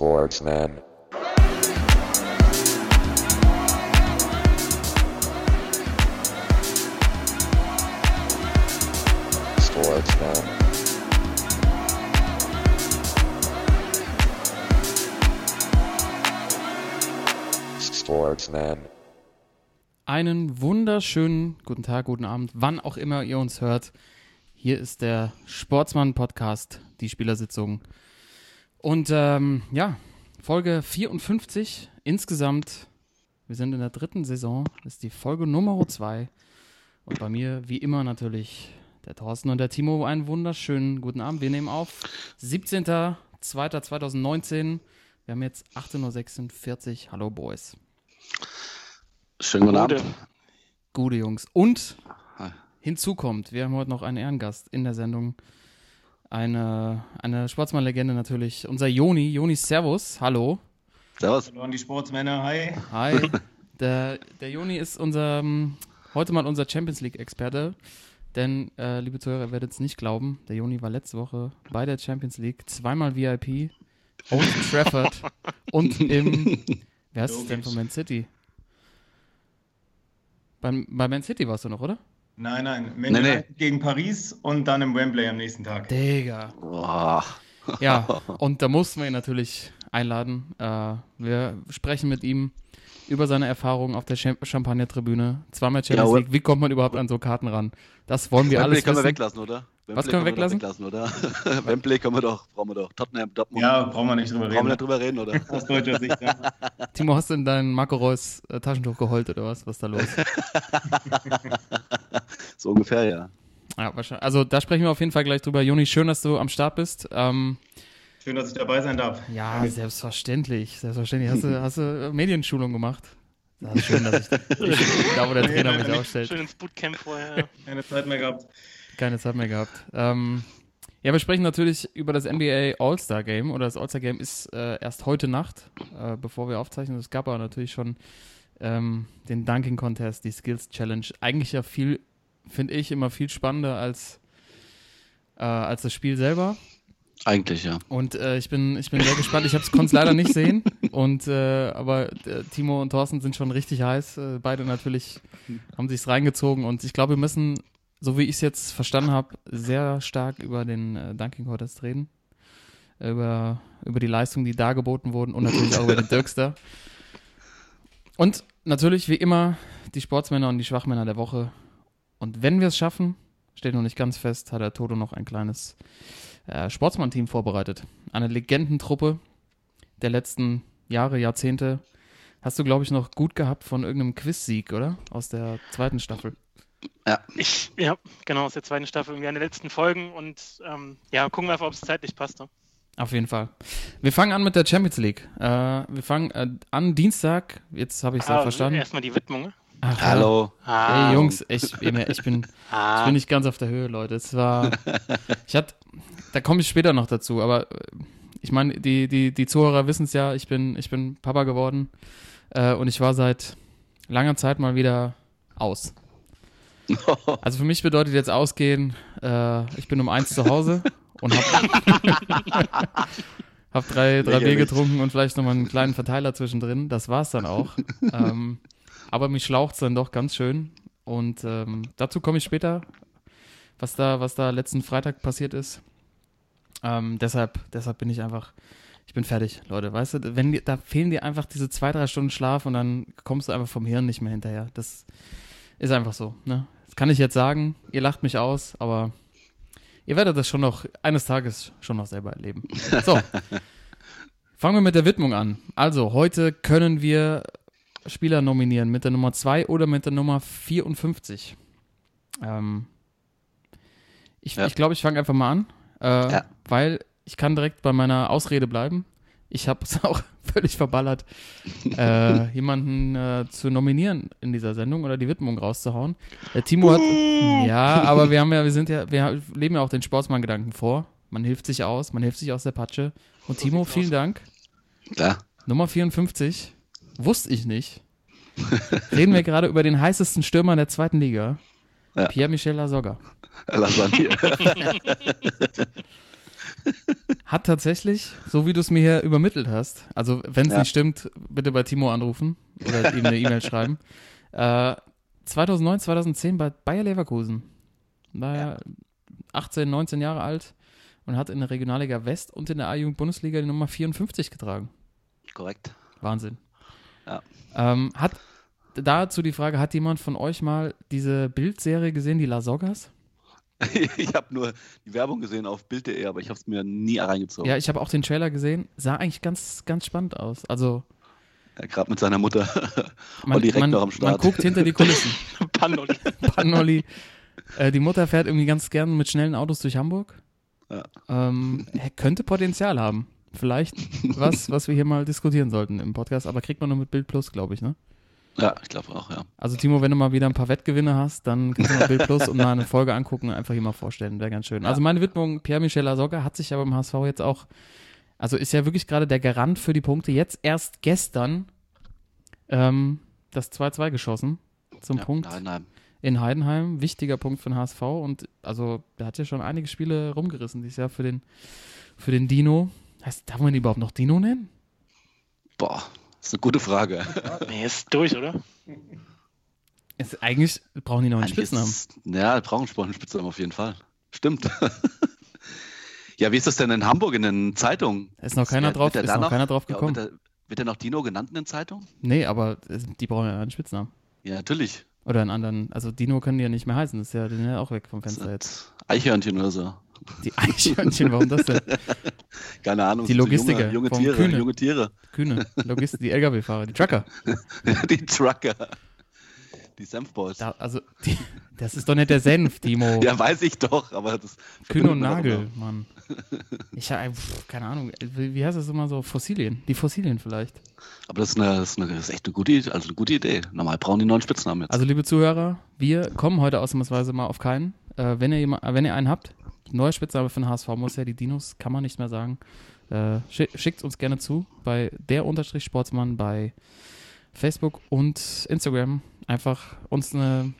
Sportsman. Sportsman. Sportsman. Einen wunderschönen guten Tag, guten Abend, wann auch immer ihr uns hört. Hier ist der Sportsmann-Podcast, die Spielersitzung. Und ähm, ja, Folge 54 insgesamt. Wir sind in der dritten Saison, das ist die Folge Nummer 2. Und bei mir, wie immer, natürlich der Thorsten und der Timo. Einen wunderschönen guten Abend. Wir nehmen auf 17.02.2019. Wir haben jetzt 18.46 Uhr. Hallo, Boys. Schönen guten Gute. Abend. Gute Jungs. Und Hi. hinzu kommt, wir haben heute noch einen Ehrengast in der Sendung. Eine, eine Sportsmann-Legende natürlich. Unser Joni. Joni, Servus. Hallo. Servus. Hallo an die Sportsmänner, hi. Hi. Der, der Joni ist unser, heute mal unser Champions League-Experte. Denn, äh, liebe Zuhörer, ihr werdet es nicht glauben, der Joni war letzte Woche bei der Champions League, zweimal VIP, Old Trafford und im, wer heißt es denn von Man City? Beim, bei Man City warst du noch, oder? Nein, nein, Man Nee, nee. Gegen Paris und dann im Wembley am nächsten Tag. Digga. Boah. Ja, und da mussten wir ihn natürlich einladen. Äh, wir sprechen mit ihm über seine Erfahrungen auf der Champ Champagner-Tribüne. Zweimal Champions Ja, League. Wie kommt man überhaupt an so Karten ran? Das wollen wir Wembley alles können wir wissen. weglassen, oder? Was Wembley können wir doch weglassen, oder? Wembley können wir doch, brauchen wir doch. Tottenham, Dortmund. Ja, brauchen wir nicht drüber brauchen wir reden. nicht drüber reden, oder? Aus deutscher Sicht, ja. Timo, hast du in dein Marco Reus äh, Taschentuch geheult oder was? Was ist da los? so ungefähr, ja. ja, wahrscheinlich. Also da sprechen wir auf jeden Fall gleich drüber. Joni, schön, dass du am Start bist. Ähm, Schön, dass ich dabei sein darf. ja, selbstverständlich. Selbstverständlich. Hast du, hast du Medienschulung gemacht? Das ist schön, dass ich, ich da, wo der Trainer mich aufstellt. Schön ins Bootcamp vorher. Keine Zeit mehr gehabt. Keine Zeit mehr gehabt. Ähm, ja, wir sprechen natürlich über das NBA All-Star Game oder das All-Star Game ist äh, erst heute Nacht, äh, bevor wir aufzeichnen. Es gab aber natürlich schon ähm, den Dunking Contest, die Skills Challenge. Eigentlich ja viel, finde ich, immer viel spannender als, äh, als das Spiel selber. Eigentlich, ja. Und äh, ich bin, ich bin sehr gespannt. Ich konnte es leider nicht sehen. Und äh, aber äh, Timo und Thorsten sind schon richtig heiß. Äh, beide natürlich haben sich's reingezogen. Und ich glaube, wir müssen, so wie ich es jetzt verstanden habe, sehr stark über den äh, Dunking Contest reden. Über, über die Leistungen, die dargeboten wurden und natürlich auch über den Dirkster. Und natürlich, wie immer, die Sportsmänner und die Schwachmänner der Woche. Und wenn wir es schaffen, steht noch nicht ganz fest, hat der Toto noch ein kleines äh, Sportsmann-Team vorbereitet. Eine Legendentruppe der letzten Jahre, Jahrzehnte. Hast du, glaube ich, noch gut gehabt von irgendeinem Quiz-Sieg, oder? Aus der zweiten Staffel. Ich, ja, genau, aus der zweiten Staffel, irgendwie an den letzten Folgen und ähm, ja, gucken wir einfach, ob es zeitlich passt. Ne? Auf jeden Fall. Wir fangen an mit der Champions League. Äh, wir fangen äh, an Dienstag. Jetzt habe ich es ja Ah, verstanden. Erstmal die Widmung. ne? Ach, ja. Hallo. Ah, Hey Jungs, ich, ich bin, ich bin ah, nicht ganz auf der Höhe, Leute. Es war, ich hatte, da komme ich später noch dazu, aber äh, ich meine, die, die, die Zuhörer wissen es ja, ich bin, ich bin Papa geworden äh, und ich war seit langer Zeit mal wieder aus. Also für mich bedeutet jetzt ausgehen, äh, ich bin um eins zu Hause und hab, hab drei, drei Bier getrunken und vielleicht nochmal einen kleinen Verteiler zwischendrin. Das war's dann auch. ähm, aber mich schlaucht's dann doch ganz schön. Und ähm, dazu komme ich später, was da, was da letzten Freitag passiert ist. Ähm, deshalb, deshalb bin ich einfach, ich bin fertig, Leute. Weißt du, wenn da fehlen dir einfach diese zwei, drei Stunden Schlaf und dann kommst du einfach vom Hirn nicht mehr hinterher. Das ist einfach so. Ne? Das kann ich jetzt sagen. Ihr lacht mich aus, aber ihr werdet das schon noch eines Tages schon noch selber erleben. So. Fangen wir mit der Widmung an. Also, heute können wir Spieler nominieren mit der Nummer 2 oder mit der Nummer 54. Ähm, ich Ja. ich glaube, ich fange einfach mal an, äh, Ja. weil ich kann direkt bei meiner Ausrede bleiben. Ich habe es auch völlig verballert, äh, jemanden äh, zu nominieren in dieser Sendung oder die Widmung rauszuhauen. Der Timo hat, ja, aber wir haben ja, wir sind ja, wir leben ja auch den Sportsmann-Gedanken vor. Man hilft sich aus, man hilft sich aus der Patsche. Und Timo, vielen. Dank. Ja. Nummer 54. Wusste ich nicht. Reden wir gerade über den heißesten Stürmer der zweiten Liga. Ja. Pierre-Michel Lasogga. Lasagne. Hat tatsächlich, so wie du es mir hier übermittelt hast, also wenn es Ja. nicht stimmt, bitte bei Timo anrufen oder ihm eine E-Mail schreiben. Äh, 2009, 2010 bei Bayer Leverkusen. War ja 18, 19 Jahre alt und hat in der Regionalliga West und in der A-Jugend-Bundesliga die Nummer 54 getragen. Korrekt. Wahnsinn. Ja. Ähm, hat dazu die Frage, hat jemand von euch mal diese Bildserie gesehen, die La Sogas? ich habe nur die Werbung gesehen auf Bild.de, aber ich habe es mir nie reingezogen. Ja, ich habe auch den Trailer gesehen. Sah eigentlich ganz, ganz spannend aus. Also Ja, Gerade mit seiner Mutter. man, Olli Reck man, noch am man Start. guckt hinter die Kulissen. Pannolli. Panolli. Äh, die Mutter fährt irgendwie ganz gern mit schnellen Autos durch Hamburg. Ja. Ähm, er könnte Potenzial haben. Vielleicht was, was wir hier mal diskutieren sollten im Podcast, aber kriegt man nur mit Bild Plus, glaube ich, ne? Ja, ich glaube auch, ja. Also Timo, wenn du mal wieder ein paar Wettgewinne hast, dann kannst du mal Bild Plus und mal eine Folge angucken und einfach hier mal vorstellen. Wäre ganz schön. Also meine Widmung, Pierre-Michel Lasogga hat sich ja beim HSV jetzt auch, also ist ja wirklich gerade der Garant für die Punkte. Jetzt erst gestern ähm, das 2-2 geschossen zum ja Punkt nein. in Heidenheim. Wichtiger Punkt für den HSV und also der hat ja schon einige Spiele rumgerissen dieses Jahr für den, für den Dino. Heißt, darf man ihn überhaupt noch Dino nennen? Boah, das ist eine gute Frage. Nee, ist durch, oder? Ist, eigentlich brauchen die noch einen Eigentlich Spitznamen. Ist, ja, brauchen einen Spitznamen auf jeden Fall. Stimmt. ja, wie ist das denn in Hamburg in den Zeitungen? Ist noch keiner Wird- drauf, ist da noch keiner drauf Ja, gekommen. wird, er, wird er noch Dino genannt in den Zeitungen? Nee, aber äh, die brauchen ja einen Spitznamen. Ja, natürlich. Oder einen anderen. Also Dino können die ja nicht mehr heißen. Das ist ja, die sind ja auch weg vom Fenster jetzt. Eichhörnchen oder so. Die Eichhörnchen, warum das denn? Keine Ahnung. Die so Logistiker Junge, junge Tiere, Kühne. junge Tiere. Kühne, Logist, die LKW-Fahrer, die Trucker. die Trucker. Die Senfboys. Da, also, die, das ist doch nicht der Senf, Timo. Ja, weiß ich doch, aber das. Kühne und Nagel. Mann. Ich habe, keine Ahnung, wie wie heißt das immer so? Fossilien. Die Fossilien vielleicht. Aber das ist, eine, das, ist eine, das ist echt eine gute, also eine gute Idee. Normal brauchen die neuen Spitznamen jetzt. Also, liebe Zuhörer, wir kommen heute ausnahmsweise mal auf keinen. Äh, wenn, ihr äh, wenn ihr einen habt, neuer Spitzname für den HSV muss ja die Dinos, kann man nicht mehr sagen. Äh, schick, Schickt uns gerne zu bei der Unterstrich Sportsmann bei Facebook und Instagram. Einfach uns eine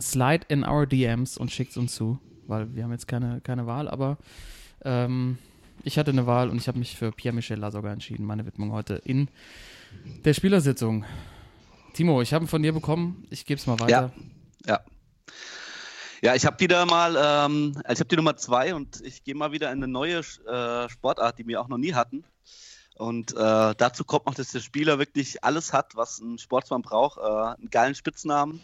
Slide in our DMs und schickt uns zu, weil wir haben jetzt keine, keine Wahl, aber ähm, ich hatte eine Wahl und ich habe mich für Pierre-Michel Lasogga entschieden, meine Widmung heute in der Spielersitzung. Timo, ich habe ihn von dir bekommen, ich gebe es mal weiter. Ja. Ja, ich habe wieder mal, ähm, also ich habe die Nummer zwei und ich gehe mal wieder in eine neue äh, Sportart, die wir auch noch nie hatten. Und äh, dazu kommt noch, dass der Spieler wirklich alles hat, was ein Sportsmann braucht. Äh, einen geilen Spitznamen.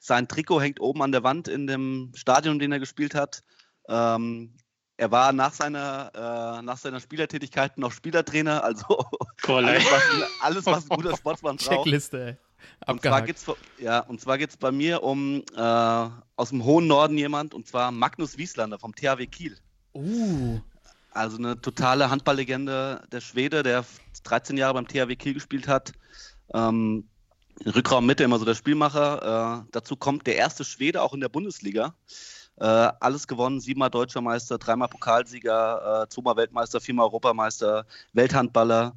Sein Trikot hängt oben an der Wand in dem Stadion, in dem er gespielt hat. Ähm, er war nach seiner, äh, nach seiner Spielertätigkeit noch Spielertrainer, also alles, was, ein- alles, was ein guter Sportsmann braucht. Checkliste, ey. Und zwar geht's ja, und zwar geht es bei mir um äh, aus dem hohen Norden jemand, und zwar Magnus Wieslander vom THW Kiel. Uh, Also eine totale Handballlegende, der Schwede, der 13 Jahre beim THW Kiel gespielt hat. Ähm, Rückraum Mitte immer so der Spielmacher. Äh, dazu kommt der erste Schwede auch in der Bundesliga. Äh, alles gewonnen, siebenmal Deutscher Meister, dreimal Pokalsieger, äh, zweimal Weltmeister, viermal Europameister, Welthandballer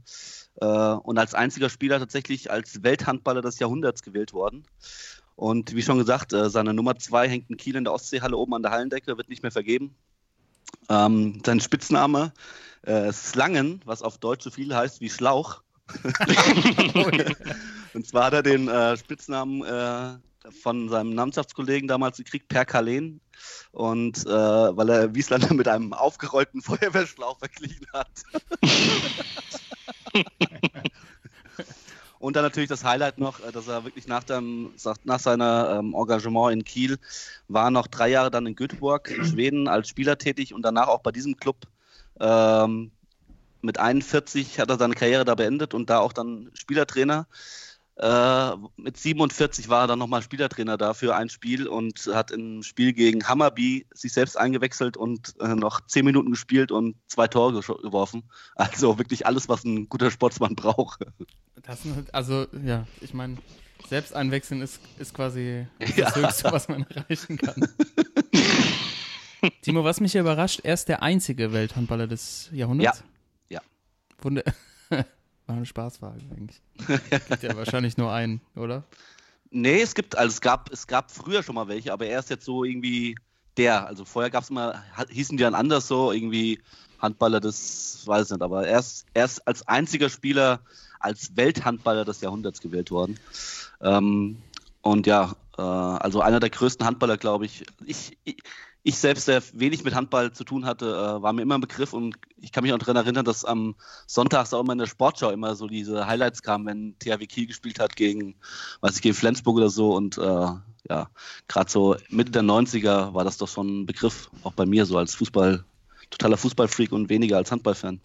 und als einziger Spieler tatsächlich als Welthandballer des Jahrhunderts gewählt worden. Und wie schon gesagt, äh, seine Nummer zwei hängt in Kiel in der Ostseehalle oben an der Hallendecke, wird nicht mehr vergeben. Ähm, sein Spitzname äh, Slangen, was auf Deutsch so viel heißt wie Schlauch. Und zwar hat er den äh, Spitznamen äh, von seinem Mannschaftskollegen damals gekriegt, Per Kalen. Und äh, weil er Wieslander mit einem aufgerollten Feuerwehrschlauch verglichen hat. Und dann natürlich das Highlight noch, äh, dass er wirklich nach, dem, nach seiner ähm, Engagement in Kiel war noch drei Jahre dann in Göteborg, in Schweden, als Spieler tätig und danach auch bei diesem Club. Ähm, mit 41 hat er seine Karriere da beendet und da auch dann Spielertrainer. Äh, mit 47 war er dann nochmal Spielertrainer da für ein Spiel und hat im Spiel gegen Hammerby sich selbst eingewechselt und äh, noch 10 Minuten gespielt und zwei Tore geworfen. Also wirklich alles, was ein guter Sportsmann braucht. das, sind- also, ja, ich meine, selbst einwechseln ist, ist quasi das Ja. Höchste, was man erreichen kann. Timo, was mich hier überrascht, er ist der einzige Welthandballer des Jahrhunderts. Ja. Ja. Wunder War eine Spaßfrage eigentlich. Gibt ja wahrscheinlich nur einen, oder? Nee, es gibt, also es gab, es gab früher schon mal welche, aber er ist jetzt so irgendwie der. Also vorher gab es immer, ha- hießen die dann anders so, irgendwie Handballer des, weiß ich nicht, aber er ist, er ist als einziger Spieler als Welthandballer des Jahrhunderts gewählt worden. Ähm, und ja, äh, also einer der größten Handballer, glaube ich. Ich, ich. Ich selbst, der wenig mit Handball zu tun hatte, äh, war mir immer ein Begriff und ich kann mich auch daran erinnern, dass am Sonntag auch immer in der Sportschau immer so diese Highlights kamen, wenn THW Kiel gespielt hat gegen, weiß ich, gegen Flensburg oder so und äh, ja, gerade so Mitte der 90er war das doch schon ein Begriff, auch bei mir so als Fußball, totaler Fußballfreak und weniger als Handballfan.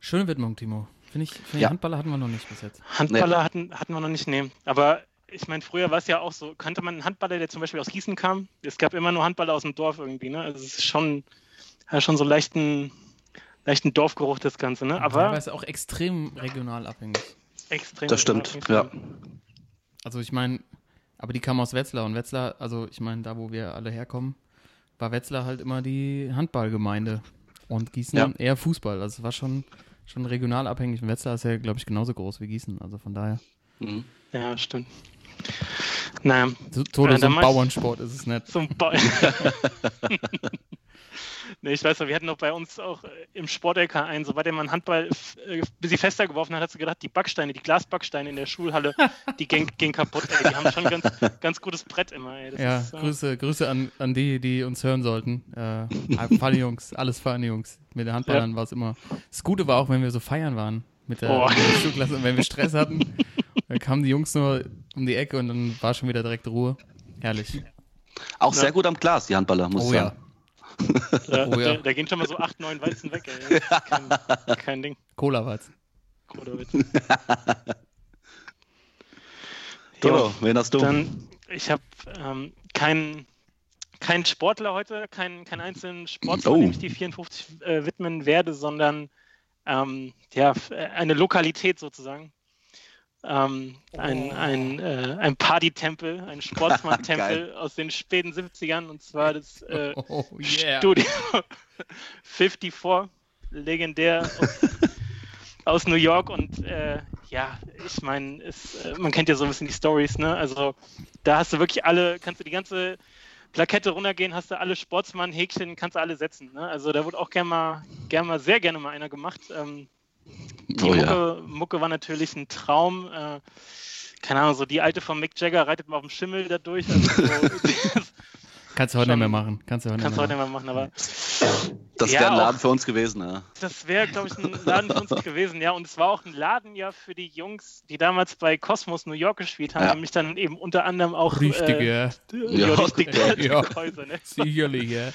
Schöne Widmung, Timo. Finde ich, find Ja. Handballer hatten wir noch nicht bis jetzt. Handballer hatten, hatten wir noch nicht nehmen. Aber ich meine, früher war es ja auch so, kannte man einen Handballer, der zum Beispiel aus Gießen kam? Es gab immer nur Handballer aus dem Dorf irgendwie, ne? Also es ist schon, hat schon so leichten, leichten Dorfgeruch, das Ganze, ne? Aber Aber ist auch extrem regional abhängig. extrem. Das stimmt, ja. Also ich meine, aber die kam aus Wetzlar und Wetzlar, also ich meine, da wo wir alle herkommen, war Wetzlar halt immer die Handballgemeinde und Gießen Ja. eher Fußball. Also es war schon, schon regional abhängig. Und Wetzlar ist ja, glaube ich, genauso groß wie Gießen. Also von daher. Mhm. Ja, stimmt. Naja, So, Tode, Ja, so ein Bauernsport ist es nicht. zum Ball. nee, ich weiß noch, wir hatten noch bei uns auch äh, im Sport-LK einen, sobald er mal einen Handball f- äh, ein bisschen fester geworfen hat, hat sie gedacht, die Backsteine, die Glasbacksteine in der Schulhalle, die gehen, gehen kaputt. Ey. Die haben schon ganz, ganz gutes Brett immer. Ja, ist, äh, Grüße, Grüße an, an die, die uns hören sollten. Äh, feine Jungs, alles feine Jungs. Mit den Handballern war es immer. Das Gute war auch, wenn wir so feiern waren mit der, Oh. mit der Schulklasse und wenn wir Stress hatten, dann kamen die Jungs nur um die Ecke und dann war schon wieder direkt Ruhe. Herrlich. Auch Ja. sehr gut am Glas, die Handballer, muss Oh ich ja. sagen. Da, Oh ja. da, da gehen schon mal so acht, neun Weizen weg. Ey. Kein, kein Ding. Cola-Weiz. Guter Witz. Toto, Jo, wen hast du? Dann, ich habe ähm, keinen kein Sportler heute, keinen keinen einzelnen Sportler, Oh. dem ich die 54 äh, widmen werde, sondern ähm, ja, eine Lokalität sozusagen. Ähm, ein, ein, äh, ein Party-Tempel, ein Sportsmann-Tempel aus den späten 70ern und zwar das äh, Oh yeah. Studio 54, legendär aus, aus New York und äh, ja, ich meine, es, äh, man kennt ja so ein bisschen die Stories, ne? Also da hast du wirklich alle, kannst du die ganze Plakette runtergehen, hast du alle Sportsmann-Häkchen, kannst du alle setzen. Ne? Also da wurde auch gerne mal, gern mal, sehr gerne mal einer gemacht. Ähm, die Oh ja. Mucke, Mucke war natürlich ein Traum. Äh, keine Ahnung, so die alte von Mick Jagger reitet mal auf dem Schimmel da durch. Also so, Kannst du heute schon- nicht mehr machen. Kannst du heute kannst nicht heute mehr mal machen, aber Das Ja, wäre ein Laden auch- für uns gewesen, ja. Das wäre, glaube ich, ein Laden für uns gewesen, ja. Und es war auch ein Laden ja für die Jungs, die damals bei Cosmos New York gespielt haben, Ja. nämlich dann eben unter anderem auch machen. Richtig, äh, ja. ja, Ja, richtig ja. Dirk Häuser, ne? Sicherlich, ja.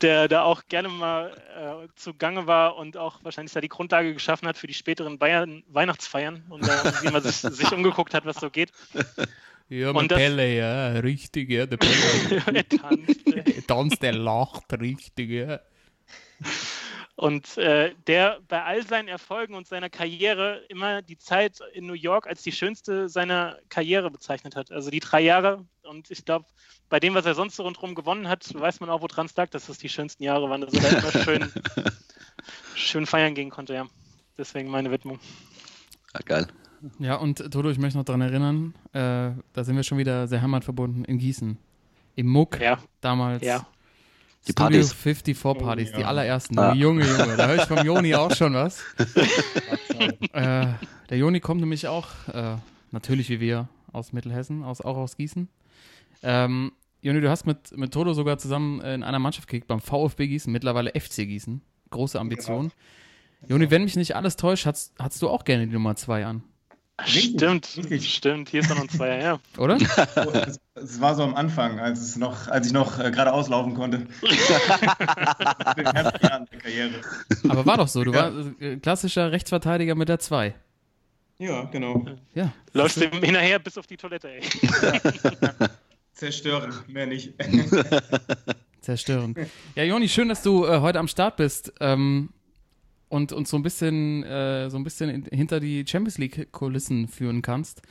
Der da auch gerne mal äh, zugange war und auch wahrscheinlich da die Grundlage geschaffen hat für die späteren Bayern Weihnachtsfeiern und da, wie man sich, sich umgeguckt hat, was so geht. Ja, mit das- Pelle, ja. Richtig, ja. Der Pelle. er tanzt, äh, Tanzt, der lacht, richtig, ja. Und äh, der bei all seinen Erfolgen und seiner Karriere immer die Zeit in New York als die schönste seiner Karriere bezeichnet hat. Also die drei Jahre. Und ich glaube, bei dem, was er sonst so rundherum gewonnen hat, weiß man auch, woran es lag, dass das die schönsten Jahre waren. Also da immer schön, schön feiern gehen konnte, ja. Deswegen meine Widmung. ja geil. Ja, und Toto, ich möchte noch daran erinnern, äh, da sind wir schon wieder sehr heimatverbunden in Gießen. Im Muck Ja, damals. ja. Die Studio Partys. 54 Partys, Oh, die ja. allerersten. Ah. Junge, Junge, da höre ich vom Joni auch schon was. äh, der Joni kommt nämlich auch, äh, natürlich wie wir, aus Mittelhessen, aus, auch aus Gießen. Ähm, Joni, du hast mit, mit Toto sogar zusammen äh, in einer Mannschaft gekickt beim VfB Gießen, mittlerweile FC Gießen. Große Ambition. Joni, wenn mich nicht alles täuscht, hast, hast du auch gerne die Nummer 2 an, Stimmt, richtig. stimmt. Hier ist noch ein Zweier, ja. oder? Es, war so am Anfang, als, es noch, als ich noch äh, gerade auslaufen konnte. Aber war doch so, du Ja. warst äh, klassischer Rechtsverteidiger mit der 2. Ja, genau. Ja. Läufst dem hinterher bis auf die Toilette, ey. Zerstören, mehr nicht. Zerstörend. Ja, Joni, schön, dass du äh, heute am Start bist ähm, und uns so ein bisschen, äh, so ein bisschen in, hinter die Champions League-Kulissen führen kannst.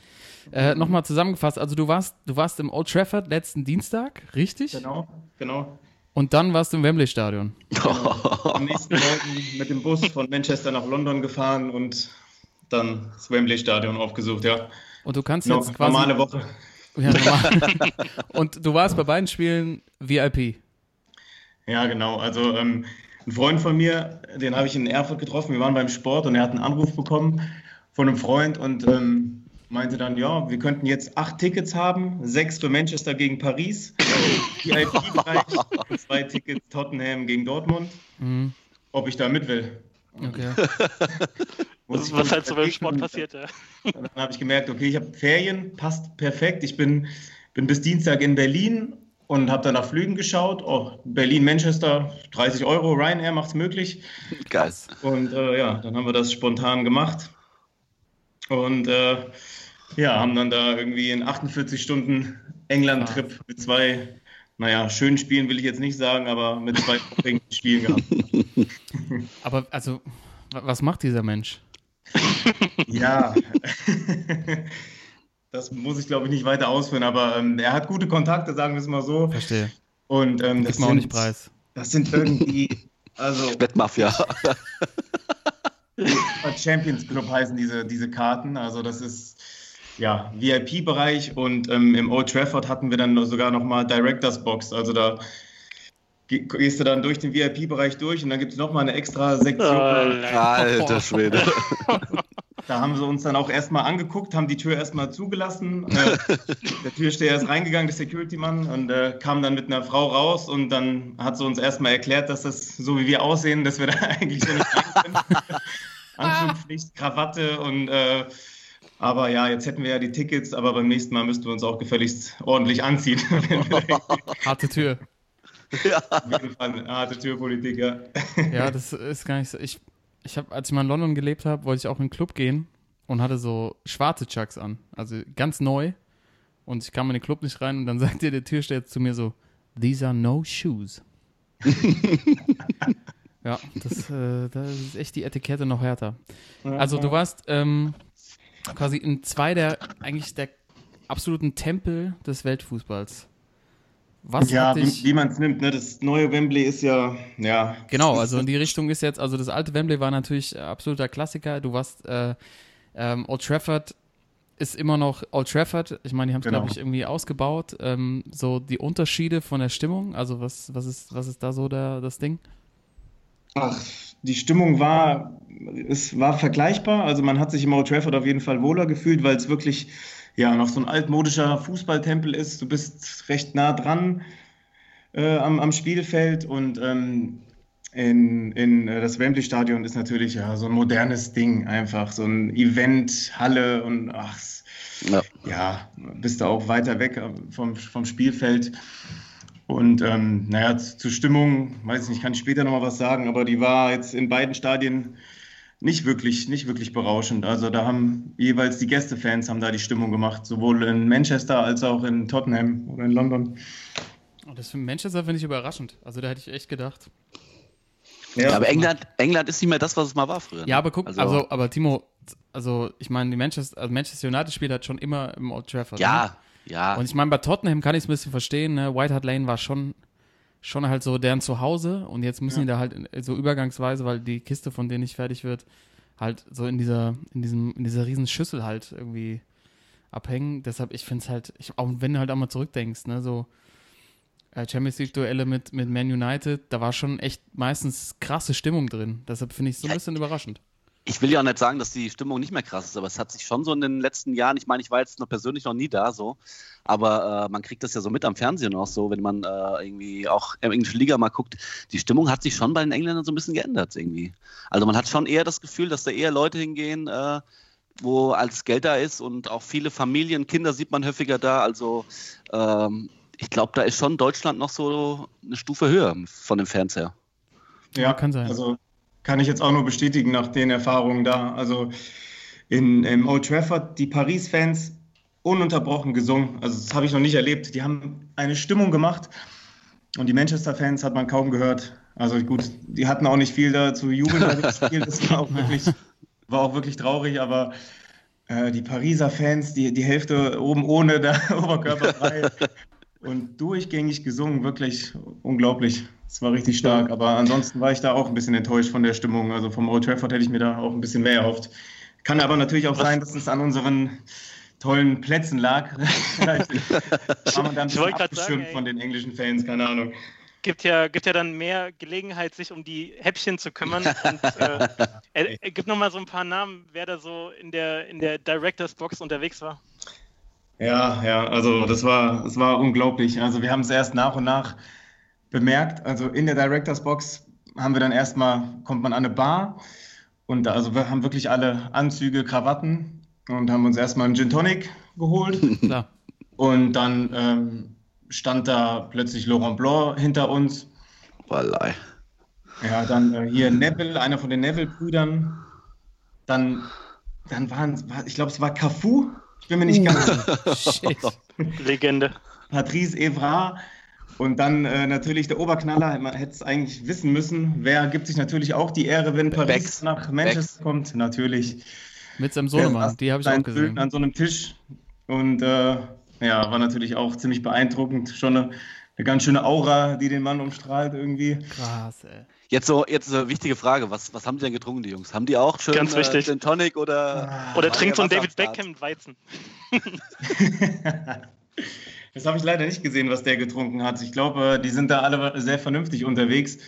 Äh, Nochmal zusammengefasst, also du warst, du warst im Old Trafford letzten Dienstag, richtig? Genau, genau. Und dann warst du im Wembley-Stadion. Am nächsten Morgen mit dem Bus von Manchester nach London gefahren und dann das Wembley-Stadion aufgesucht, ja. Und du kannst No, jetzt quasi. normale Woche. Ja, normal. Und du warst bei beiden Spielen VIP. Ja, genau. Also ähm, ein Freund von mir, den habe ich in Erfurt getroffen. Wir waren beim Sport und er hat einen Anruf bekommen von einem Freund und ähm, meinte dann, ja, wir könnten jetzt acht Tickets haben, sechs für Manchester gegen Paris, VIP-Bereich und zwei Tickets Tottenham gegen Dortmund, Mhm. ob ich da mit will. Okay. Das ist, was halt so beim Sport passiert, ja. Dann habe ich gemerkt, okay, ich habe Ferien, passt perfekt. Ich bin, bin bis Dienstag in Berlin und habe dann nach Flügen geschaut. Oh, Berlin-Manchester, 30 Euro, Ryanair macht es möglich. Geil. Und äh, ja, dann haben wir das spontan gemacht. Und äh, ja, haben dann da irgendwie in 48 Stunden England-Trip mit zwei, naja, schönen Spielen will ich jetzt nicht sagen, aber mit zwei Spielen gehabt. Aber also, wa- was macht dieser Mensch? Ja, das muss ich glaube ich nicht weiter ausführen, aber ähm, er hat gute Kontakte, sagen wir es mal so. Verstehe. Und ähm, das, Gibt man auch nicht sind, preis. das sind irgendwie, also Wettmafia. Champions Club heißen diese, diese Karten. Also das ist ja VIP-Bereich und ähm, im Old Trafford hatten wir dann sogar nochmal Directors Box. Also da gehst du dann durch den VIP-Bereich durch und dann gibt es nochmal eine extra Sektion. Alter Schwede. Da haben sie uns dann auch erstmal angeguckt, haben die Tür erstmal zugelassen. Äh, der Türsteher ist reingegangen, der Security-Mann, und äh, kam dann mit einer Frau raus und dann hat sie uns erstmal erklärt, dass das so wie wir aussehen, dass wir da eigentlich so nicht rein können. Anzugpflicht, Krawatte und äh, aber ja, jetzt hätten wir ja die Tickets, aber beim nächsten Mal müssten wir uns auch gefälligst ordentlich anziehen. Harte Tür. Fall eine harte Türpolitik, ja. Ja, das ist gar nicht so. Ich, ich habe, als ich mal in London gelebt habe, wollte ich auch in einen Club gehen und hatte so schwarze Chucks an. Also ganz neu. Und ich kam in den Club nicht rein und dann sagte der Türsteher zu mir so, these are no shoes. ja, das, äh, da ist echt die Etikette noch härter. Also du warst ähm, quasi in zwei der, eigentlich der absoluten Tempel des Weltfußballs. Was Ja, wie, wie man es nimmt, ne? Das neue Wembley ist ja, ja. Genau, also in die Richtung ist jetzt, also das alte Wembley war natürlich absoluter Klassiker. Du warst, äh, ähm, Old Trafford ist immer noch Old Trafford. Ich meine, die haben es, Genau. glaube ich, irgendwie ausgebaut. Ähm, so die Unterschiede von der Stimmung, also was, was, ist, was ist da so der, das Ding? Ach, die Stimmung war, es war vergleichbar. Also man hat sich im Old Trafford auf jeden Fall wohler gefühlt, weil es wirklich ja noch so ein altmodischer Fußballtempel ist. Du bist recht nah dran äh, am, am Spielfeld und ähm, in, in äh, das Wembley-Stadion ist natürlich ja so ein modernes Ding einfach, so ein Event, Halle und ach, Ja. ja, bist du auch weiter weg äh, vom, vom Spielfeld. Und ähm, naja, zur Stimmung, weiß ich nicht, kann ich später nochmal was sagen, aber die war jetzt in beiden Stadien nicht wirklich, nicht wirklich berauschend. Also da haben jeweils die Gästefans haben da die Stimmung gemacht, sowohl in Manchester als auch in Tottenham oder in London. Und das für Manchester finde ich überraschend. Also da hätte ich echt gedacht. Ja, aber England, England ist nicht mehr das, was es mal war früher. ne? Ja, aber guck, Also- also, aber Timo, also ich meine, die Manchester, also Manchester United spielt halt schon immer im Old Trafford. Ne? Ja, ja. Und ich meine, bei Tottenham kann ich es ein bisschen verstehen, ne? White Hart Lane war schon, schon halt so deren Zuhause und jetzt müssen Ja. die da halt in- so übergangsweise, weil die Kiste von denen nicht fertig wird, halt so in dieser, in diesem, in dieser riesen Schüssel halt irgendwie abhängen. Deshalb, ich finde es halt, ich, auch wenn du halt auch mal zurückdenkst, ne, so äh, Champions League Duelle mit, mit Man United, da war schon echt meistens krasse Stimmung drin. Deshalb finde ich es so ein Ja, bisschen überraschend. Ich will ja auch nicht sagen, dass die Stimmung nicht mehr krass ist, aber es hat sich schon so in den letzten Jahren, ich meine, ich war jetzt noch persönlich noch nie da so, aber äh, man kriegt das ja so mit am Fernsehen auch so, wenn man äh, irgendwie auch in englische Liga mal guckt, die Stimmung hat sich schon bei den Engländern so ein bisschen geändert irgendwie. Also man hat schon eher das Gefühl, dass da eher Leute hingehen, äh, wo als Geld da ist und auch viele Familien, Kinder sieht man häufiger da, also ähm, ich glaube, da ist schon Deutschland noch so eine Stufe höher von den Fans her. Ja, kann sein. Also kann ich jetzt auch nur bestätigen nach den Erfahrungen da. Also in, im Old Trafford, die Paris-Fans ununterbrochen gesungen. Also das habe ich noch nicht erlebt. Die haben eine Stimmung gemacht und die Manchester-Fans hat man kaum gehört. Also gut, die hatten auch nicht viel da zu jubeln bei Spiel. Das war auch wirklich, war auch wirklich traurig, aber äh, die Pariser Fans, die, die Hälfte oben ohne, da oberkörperfrei und durchgängig gesungen, wirklich unglaublich. Es war richtig stark, aber ansonsten war ich da auch ein bisschen enttäuscht von der Stimmung. Also vom Old Trafford hätte ich mir da auch ein bisschen mehr erhofft. Kann aber natürlich auch Was- sein, dass es an unseren tollen Plätzen lag. War man dann Ich wollte grad sagen, ey. von den englischen Fans, keine Ahnung. Gibt ja, gibt ja dann mehr Gelegenheit, sich um die Häppchen zu kümmern. Und, äh, er, er gibt nochmal so ein paar Namen, wer da so in der, in der Directors Box unterwegs war. Ja, ja, also das war, das war unglaublich. Also wir haben es erst nach und nach bemerkt. Also in der Directors Box haben wir dann erstmal, kommt man an eine Bar und da, also wir haben wirklich alle Anzüge, Krawatten und haben uns erstmal einen Gin Tonic geholt. Klar. Und dann ähm, stand da plötzlich Laurent Blanc hinter uns. Wallei. Ja, dann äh, hier Neville, einer von den Neville-Brüdern. Dann, dann waren, war, ich glaube, es war Cafu. Ich bin mir nicht ganz Shit. Legende. Patrice Evra und dann äh, natürlich der Oberknaller. Man hätte es eigentlich wissen müssen. Wer gibt sich natürlich auch die Ehre, wenn Paris Becks. nach Manchester kommt? Natürlich. Mit seinem Sohnemann, die habe ich auch gesehen. Söhnen An so einem Tisch. Und äh, ja, war natürlich auch ziemlich beeindruckend. Schon eine, eine ganz schöne Aura, die den Mann umstrahlt irgendwie. Krass, ey. Jetzt so, jetzt so eine wichtige Frage. Was, was haben die denn getrunken, die Jungs? Haben die auch schön Ganz wichtig. Gin Tonic oder. Oder War trinkt so ein David Beckham mit Weizen. Das habe ich leider nicht gesehen, was der getrunken hat. Ich glaube, äh, die sind da alle sehr vernünftig unterwegs.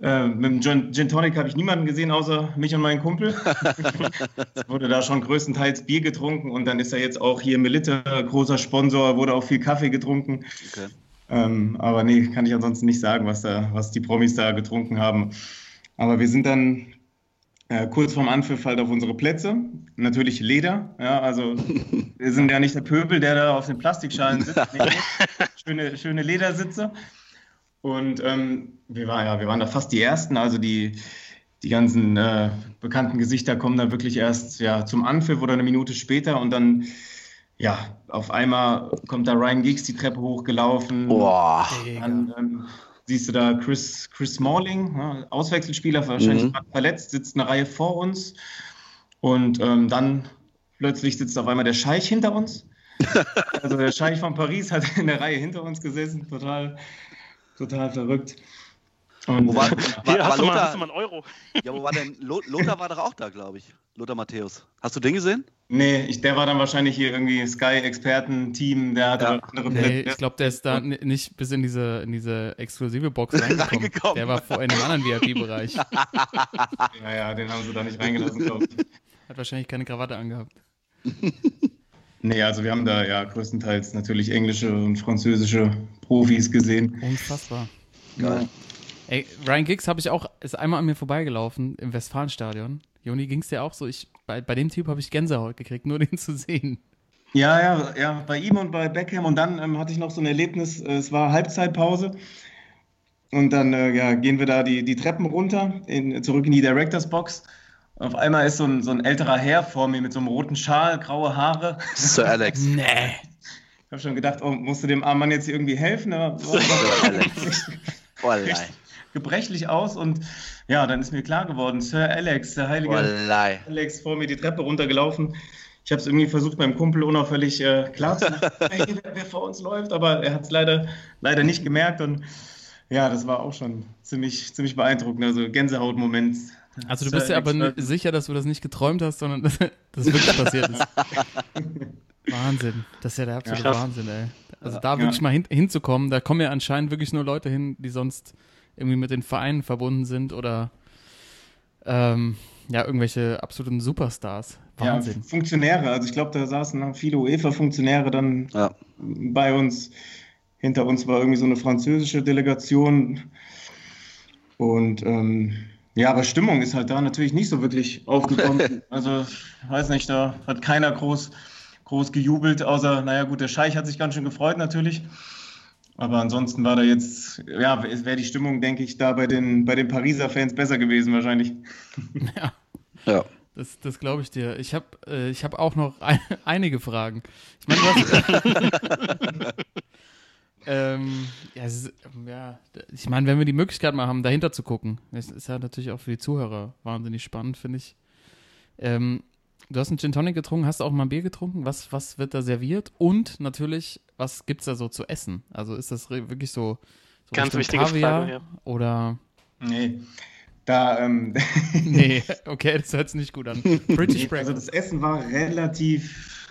Äh, mit dem Gin, Gin Tonic habe ich niemanden gesehen, außer mich und meinen Kumpel. es wurde da schon größtenteils Bier getrunken und dann ist er jetzt auch hier Melitte, großer Sponsor, wurde auch viel Kaffee getrunken. Okay. Ähm, aber nee, kann ich ansonsten nicht sagen, was, da, was die Promis da getrunken haben. Aber wir sind dann äh, kurz vorm Anpfiff halt auf unsere Plätze. Natürlich Leder. Ja, also wir sind ja nicht der Pöbel, der da auf den Plastikschalen sitzt. Nee, schöne, schöne Ledersitze. Und ähm, wir, waren, ja, wir waren da fast die Ersten. Also die, die ganzen äh, bekannten Gesichter kommen da wirklich erst ja, zum Anpfiff oder eine Minute später. Und dann, ja, auf einmal kommt da Ryan Giggs die Treppe hochgelaufen. Boah. Dann ähm, siehst du da Chris, Chris Smalling, ja, Auswechselspieler, wahrscheinlich Mhm. gerade verletzt, sitzt eine Reihe vor uns. Und ähm, dann plötzlich sitzt auf einmal der Scheich hinter uns. also der Scheich von Paris hat in der Reihe hinter uns gesessen, total, total verrückt. Und, Wo war, war, Hier, war hast, du mal, Lothar, hast du mal einen Euro? ja, wo war denn? Lo- Lothar war doch auch da, glaube ich. Lothar Matthäus. Hast du den gesehen? nee, ich, der war dann wahrscheinlich hier irgendwie Sky-Experten-Team, der hatte Ja. andere Nee, ich glaube, der ist da ni- nicht bis in diese, in diese exklusive Box reingekommen. Reingekommen. Der war vor in einem anderen VIP-Bereich. Ja, ja, den haben sie da nicht reingelassen, glaube ich. Hat wahrscheinlich keine Krawatte angehabt. Nee, also wir haben da ja größtenteils natürlich englische und französische Profis gesehen. Unfassbar. Geil. Ey, Ryan Giggs habe ich auch, ist einmal an mir vorbeigelaufen im Westfalenstadion. Joni, ging es dir auch so? Ich, bei, bei dem Typ habe ich Gänsehaut gekriegt, nur den zu sehen. Ja, ja, ja, bei ihm und bei Beckham. Und dann ähm, hatte ich noch so ein Erlebnis, äh, es war Halbzeitpause. Und dann äh, ja, gehen wir da die, die Treppen runter, in, zurück in die Directors Box. Auf einmal ist so ein, so ein älterer Herr vor mir mit so einem roten Schal, graue Haare. Sir Alex. Nee. Ich habe schon gedacht, oh, musst du dem armen Mann jetzt irgendwie helfen? Aber Sir Alex. Wallei. Gebrechlich aus. Und ja, dann ist mir klar geworden, Sir Alex, der heilige Wallei. Alex vor mir die Treppe runtergelaufen. Ich habe es irgendwie versucht, meinem Kumpel unauffällig äh, klar zu machen, hey, wer, wer vor uns läuft, aber er hat es leider, leider nicht gemerkt. Und ja, das war auch schon ziemlich, ziemlich beeindruckend. Also Gänsehautmoment. Also du Sir bist ja aber Alex, sicher, dass du das nicht geträumt hast, sondern dass das wirklich passiert ist. Wahnsinn. Das ist ja der absolute Ja. Wahnsinn, ey. Also Ja. da wirklich mal hin, hinzukommen, da kommen ja anscheinend wirklich nur Leute hin, die sonst irgendwie mit den Vereinen verbunden sind oder ähm, ja, irgendwelche absoluten Superstars. Ja, Wahnsinn. Funktionäre. Also ich glaube, da saßen viele UEFA-Funktionäre dann Ja. bei uns. Hinter uns war irgendwie so eine französische Delegation. Und ähm, ja, aber Stimmung ist halt da natürlich nicht so wirklich aufgekommen. also, ich weiß nicht, da hat keiner groß, groß gejubelt, außer, naja, gut, der Scheich hat sich ganz schön gefreut natürlich. Aber ansonsten war da jetzt, ja, wäre die Stimmung, denke ich, da bei den, bei den Pariser Fans besser gewesen wahrscheinlich. Ja. Ja. Das, das glaube ich dir. Ich habe äh, ich hab auch noch ein, einige Fragen. Ich meine, hast, ähm, ja, es ist, ja, ich meine, wenn wir die Möglichkeit mal haben, dahinter zu gucken, das ist ja natürlich auch für die Zuhörer wahnsinnig spannend, finde ich. Ähm, du hast einen Gin Tonic getrunken, hast du auch mal ein Bier getrunken? Was, was wird da serviert? Und natürlich, was gibt es da so zu essen? Also ist das wirklich so, so Ganz wichtige Frage, ja. Oder, Nee. Da, ähm, nee, okay, das hört sich nicht gut an. British Also Breakfast. das Essen war relativ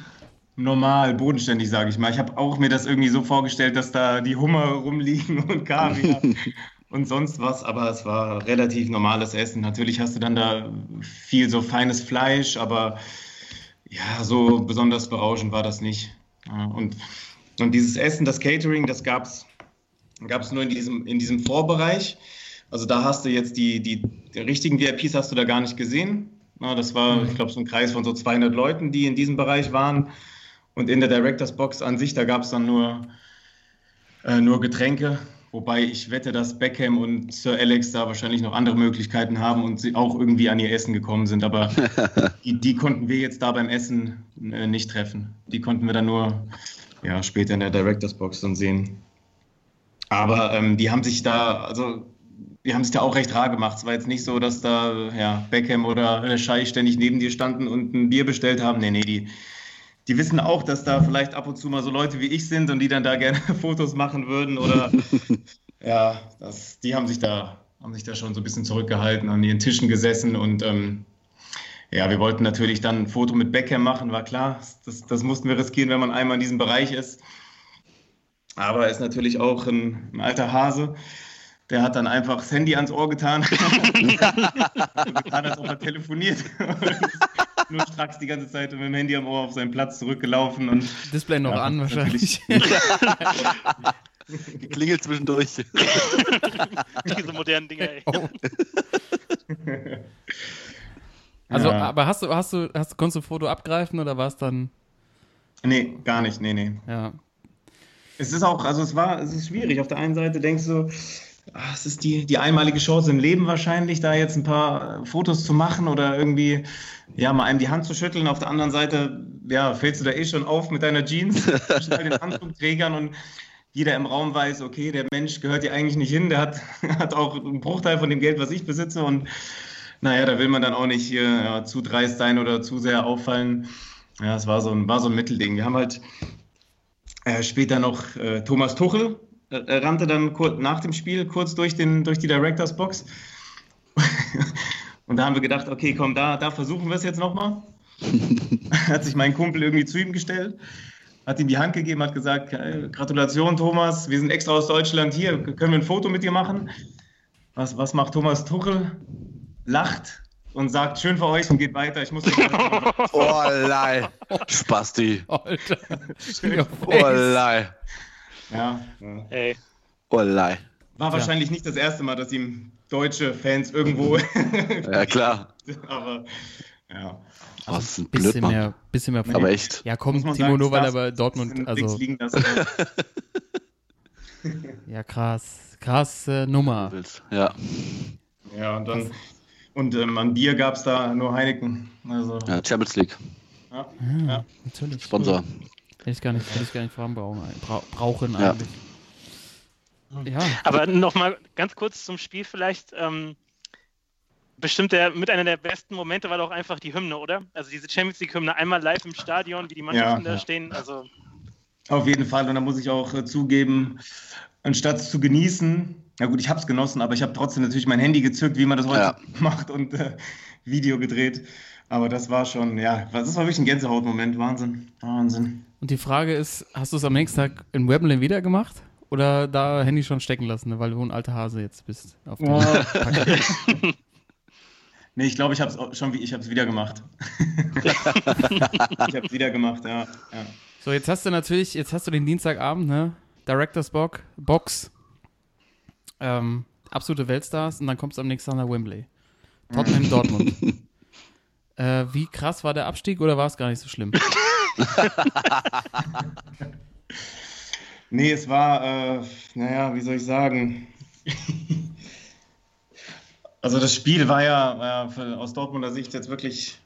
normal, bodenständig, sage ich mal. Ich habe auch mir das irgendwie so vorgestellt, dass da die Hummer rumliegen und Kaviar und sonst was, aber es war relativ normales Essen. Natürlich hast du dann da viel so feines Fleisch, aber ja, so besonders berauschend war das nicht. Und, und dieses Essen, das Catering, das gab es nur in diesem, in diesem Vorbereich. Also da hast du jetzt die, die, die richtigen VIPs hast du da gar nicht gesehen. das war, ich glaube, so ein Kreis von so 200 Leuten, die in diesem Bereich waren. Und in der Directors Box an sich, da gab es dann nur, äh, nur Getränke. Wobei ich wette, dass Beckham und Sir Alex da wahrscheinlich noch andere Möglichkeiten haben und sie auch irgendwie an ihr Essen gekommen sind. Aber die, die, konnten wir jetzt da beim Essen äh, nicht treffen. Die konnten wir dann nur ja, später in der Directors Box dann sehen. Aber ähm, die haben sich da, also die haben sich da auch recht rar gemacht. Es war jetzt nicht so, dass da ja, Beckham oder Schei ständig neben dir standen und ein Bier bestellt haben. Nee, nee, die, die wissen auch, dass da vielleicht ab und zu mal so Leute wie ich sind und die dann da gerne Fotos machen würden oder ja, das, die haben sich da haben sich da schon so ein bisschen zurückgehalten, an ihren Tischen gesessen und ähm, ja, wir wollten natürlich dann ein Foto mit Beckham machen, war klar, das, das mussten wir riskieren, wenn man einmal in diesem Bereich ist. Aber er ist natürlich auch ein, ein alter Hase. Der hat dann einfach das Handy ans Ohr getan. getan, als ob er telefoniert. nur stracks die ganze Zeit mit dem Handy am Ohr auf seinen Platz zurückgelaufen. Und, Display noch ja, an wahrscheinlich. Klingelt zwischendurch. Diese modernen Dinger, ey. Oh. Also, ja. aber hast du, hast du, hast du, konntest du ein Foto abgreifen oder war es dann. Nee, gar nicht, nee, nee. Ja. Es ist auch, also es war, es ist schwierig. Auf der einen Seite denkst du, ach, es ist die, die einmalige Chance im Leben wahrscheinlich, da jetzt ein paar Fotos zu machen oder irgendwie, ja, mal einem die Hand zu schütteln. Auf der anderen Seite, ja, fällst du da eh schon auf mit deiner Jeans zwischen den Anzugträgern und jeder im Raum weiß, okay, der Mensch gehört hier eigentlich nicht hin, der hat, hat auch einen Bruchteil von dem Geld, was ich besitze und naja, da will man dann auch nicht ja, zu dreist sein oder zu sehr auffallen. Ja, es war so ein, war so ein Mittelding. Wir haben halt äh, später noch äh, Thomas Tuchel, äh, rannte dann kurz nach dem Spiel kurz durch, den, durch die Directors Box. Und da haben wir gedacht, okay, komm, da, da versuchen wir es jetzt nochmal. hat sich mein Kumpel irgendwie zu ihm gestellt, hat ihm die Hand gegeben, hat gesagt, Gratulation Thomas, wir sind extra aus Deutschland hier, können wir ein Foto mit dir machen? Was, was macht Thomas Tuchel? Lacht und sagt, schön für euch und geht weiter. Ich muss Oh, lei. Spasti. Alter. Oh, lei. Ja. Ey. Olei. War wahrscheinlich ja. nicht das erste Mal, dass ihm deutsche Fans irgendwo. ja, klar. Aber, ja. Also, Was ein bisschen Blöd, mehr, bisschen mehr. Aber echt. Ja, komm, Timo, sagen, nur weil er bei Dortmund. Also, ja, krass. Krasse Nummer. Ja. Ja, und dann. Und ähm, an Bier gab es da nur Heineken. Also. Ja, Champions League. Ja, ja, ja. natürlich. Sponsor. Hätte ich gar nicht, hätte ich gar nicht voranbrauchen, brauchen eigentlich. Ja. Aber nochmal ganz kurz zum Spiel vielleicht. Ähm, bestimmt der, mit einer der besten Momente war doch einfach die Hymne, oder? Also diese Champions League-Hymne einmal live im Stadion, wie die Mannschaften ja, da ja. stehen. Also Auf jeden Fall. Und da muss ich auch äh, zugeben, anstatt zu genießen, na gut, ich habe es genossen, aber ich habe trotzdem natürlich mein Handy gezückt, wie man das heute ja. macht und äh, Video gedreht. Aber das war schon, ja, das war wirklich ein Gänsehautmoment. Wahnsinn. Wahnsinn. Und die Frage ist, hast du es am nächsten Tag in Wembley wieder gemacht? Oder da Handy schon stecken lassen, ne, weil du ein alter Hase jetzt bist? Auf oh. nee, ich glaube, ich habe es schon ich hab's wieder gemacht. ich habe es wieder gemacht, ja, ja. So, jetzt hast du natürlich, jetzt hast du den Dienstagabend, ne? Directors Box, Box. Ähm, absolute Weltstars und dann kommst du am nächsten Tag nach Wembley. Tottenham Dortmund. Äh, wie krass war der Abstieg oder war es gar nicht so schlimm? nee, es war, äh, naja, wie soll ich sagen? also das Spiel war ja äh, aus Dortmunder Sicht jetzt wirklich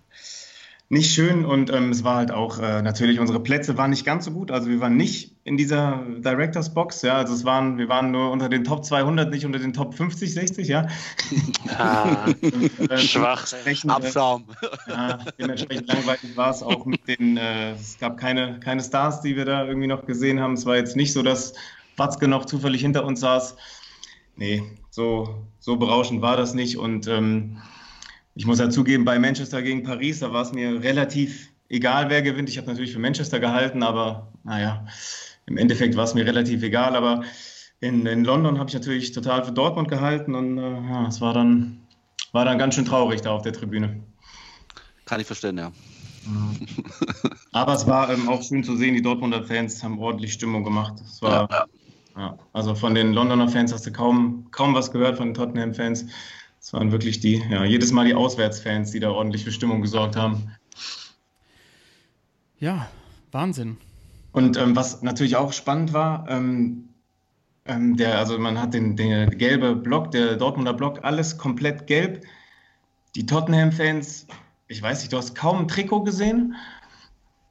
nicht schön und ähm, es war halt auch äh, natürlich, unsere Plätze waren nicht ganz so gut. Also wir waren nicht in dieser Directors Box, ja, also es waren, wir waren nur unter den Top 200, nicht unter den Top 50, 60, ja. Ah, und, äh, Schwach, Abschaum. Ja, dementsprechend langweilig war es auch mit den, äh, es gab keine, keine Stars, die wir da irgendwie noch gesehen haben. Es war jetzt nicht so, dass Watzke noch zufällig hinter uns saß. Nee, so, so berauschend war das nicht und ähm, ich muss ja zugeben, bei Manchester gegen Paris, da war es mir relativ egal wer gewinnt. Ich habe natürlich für Manchester gehalten, aber naja, im Endeffekt war es mir relativ egal. Aber in, in London habe ich natürlich total für Dortmund gehalten und äh, ja, es war dann, war dann ganz schön traurig da auf der Tribüne. Kann ich verstehen, ja. Aber es war ähm, auch schön zu sehen, die Dortmunder Fans haben ordentlich Stimmung gemacht. Es war, ja, ja. also von den Londoner Fans hast du kaum, kaum was gehört, von den Tottenham-Fans. Es waren wirklich die, ja, jedes Mal die Auswärtsfans, die da ordentlich für Stimmung gesorgt haben. Ja, Wahnsinn. Und ähm, was natürlich auch spannend war, ähm, ähm, der, also man hat den, den gelbe Block, der Dortmunder Block, alles komplett gelb. Die Tottenham-Fans, ich weiß nicht, du hast kaum ein Trikot gesehen.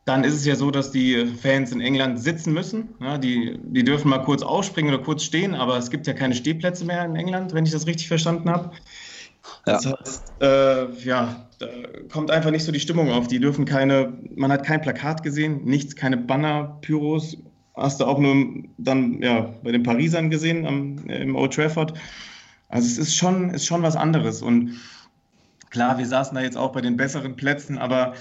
Dann ist es ja so, dass die Fans in England sitzen müssen. Ja, die, die dürfen mal kurz ausspringen oder kurz stehen, aber es gibt ja keine Stehplätze mehr in England, wenn ich das richtig verstanden habe. Ja. Das heißt, äh, ja, da kommt einfach nicht so die Stimmung auf. Die dürfen keine, man hat kein Plakat gesehen, nichts, keine Banner, Pyros. Hast du auch nur dann ja, bei den Parisern gesehen am, im Old Trafford. Also es ist schon, ist schon was anderes. Und klar, wir saßen da jetzt auch bei den besseren Plätzen, aber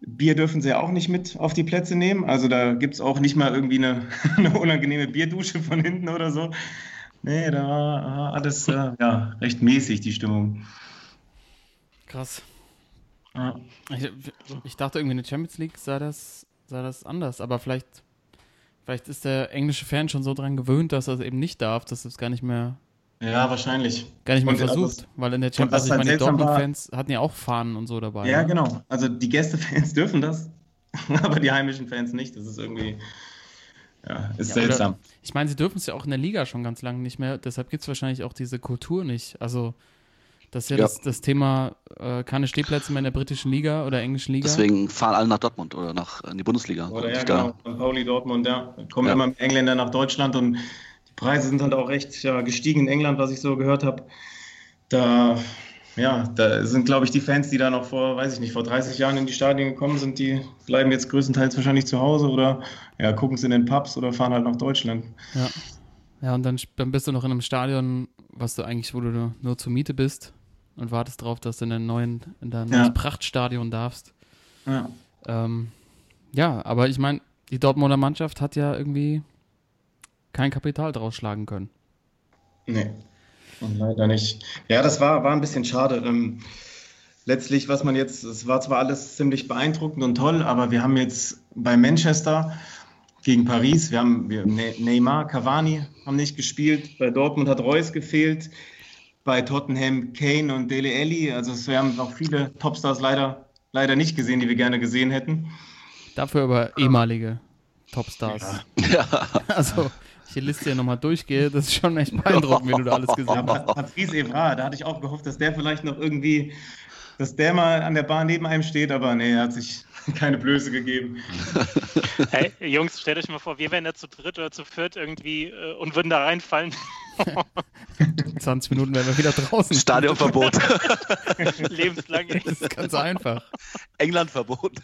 Bier dürfen sie ja auch nicht mit auf die Plätze nehmen. Also da gibt es auch nicht mal irgendwie eine, eine, unangenehme Bierdusche von hinten oder so. Nee, da war alles äh, ja, recht mäßig, die Stimmung. Krass. Ja. Ich, ich, dachte irgendwie in der Champions League sah das, sah das anders, aber vielleicht, vielleicht ist der englische Fan schon so dran gewöhnt, dass er es eben nicht darf, dass es gar nicht mehr ja, wahrscheinlich. Gar nicht mehr und versucht, also, weil in der Champions League, also ich meine, die Dortmund-Fans hatten ja auch Fahnen und so dabei. Ja, ne? genau. Also die Gästefans dürfen das, aber die heimischen Fans nicht. Das ist irgendwie, ja, ist ja, seltsam. Oder, ich meine, sie dürfen es ja auch in der Liga schon ganz lange nicht mehr. Deshalb gibt es wahrscheinlich auch diese Kultur nicht. Also das ist ja, ja. Das, das, Thema, äh, keine Stehplätze mehr in der britischen Liga oder englischen Liga. Deswegen fahren alle nach Dortmund oder nach in die Bundesliga. Oder ja, genau. Pauli Dortmund, ja. Kommen ja. immer Engländer nach Deutschland und Preise sind halt auch recht ja, gestiegen in England, was ich so gehört habe. Da, ja, da sind, glaube ich, die Fans, die da noch vor, weiß ich nicht, vor 30 Jahren in die Stadien gekommen sind, die bleiben jetzt größtenteils wahrscheinlich zu Hause oder ja, gucken sie in den Pubs oder fahren halt nach Deutschland. Ja. Ja, und dann, dann bist du noch in einem Stadion, was du eigentlich, wo du nur, nur zur Miete bist und wartest darauf, dass du in dein neuen, in dein ja. Prachtstadion darfst. Ja. Ähm, ja, aber ich meine, die Dortmunder Mannschaft hat ja irgendwie kein Kapital draus schlagen können. Nee, leider nicht. Ja, das war, war ein bisschen schade. Ähm, letztlich, was man jetzt, es war zwar alles ziemlich beeindruckend und toll, aber wir haben jetzt bei Manchester gegen Paris, wir haben wir, ne-, Neymar, Cavani haben nicht gespielt, bei Dortmund hat Reus gefehlt, bei Tottenham Kane und Dele Alli, also wir haben auch viele Topstars leider, leider nicht gesehen, die wir gerne gesehen hätten. Dafür aber ehemalige Topstars. Ja. Also die Liste hier nochmal durchgehe, das ist schon echt beeindruckend, wie du da alles gesehen hast. Patrice Evra, da hatte ich auch gehofft, dass der vielleicht noch irgendwie, dass der mal an der Bahn neben einem steht, aber nee, er hat sich keine Blöße gegeben. Hey, Jungs, stellt euch mal vor, wir wären da zu dritt oder zu viert irgendwie äh, und würden da reinfallen. 20 Minuten wären wir wieder draußen. Stadionverbot. Lebenslang. Das ist ganz einfach. Englandverbot.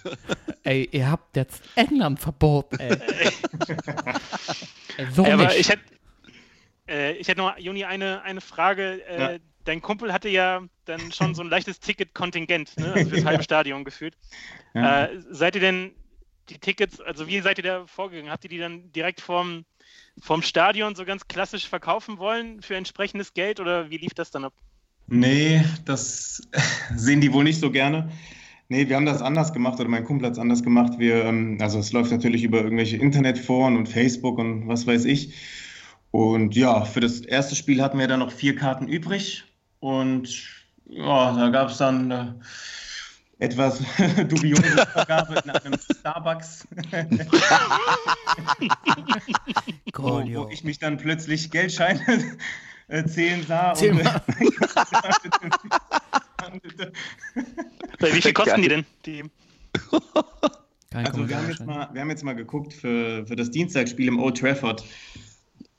Ey, ihr habt jetzt Englandverbot, ey. so ey, aber ich hätte äh, ich hätte noch, Juni, eine, eine Frage. Äh, ja. Dein Kumpel hatte ja dann schon so ein leichtes Ticket-Kontingent, ne? also fürs halbe Stadion gefühlt. Ja. Äh, seid ihr denn die Tickets, also wie seid ihr da vorgegangen? Habt ihr die dann direkt vorm, vom Stadion so ganz klassisch verkaufen wollen für entsprechendes Geld oder wie lief das dann ab? Nee, das sehen die wohl nicht so gerne. Nee, wir haben das anders gemacht oder mein Kumpel hat es anders gemacht. Wir, ähm, also es läuft natürlich über irgendwelche Internetforen und Facebook und was weiß ich. Und ja, für das erste Spiel hatten wir dann noch vier Karten übrig. Und ja, da gab es dann äh, etwas dubiose Vergabe in einem Starbucks. wo, wo, ich mich dann plötzlich Geldscheine äh, zählen sah. Und, Wie viel kosten die denn? Die? also wir haben, jetzt mal, wir haben jetzt mal geguckt für, für das Dienstagsspiel im Old Trafford.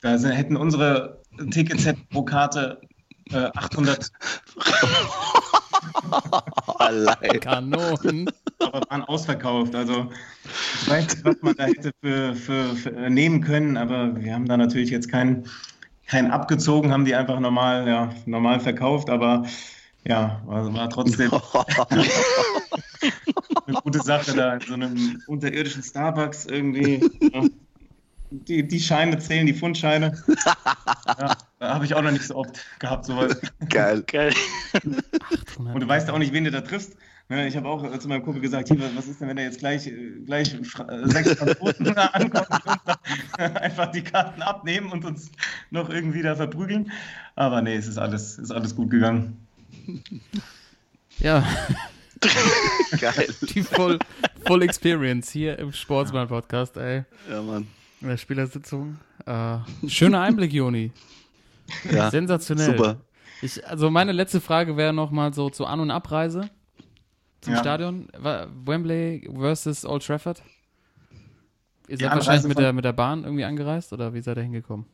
Da hätten unsere Tickets pro Karte äh, 800 Kanonen. Aber waren ausverkauft. Also ich weiß nicht, was man da hätte für, für, für nehmen können, aber wir haben da natürlich jetzt keinen kein abgezogen, haben die einfach normal, ja, normal verkauft, aber ja, also war trotzdem eine gute gute Sache da in so einem unterirdischen Starbucks irgendwie. Ja. Die, die Scheine zählen, die Fundscheine. Ja, da habe ich auch noch nicht so oft gehabt, sowas. Geil. Geil. Und du weißt auch nicht, wen du da triffst. Ne, Ich habe auch zu meinem Kumpel gesagt, hier, was ist denn, wenn er jetzt gleich, gleich äh, sechs Franzosen da ankommt und einfach die Karten abnehmen und uns noch irgendwie da verprügeln. Aber nee, es ist alles, ist alles gut gegangen. Ja, Geil. die Full, Full Experience hier im Sportsmann-Podcast, ey. Ja, Mann. In der Spielersitzung. Äh, schöner Einblick, Joni. Ja, Sensationell. super. Ich, also meine letzte Frage wäre nochmal so zur An- und Abreise zum Ja. Stadion. Wembley versus Old Trafford. Ihr seid wahrscheinlich mit der, mit der Bahn irgendwie angereist oder wie seid ihr hingekommen?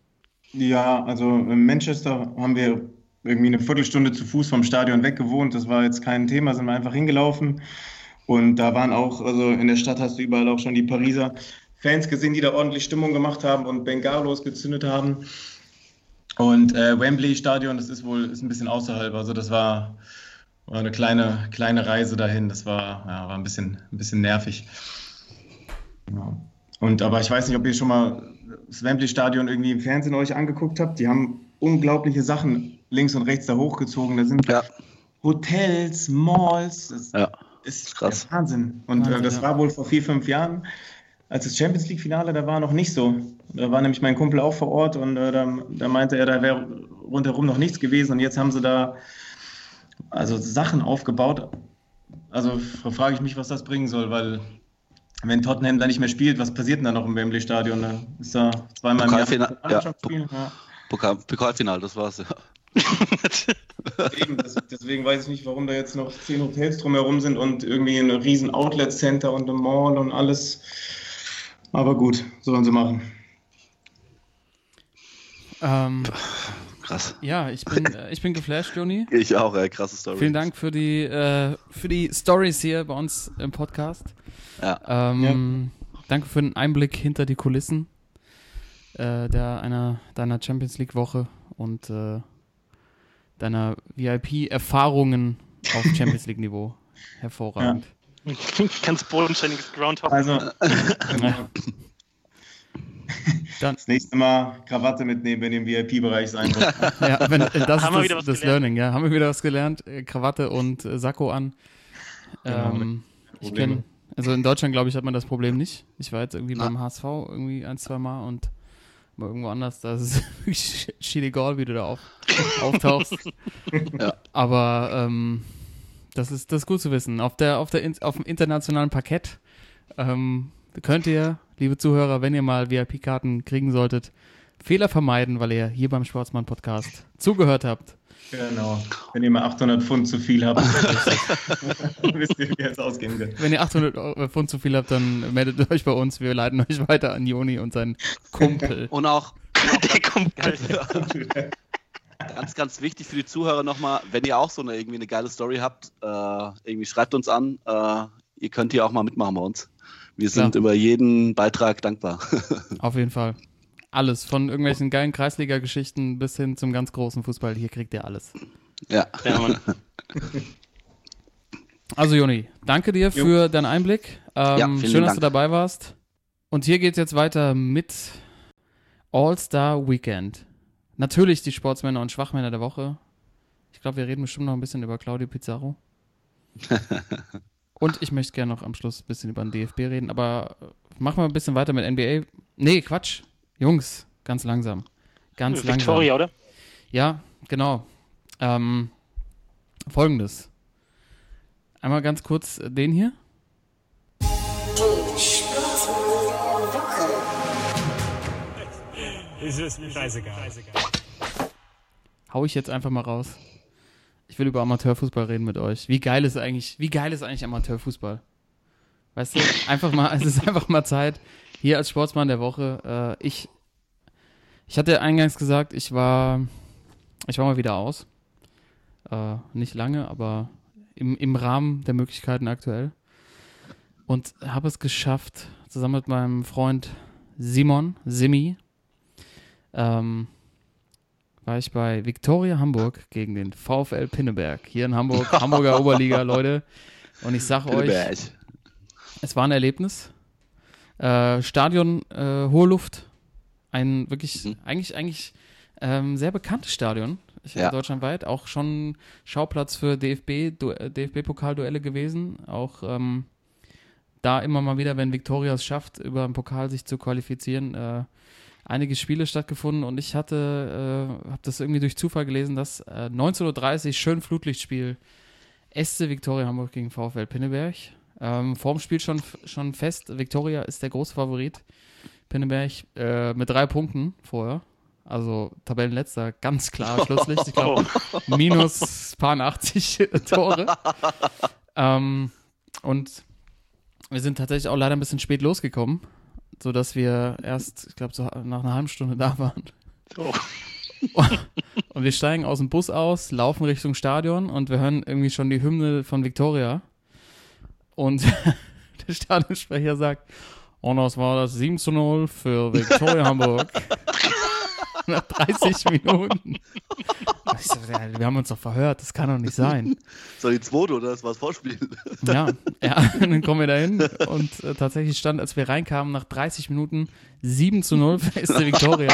Ja, also in Manchester haben wir irgendwie eine Viertelstunde zu Fuß vom Stadion weg gewohnt. Das war jetzt kein Thema, sind wir einfach hingelaufen. Und da waren auch, also in der Stadt hast du überall auch schon die Pariser Fans gesehen, die da ordentlich Stimmung gemacht haben und Bengalos gezündet haben. Und äh, Wembley Stadion, das ist wohl ist ein bisschen außerhalb. Also das war, war eine kleine, kleine Reise dahin. Das war, ja, war ein bisschen, ein bisschen nervig. Ja. Und aber ich weiß nicht, ob ihr schon mal das Wembley-Stadion irgendwie im Fernsehen euch angeguckt habt. Die haben unglaubliche Sachen links und rechts da hochgezogen. Da sind Ja, Hotels, Malls. Das ja. ist Krass. Wahnsinn. Und Wahnsinn, äh, das ja. war wohl vor vier, fünf Jahren, als das Champions League-Finale, da war noch nicht so. Da war nämlich mein Kumpel auch vor Ort und äh, da, da meinte er, da wäre rundherum noch nichts gewesen. Und jetzt haben sie da also Sachen aufgebaut. Also frage ich mich, was das bringen soll, weil wenn Tottenham da nicht mehr spielt, was passiert denn da noch im Wembley-Stadion? Da ist da zweimal im Jahr Pokalfina- ein ja. Ja. Pokal, Pokalfinale, das war's. Ja. Deswegen weiß ich nicht, warum da jetzt noch zehn Hotels drumherum sind und irgendwie ein riesen Outlet-Center und eine Mall und alles. Aber gut, sollen sie machen. Ähm, Krass. ja, ich bin, äh, ich bin geflasht, Joni. Ich auch, ey, krasse Story. Vielen Dank für die, äh, für die Stories hier bei uns im Podcast. Ja. Ähm, Danke für den Einblick hinter die Kulissen äh, der, einer, deiner Champions League Woche und äh, deiner VIP-Erfahrungen auf Champions League Niveau. Hervorragend. Ganz bodenständiges Groundhog. Also, Ja. Dann, das nächste Mal Krawatte mitnehmen, wenn ihr im VIP-Bereich sein wollt. ja, wenn, äh, das ist das, das. Learning, ja. Haben wir wieder was gelernt. Äh, Krawatte und äh, Sakko an. Genau, Ähm, ich kenne, also in Deutschland, glaube ich, hat man das Problem nicht. Ich war jetzt irgendwie Na. beim HSV irgendwie ein, zwei Mal und mal irgendwo anders, da ist es wirklich shit egal, wie du da auf, auftauchst. Ja. Aber ähm, das, ist, das ist gut zu wissen. Auf, der, auf, der, auf dem internationalen Parkett ähm, könnt ihr, liebe Zuhörer, wenn ihr mal VIP-Karten kriegen solltet, Fehler vermeiden, weil ihr hier beim Sportsmann-Podcast zugehört habt. genau. Wenn ihr mal 800 Pfund zu viel habt, wisst ihr, wie es ausgehen wird. Wenn ihr 800 Euro Pfund zu viel habt, dann meldet euch bei uns. Wir leiten euch weiter an Joni und seinen Kumpel. Und auch Der kommt geil. Ganz, ganz wichtig für die Zuhörer nochmal, wenn ihr auch so eine irgendwie eine geile Story habt, äh, irgendwie schreibt uns an. Äh, ihr könnt hier auch mal mitmachen bei uns. Wir sind Klar. über jeden Beitrag dankbar. Auf jeden Fall. Alles. Von irgendwelchen geilen Kreisliga-Geschichten bis hin zum ganz großen Fußball. Hier kriegt ihr alles. ja. Ja, Mann. Also, Joni, danke dir Jo. für deinen Einblick. Ähm, Ja, schön, dass Dank. du dabei warst. Und hier geht's jetzt weiter mit All-Star Weekend. Natürlich die Sportsmänner und Schwachmänner der Woche. Ich glaube, wir reden bestimmt noch ein bisschen über Claudio Pizarro. und ich möchte gerne noch am Schluss ein bisschen über den DFB reden, aber äh, machen wir ein bisschen weiter mit NBA. Nee, Quatsch. Jungs, ganz langsam. Ganz langsam. Victoria, oder? Ja, genau. Ähm, Folgendes. Einmal ganz kurz den hier. Ist es scheißegal. Hau ich jetzt einfach mal raus. Ich will über Amateurfußball reden mit euch. Wie geil ist eigentlich, wie geil ist eigentlich Amateurfußball? Weißt du, einfach mal, es ist einfach mal Zeit. Hier als Sportsmann der Woche. Äh, ich, ich hatte eingangs gesagt, ich war, ich war mal wieder aus. Äh, nicht lange, aber im, im Rahmen der Möglichkeiten aktuell. Und habe es geschafft, zusammen mit meinem Freund Simon, Simi, ähm, war ich bei Viktoria Hamburg gegen den VfL Pinneberg. Hier in Hamburg, Hamburger Oberliga, Leute. Und ich sag euch, Pinneberg. Es war ein Erlebnis. Äh, Stadion, äh, hohe Luft. Ein wirklich, Mhm. eigentlich, eigentlich ähm, sehr bekanntes Stadion. Ich Ja. deutschlandweit. Auch schon Schauplatz für DFB, Du- äh, DFB-Pokalduelle gewesen. Auch ähm, da immer mal wieder, wenn Viktoria es schafft, über den Pokal sich zu qualifizieren, äh, einige Spiele stattgefunden und ich hatte, äh, habe das irgendwie durch Zufall gelesen, dass äh, 19.30 Uhr schön Flutlichtspiel SC Viktoria Hamburg gegen VfL Pinneberg. Ähm, vorm Spiel schon, schon fest, Viktoria ist der große Favorit. Pinneberg äh, mit drei Punkten vorher. Also Tabellenletzter, ganz klar Schlusslicht. Ich glaube, minus paar 80 Tore. ähm, und wir sind tatsächlich auch leider ein bisschen spät losgekommen, sodass wir erst, ich glaube, so nach einer halben Stunde da waren. Oh. Und wir steigen aus dem Bus aus, laufen Richtung Stadion und wir hören irgendwie schon die Hymne von Victoria. Und der Stadionsprecher sagt, und das war das 7 zu 0 für Victoria Hamburg. Nach 30 Minuten. Und Ich so, ja, wir haben uns doch verhört, das kann doch nicht sein. So die zweite oder das war das Vorspiel? Ja, ja, dann kommen wir dahin und äh, tatsächlich stand, als wir reinkamen, nach 30 Minuten 7 zu 0 für SC Victoria.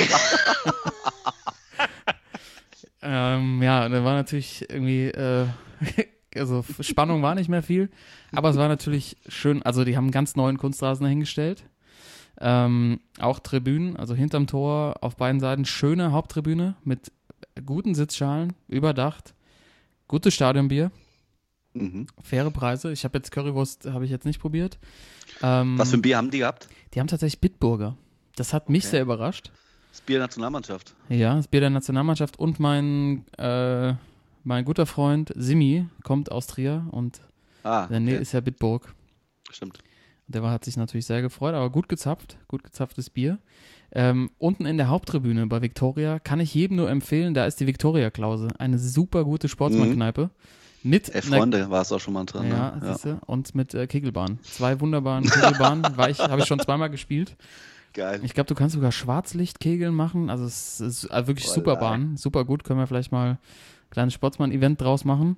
ähm, ja, dann war natürlich irgendwie, äh, also Spannung war nicht mehr viel, aber es war natürlich schön, also die haben einen ganz neuen Kunstrasen dahingestellt. Ähm, auch Tribünen, also hinterm Tor auf beiden Seiten schöne Haupttribüne mit guten Sitzschalen, überdacht, gutes Stadionbier Mhm. faire Preise. Ich habe jetzt Currywurst, habe ich jetzt nicht probiert. Ähm, Was für ein Bier haben die gehabt? Die haben tatsächlich Bitburger. Das hat mich Okay. sehr überrascht. Das Bier der Nationalmannschaft. Ja, das Bier der Nationalmannschaft und mein, äh, mein guter Freund Simi kommt aus Trier und Ah, in der Nähe okay. ist ja Bitburg. stimmt. Der war, hat sich natürlich sehr gefreut, aber gut gezapft, gut gezapftes Bier. Ähm, unten in der Haupttribüne bei Victoria kann ich jedem nur empfehlen, da ist die Victoria-Klause. Eine super gute Sportsmannkneipe. Mit Elf einer- Freunde war es auch schon mal dran. Ja, ne? ja. und mit äh, Kegelbahn. Zwei wunderbaren Kegelbahnen, war ich, habe ich schon zweimal gespielt. Geil. Ich glaube, du kannst sogar Schwarzlichtkegeln machen. Also es ist äh, wirklich Boah, super. Bahn, super gut. Können wir vielleicht mal ein kleines Sportsmann-Event draus machen.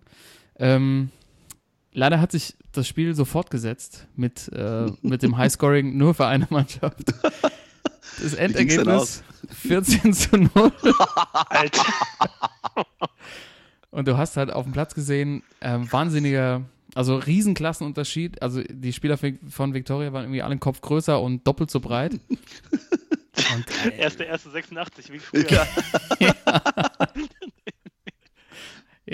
Ähm, leider hat sich das Spiel so fortgesetzt mit, äh, mit dem Highscoring nur für eine Mannschaft. Das Endergebnis 14 zu 0. Alter. Und du hast halt auf dem Platz gesehen, ähm, wahnsinniger, also Riesenklassenunterschied. Also die Spieler von- von Victoria waren irgendwie alle einen Kopf größer und doppelt so breit. Und, äh, Erste, erste 86, wie früher. Ja. ja,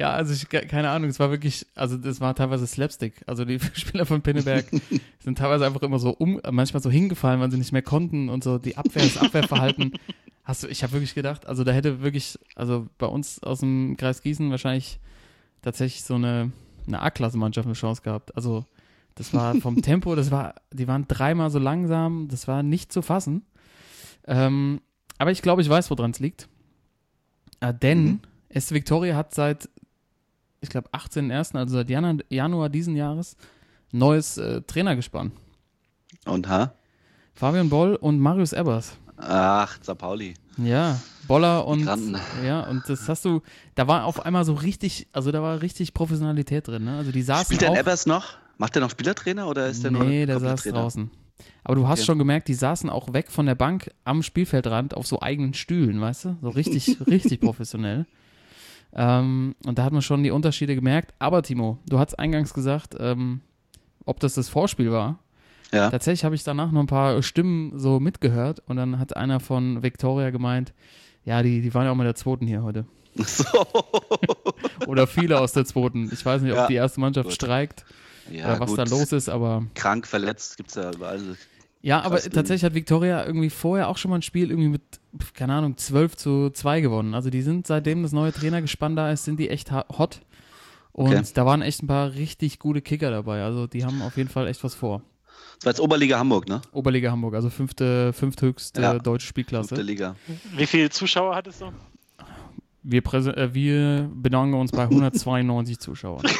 also ich, ke- keine Ahnung, es war wirklich, also das war teilweise Slapstick. Also die Spieler von Pinneberg sind teilweise einfach immer so um, manchmal so hingefallen, weil sie nicht mehr konnten und so die Abwehr, das Abwehrverhalten. Hast du, ich habe wirklich gedacht, also da hätte wirklich, also bei uns aus dem Kreis Gießen wahrscheinlich tatsächlich so eine, eine A-Klasse-Mannschaft eine Chance gehabt. Also das war vom Tempo, das war, die waren dreimal so langsam, das war nicht zu fassen. Ähm, aber ich glaube, ich weiß, woran es liegt. Äh, denn Mhm. SC Victoria hat seit, ich glaube, 18.01., also seit Januar, diesen Jahres, neues äh, Trainergespann. Und ha? Fabian Boll und Marius Ebbers. Ach, St. Pauli. Ja, Boller und Migranten. ja, und das hast du, da war auf einmal so richtig, also da war richtig Professionalität drin, ne? Also die saßen Spielt der auch, Ebbers noch? Macht der noch Spielertrainer oder ist der nur Nee, der saß draußen. Aber du hast Okay. schon gemerkt, die saßen auch weg von der Bank am Spielfeldrand auf so eigenen Stühlen, weißt du? So richtig, richtig professionell. Ähm, und da hat man schon die Unterschiede gemerkt. Aber Timo, du hast eingangs gesagt, ähm, ob das das Vorspiel war. Ja. Tatsächlich habe ich danach noch ein paar Stimmen so mitgehört und dann hat einer von Victoria gemeint, ja, die, die waren ja auch mit der zweiten hier heute. So. Oder viele aus der zweiten. Ich weiß nicht, ob Ja, die erste Mannschaft gut. streikt ja, oder was gut. da los ist, aber Krank, verletzt, gibt's ja überall. Ja, aber Krass, tatsächlich hat Victoria irgendwie vorher auch schon mal ein Spiel irgendwie mit, keine Ahnung, 12 zu 2 gewonnen. Also die sind, seitdem das neue Trainergespann da ist, sind die echt hot. Und Okay. da waren echt ein paar richtig gute Kicker dabei. Also die haben auf jeden Fall echt was vor. Das war jetzt Oberliga Hamburg, ne? Oberliga Hamburg, also fünfte, fünfthöchste Ja. deutsche Spielklasse. Fünfte Liga. Wie viele Zuschauer hattest du? Wir, äh, wir bedanken uns bei 192 Zuschauern.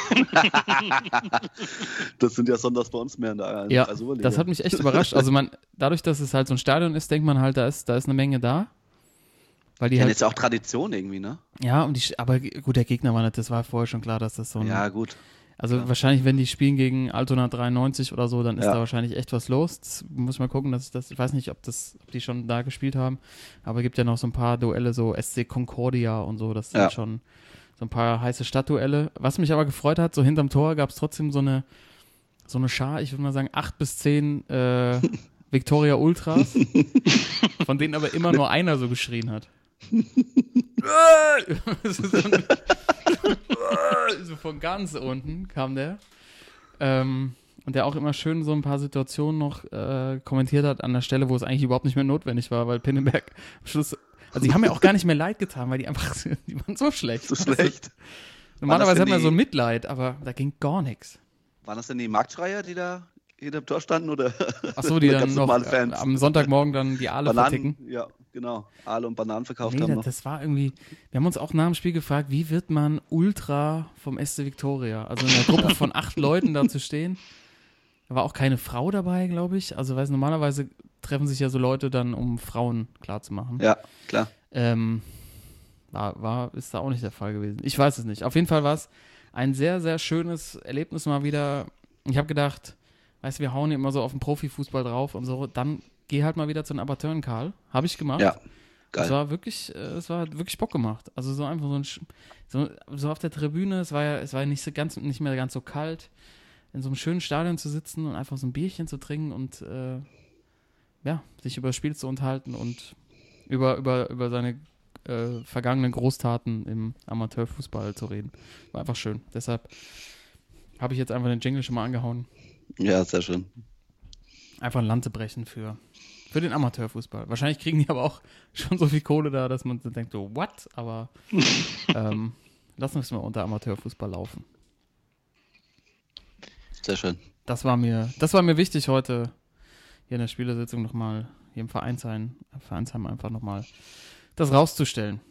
Das sind ja sonntags bei uns mehr in der Ja, als Oberliga. das hat mich echt überrascht. Also man, dadurch, dass es halt so ein Stadion ist, denkt man halt, da ist, da ist eine Menge da. Weil die ja, halt, jetzt auch Tradition irgendwie, ne? ja, und die, aber gut, der Gegner war nicht, das war vorher schon klar, dass das so ein Ja, gut. Also Ja. wahrscheinlich, wenn die spielen gegen Altona 93 oder so, dann ist Ja. da wahrscheinlich echt was los. Das muss ich mal gucken, dass ich das, ich weiß nicht, ob das, ob die schon da gespielt haben, aber es gibt ja noch so ein paar Duelle, so SC Concordia und so, das sind Ja. schon so ein paar heiße Stadtduelle. Was mich aber gefreut hat, so hinterm Tor gab es trotzdem so eine, so eine Schar, ich würde mal sagen, acht bis zehn äh, Victoria Ultras, von denen aber immer nur einer so geschrien hat. So, ein, so von ganz unten kam der. Ähm, und der auch immer schön so ein paar Situationen noch äh, kommentiert hat an der Stelle, wo es eigentlich überhaupt nicht mehr notwendig war, weil Pinneberg am Schluss. Also die haben mir auch gar nicht mehr leid getan, weil die einfach, die waren so schlecht. So schlecht. Normalerweise hat man so die- Mitleid, aber da ging gar nichts. Waren das denn die Marktschreier, die da hinter dem Tor standen? Oder Achso, die oder dann noch am Sonntagmorgen dann die Aale verticken. Bananen, ja, genau. Aale und Bananen verkauft Nee, haben das, noch. das war irgendwie, wir haben uns auch nach dem Spiel gefragt, wie wird man Ultra vom SC Victoria? Also in einer Gruppe von acht Leuten da zu stehen. Da war auch keine Frau dabei, glaube ich. Also weiß normalerweise treffen sich ja so Leute dann, um Frauen klarzumachen. Ja, klar. Ähm, war, war, ist da auch nicht der Fall gewesen. Ich weiß es nicht. Auf jeden Fall war es ein sehr, sehr schönes Erlebnis mal wieder. Ich habe gedacht, weißt du, wir hauen immer so auf den Profifußball drauf und so, dann geh halt mal wieder zu den Amateuren, Karl. Habe ich gemacht. Ja, Es geil. war wirklich, äh, es war wirklich Bock gemacht. Also so einfach so ein, so, so auf der Tribüne, es war ja, es war ja nicht so ganz, nicht mehr ganz so kalt, in so einem schönen Stadion zu sitzen und einfach so ein Bierchen zu trinken und äh, ja, sich über das Spiel zu unterhalten und über, über, über seine äh, vergangenen Großtaten im Amateurfußball zu reden. War einfach schön. Deshalb habe ich jetzt einfach den Jingle schon mal angehauen. Ja, sehr schön. Einfach ein Land zu brechen für, für den Amateurfußball. Wahrscheinlich kriegen die aber auch schon so viel Kohle da, dass man denkt, so, what? Aber ähm, lassen wir es mal unter Amateurfußball laufen. Sehr schön. Das war mir, das war mir wichtig heute hier in der Spielersitzung nochmal, hier im Vereinsheim, Vereinsheim einfach nochmal das rauszustellen.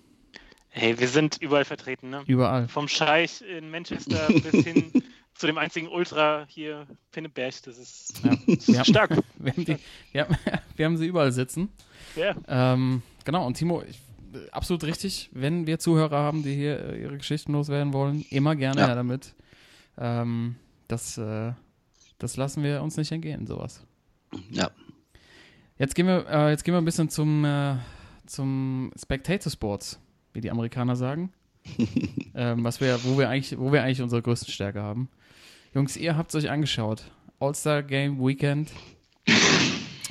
Hey, wir sind überall vertreten, ne? Überall. Vom Scheich in Manchester bis hin zu dem einzigen Ultra hier, Pinneberg. Das ist Ja. Stark. wir, haben die, wir, haben, wir haben sie überall sitzen. Ja. Ähm, genau, und Timo, ich, äh, absolut richtig, wenn wir Zuhörer haben, die hier äh, ihre Geschichten loswerden wollen, immer gerne Ja. damit. Ähm, das, äh, das lassen wir uns nicht entgehen, sowas. Ja. Jetzt gehen wir, äh, jetzt gehen wir ein bisschen zum, äh, zum Spectator Sports, wie die Amerikaner sagen. ähm, was wir, wo wir eigentlich, wo wir eigentlich unsere größte Stärke haben. Jungs, ihr habt es euch angeschaut. All-Star Game Weekend.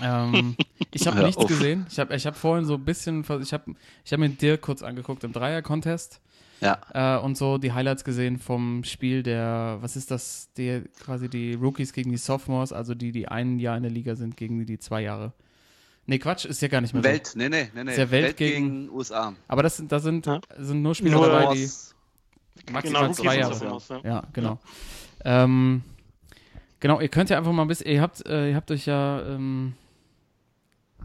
ähm, ich habe nichts auf. gesehen. Ich habe ich hab vorhin so ein bisschen, ich habe ich hab mir dir kurz angeguckt im Dreier-Contest Ja. äh, und so die Highlights gesehen vom Spiel der, was ist das, die, quasi die Rookies gegen die Sophomores, also die, die ein Jahr in der Liga sind, gegen die, die zwei Jahre. Nee, Quatsch, ist ja gar nicht mehr Welt, nee, nee, nee, nee. Ist ja Welt gegen, USA. so. Aber das sind, da sind, Ja. sind nur Spieler Nur dabei, die maximal Rookies zwei Jahre Sophomores, sind. ja. Genau. Ähm, genau, ihr könnt ja einfach mal ein bisschen, ihr habt, äh, ihr habt euch ja, ähm,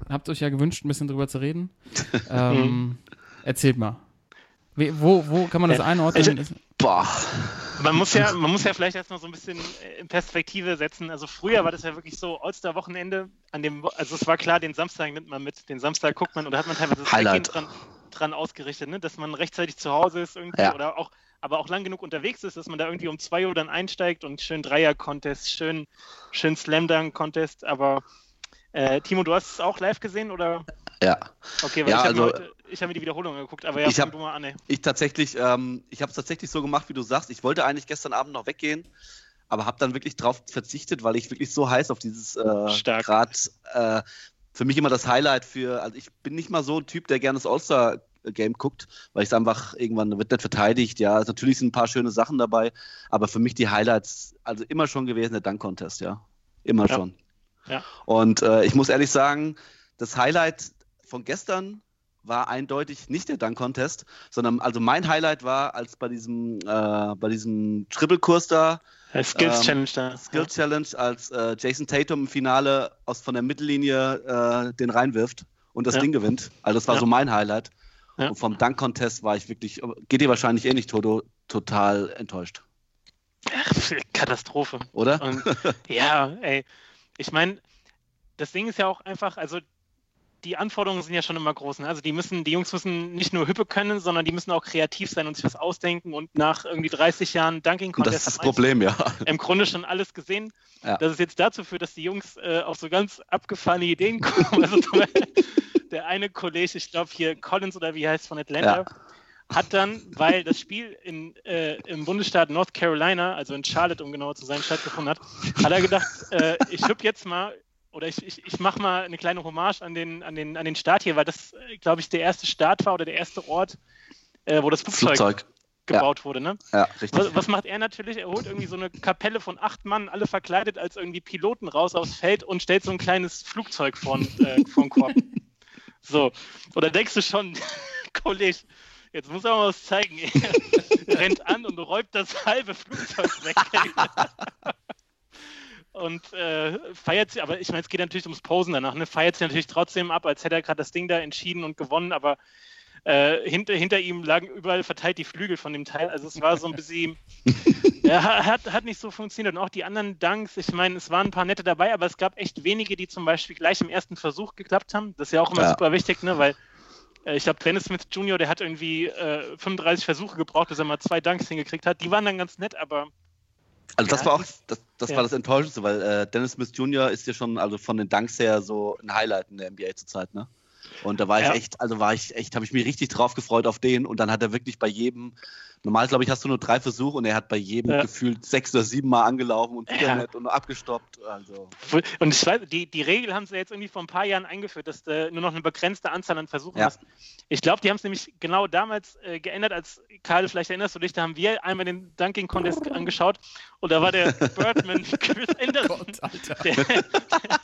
habt euch ja gewünscht, ein bisschen drüber zu reden. ähm, erzählt mal. Wie, wo, wo kann man das Äh, einordnen? Boah. Man muss ja, man muss ja vielleicht erstmal so ein bisschen äh, in Perspektive setzen. Also früher war das ja wirklich so All-Star-Wochenende, an dem, also es war klar, den Samstag nimmt man mit, den Samstag guckt man oder hat man teilweise das dran, dran ausgerichtet, ne? dass man rechtzeitig zu Hause ist irgendwie Ja. oder auch, aber auch lang genug unterwegs ist, dass man da irgendwie um 2 Uhr dann einsteigt und schön Dreier-Contest, schön, schön Slam-Dunk-Contest, aber äh, Timo, du hast es auch live gesehen oder? Ja. Okay, weil Ja, ich habe also- mir, heute- ich hab mir die Wiederholung geguckt, aber ja, Ich hab- du mal an, ey. Ich tatsächlich, ähm, ich habe es tatsächlich so gemacht, wie du sagst. Ich wollte eigentlich gestern Abend noch weggehen, aber habe dann wirklich drauf verzichtet, weil ich wirklich so heiß auf dieses äh, Stark. Grad äh, für mich immer das Highlight für. Also ich bin nicht mal so ein Typ, der gerne das All-Star Game guckt, weil ich es einfach irgendwann wird nicht verteidigt. Ja, also natürlich sind ein paar schöne Sachen dabei, aber für mich die Highlights, also immer schon gewesen der Dunk Contest, ja, immer Ja. schon. Ja. Und äh, ich muss ehrlich sagen, das Highlight von gestern war eindeutig nicht der Dunk Contest, sondern also mein Highlight war, als bei diesem äh, bei diesem Triple-Kurs da Äh, Skills Ähm, Challenge da. Skill Challenge, als äh, Jason Tatum im Finale aus von der Mittellinie äh, den reinwirft und das Ja. Ding gewinnt. Also das war Ja. so mein Highlight. Ja. Und vom Dunk Contest war ich wirklich, geht dir wahrscheinlich eh nicht, Toto, total enttäuscht, Katastrophe. oder? Und ja, ey, ich meine, das Ding ist ja auch einfach, also die Anforderungen sind ja schon immer groß. Ne? Also die müssen, die Jungs müssen nicht nur Hüppe können, sondern die müssen auch kreativ sein und sich was ausdenken. Und nach irgendwie 30 Jahren Dunking Contest das ist das Problem, ja. im Grunde schon alles gesehen. Ja. Dass es jetzt dazu führt, dass die Jungs äh, auf so ganz abgefahrene Ideen kommen. Also zum Beispiel der eine Kollege, ich glaube hier Collins oder wie heißt von Atlanta, Ja. hat dann, weil das Spiel in, äh, im Bundesstaat North Carolina, also in Charlotte, um genauer zu sein, stattgefunden hat, hat er gedacht, äh, ich hüpf jetzt mal oder ich, ich, ich mache mal eine kleine Hommage an den, an den, an den Start hier, weil das, glaube ich, der erste Start war oder der erste Ort, äh, wo das Flugzeug, Flugzeug. gebaut wurde. Ne? Ja, richtig. Was, was macht er natürlich? Er holt irgendwie so eine Kapelle von acht Mann, alle verkleidet als irgendwie Piloten raus aufs Feld und stellt so ein kleines Flugzeug vor äh, vor den Korb. So, oder denkst du schon, Kollege, jetzt muss er mal was zeigen. Er rennt an und räumt das halbe Flugzeug weg. Und äh, feiert sie, aber ich meine, es geht natürlich ums Posen danach, ne? feiert sie natürlich trotzdem ab, als hätte er gerade das Ding da entschieden und gewonnen, aber äh, hinter, hinter ihm lagen überall verteilt die Flügel von dem Teil. Also es war so ein bisschen, ja, hat, hat nicht so funktioniert. Und auch die anderen Dunks, ich meine, es waren ein paar nette dabei, aber es gab echt wenige, die zum Beispiel gleich im ersten Versuch geklappt haben. Das ist ja auch immer Ja. super wichtig, ne? weil äh, ich glaube, Dennis Smith Jr., der hat irgendwie äh, 35 Versuche gebraucht, bis er mal zwei Dunks hingekriegt hat. Die waren dann ganz nett, aber Also das Ja, war auch, das, das ja. war das Enttäuschendste, weil äh, Dennis Smith Jr. ist ja schon also von den Dunks her so ein Highlight in der NBA zurzeit, ne? Und da war ich Ja. echt, also war ich echt, habe ich mich richtig drauf gefreut auf den und dann hat er wirklich bei jedem, normal glaube ich, hast du nur drei Versuche und er hat bei jedem Ja. gefühlt sechs oder sieben Mal angelaufen und wieder Ja. nicht und abgestoppt. Also Und ich weiß, die, die Regel haben sie jetzt irgendwie vor ein paar Jahren eingeführt, dass du nur noch eine begrenzte Anzahl an Versuchen Ja. hast. Ich glaube, die haben es nämlich genau damals äh, geändert, als Karl, vielleicht erinnerst du dich, da haben wir einmal den Dunking Contest angeschaut und da war der Birdman Chris Anderson. Gott, Alter. Der,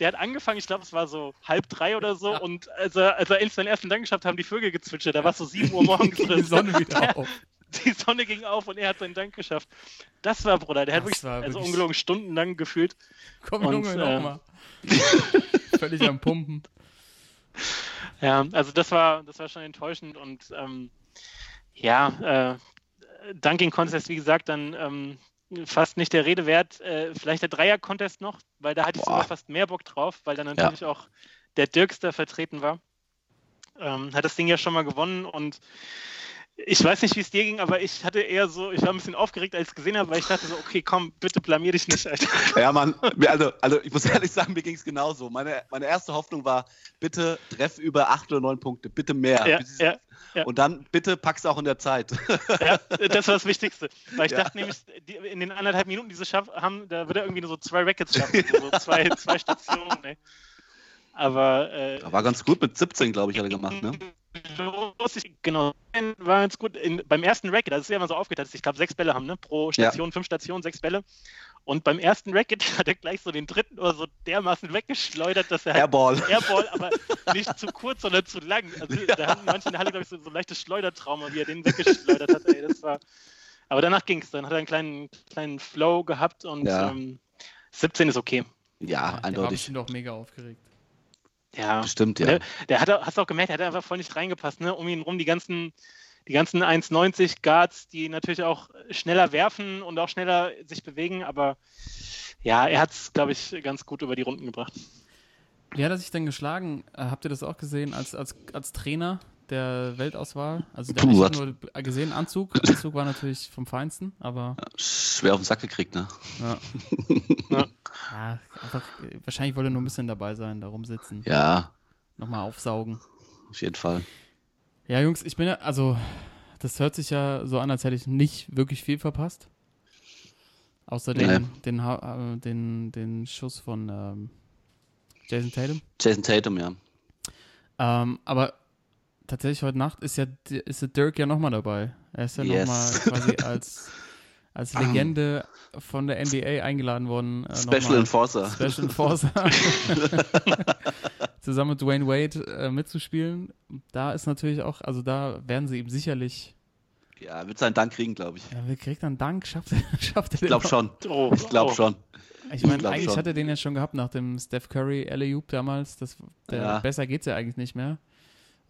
der hat angefangen, ich glaube, es war so halb drei oder so, und als er, als er seinen ersten Dank geschafft haben die Vögel gezwitschert. Da war es so 7 Uhr morgens. oder Die so. Sonne wieder auf. Die Sonne ging auf und er hat seinen Dank geschafft. Das war Bruder, der hat Das wirklich, war also wirklich- ungelogen stundenlang gefühlt. Komm, Und, Junge, äh, nochmal. Völlig am Pumpen. Ja, also das war, das war schon enttäuschend und ähm, ja, äh, Dunking Contest, wie gesagt, dann ähm, fast nicht der Rede wert. Äh, vielleicht der Dreier-Contest noch, weil da hatte ich Boah. sogar fast mehr Bock drauf, weil dann natürlich auch der Dirkster vertreten war. Ähm, hat das Ding ja schon mal gewonnen und ich weiß nicht, wie es dir ging, aber ich hatte eher so, ich war ein bisschen aufgeregt, als ich es gesehen habe, weil ich dachte so, okay, komm, bitte blamier dich nicht, Alter. Ja, Mann, also, also ich muss ehrlich sagen, mir ging es genauso. Meine, meine erste Hoffnung war, bitte treff über acht oder neun Punkte, bitte mehr. Ja, ja, ja. Und dann bitte pack's auch in der Zeit. Ja, das war das Wichtigste. Weil ich dachte nämlich, die, in den anderthalb Minuten, die sie schaff, haben, da wird er irgendwie nur so zwei Rackets schaffen. So zwei, zwei Stationen, ey. Aber äh, War ganz gut mit 17, glaube ich, hat er gemacht, ne? los, ich, genau, war ganz gut. In, beim ersten Racket, das ist ja immer so aufgeteilt, ich glaube, sechs Bälle haben, ne? Pro Station, fünf Stationen, sechs Bälle. Und beim ersten Racket hat er gleich so den dritten oder so dermaßen weggeschleudert, dass er halt Airball. Airball, aber nicht zu kurz, sondern zu lang. Also da hatten manche in der Halle, glaube ich, so, so ein leichtes Schleudertrauma, wie er den weggeschleudert hat. Ey, das war... Aber danach ging es. Dann hat er einen kleinen, kleinen Flow gehabt und Ja. ähm, 17 ist okay. Ja, war eindeutig. bestimmt auch mega aufgeregt. Ja. Bestimmt, ja. Der, der hat, auch- hast du auch gemerkt, der hat einfach voll nicht reingepasst. Ne? Um ihn rum die ganzen, die ganzen 1,90 Guards, die natürlich auch schneller werfen und auch schneller sich bewegen. Aber ja, er hat es, glaube ich, ganz gut über die Runden gebracht. Wie hat er sich denn geschlagen? Äh, habt ihr das auch gesehen als, als, als Trainer der Weltauswahl? Also der Puh, hab nur gesehen, Anzug. Anzug war natürlich vom Feinsten, aber Schwer auf den Sack gekriegt, ne? ja. Ja. ja einfach, wahrscheinlich wollte er nur ein bisschen dabei sein, da rumsitzen, Ja, nochmal aufsaugen. auf jeden Fall. Ja, Jungs, ich bin ja, also, das hört sich ja so an, als hätte ich nicht wirklich viel verpasst. Außer den, den, Ha- äh, den, den Schuss von ähm, Jason Tatum. Jason Tatum, ja. Ähm, aber tatsächlich heute Nacht ist ja ist der Dirk ja nochmal dabei. Er ist ja Yes. nochmal quasi als, als Legende von der NBA eingeladen worden. Äh, Special Enforcer. Special Enforcer. Zusammen mit Dwayne Wade äh, mitzuspielen. Da ist natürlich auch, also da werden sie ihm sicherlich. Ja, wird seinen Dank kriegen, glaube ich. Ja, wer kriegt dann Dank? Schafft er, schafft er Ich den glaube noch? schon. Oh, Ich glaube oh. schon. Ich meine, eigentlich schon. hat er den ja schon gehabt nach dem Steph Curry alley damals. Das, der, Ja. Besser geht's ja eigentlich nicht mehr.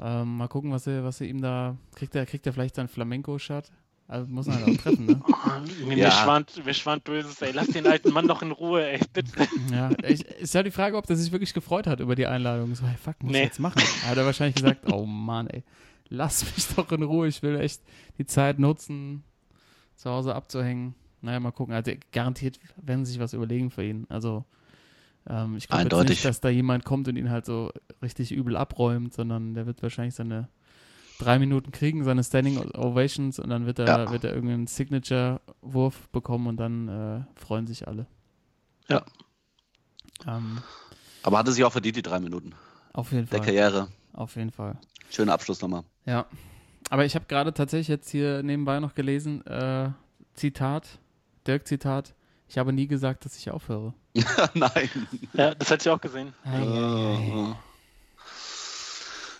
Ähm, mal gucken, was er, was er ihm da kriegt. Er kriegt er vielleicht seinen Flamenco-Shot Also muss man halt auch treffen, ne? Oh, mir, Ja. mir schwant Böses, ey. Lass den alten Mann doch in Ruhe, ey. Bitte. Ja, ich, ist ja die Frage, ob der sich wirklich gefreut hat über die Einladung. So, hey, fuck, muss ich Nee. jetzt machen. Hat er wahrscheinlich gesagt, oh Mann, ey, lass mich doch in Ruhe. Ich will echt die Zeit nutzen, zu Hause abzuhängen. Naja, mal gucken. Also garantiert werden sie sich was überlegen für ihn. Also ähm, ich glaube jetzt nicht, dass da jemand kommt und ihn halt so richtig übel abräumt, sondern der wird wahrscheinlich seine drei Minuten kriegen, seine Standing Ovations und dann wird er, Ja. wird er irgendeinen Signature-Wurf bekommen und dann äh, freuen sich alle. Ja. Ähm, Aber hatte sich auch verdient, die drei Minuten auf jeden der Fall. Karriere. Auf jeden Fall. Schöner Abschluss nochmal. Ja. Aber ich habe gerade tatsächlich jetzt hier nebenbei noch gelesen, äh, Zitat, Dirk-Zitat, ich habe nie gesagt, dass ich aufhöre. Nein. Ja, das hätte ich auch gesehen. Oh.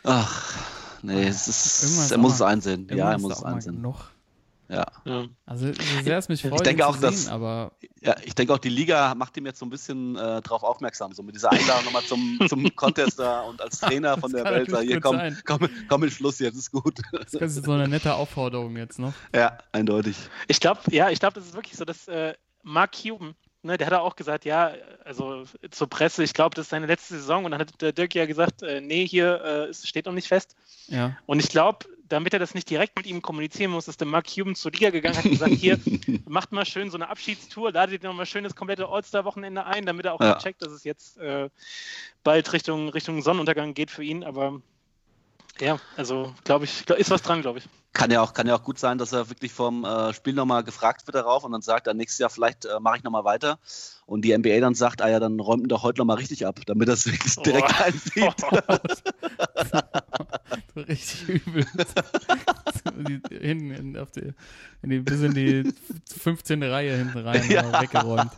Ach, nee, es ist, ist er muss es einsehen. Ja, er muss es einsehen. Noch. Ja. Ja. Also so sehr es mich freut, denke ihn auch, zu dass- sehen, aber ja, ich denke auch, die Liga macht ihm jetzt so ein bisschen äh, drauf aufmerksam, so mit dieser Einladung nochmal zum, zum Contest da und als Trainer von der Welt, da, hier komm, sein. komm, komm in Schluss, jetzt ist gut. das ist so eine nette Aufforderung jetzt noch. ja, eindeutig. Ich glaube, ja, ich glaube, das ist wirklich so, dass äh, Mark Cuban, ne, der hat auch gesagt, ja, also zur Presse, ich glaube, das ist seine letzte Saison und dann hat der Dirk ja gesagt, äh, nee, hier äh, es steht noch nicht fest. Ja. Und ich glaube, damit er das nicht direkt mit ihm kommunizieren muss, ist der Mark Cuban zur Liga gegangen, hat gesagt, hier, macht mal schön so eine Abschiedstour, ladet noch mal schön das komplette All-Star-Wochenende ein, damit er auch Ja. checkt, dass es jetzt äh, bald Richtung, Richtung Sonnenuntergang geht für ihn. Aber ja, also glaube ich, ist was dran, glaube ich. Kann ja, auch, kann ja auch gut sein, dass er wirklich vom äh, Spiel nochmal gefragt wird darauf und dann sagt, dann nächstes Jahr vielleicht äh, mache ich nochmal weiter. Und die NBA dann sagt, ah ja, dann räumt ihn doch heute nochmal richtig ab, damit er es wirklich direkt Oh. einsieht. So richtig übel. Hinten in, auf die, in die, bis in die 15. Reihe hinten rein Ja. weggeräumt.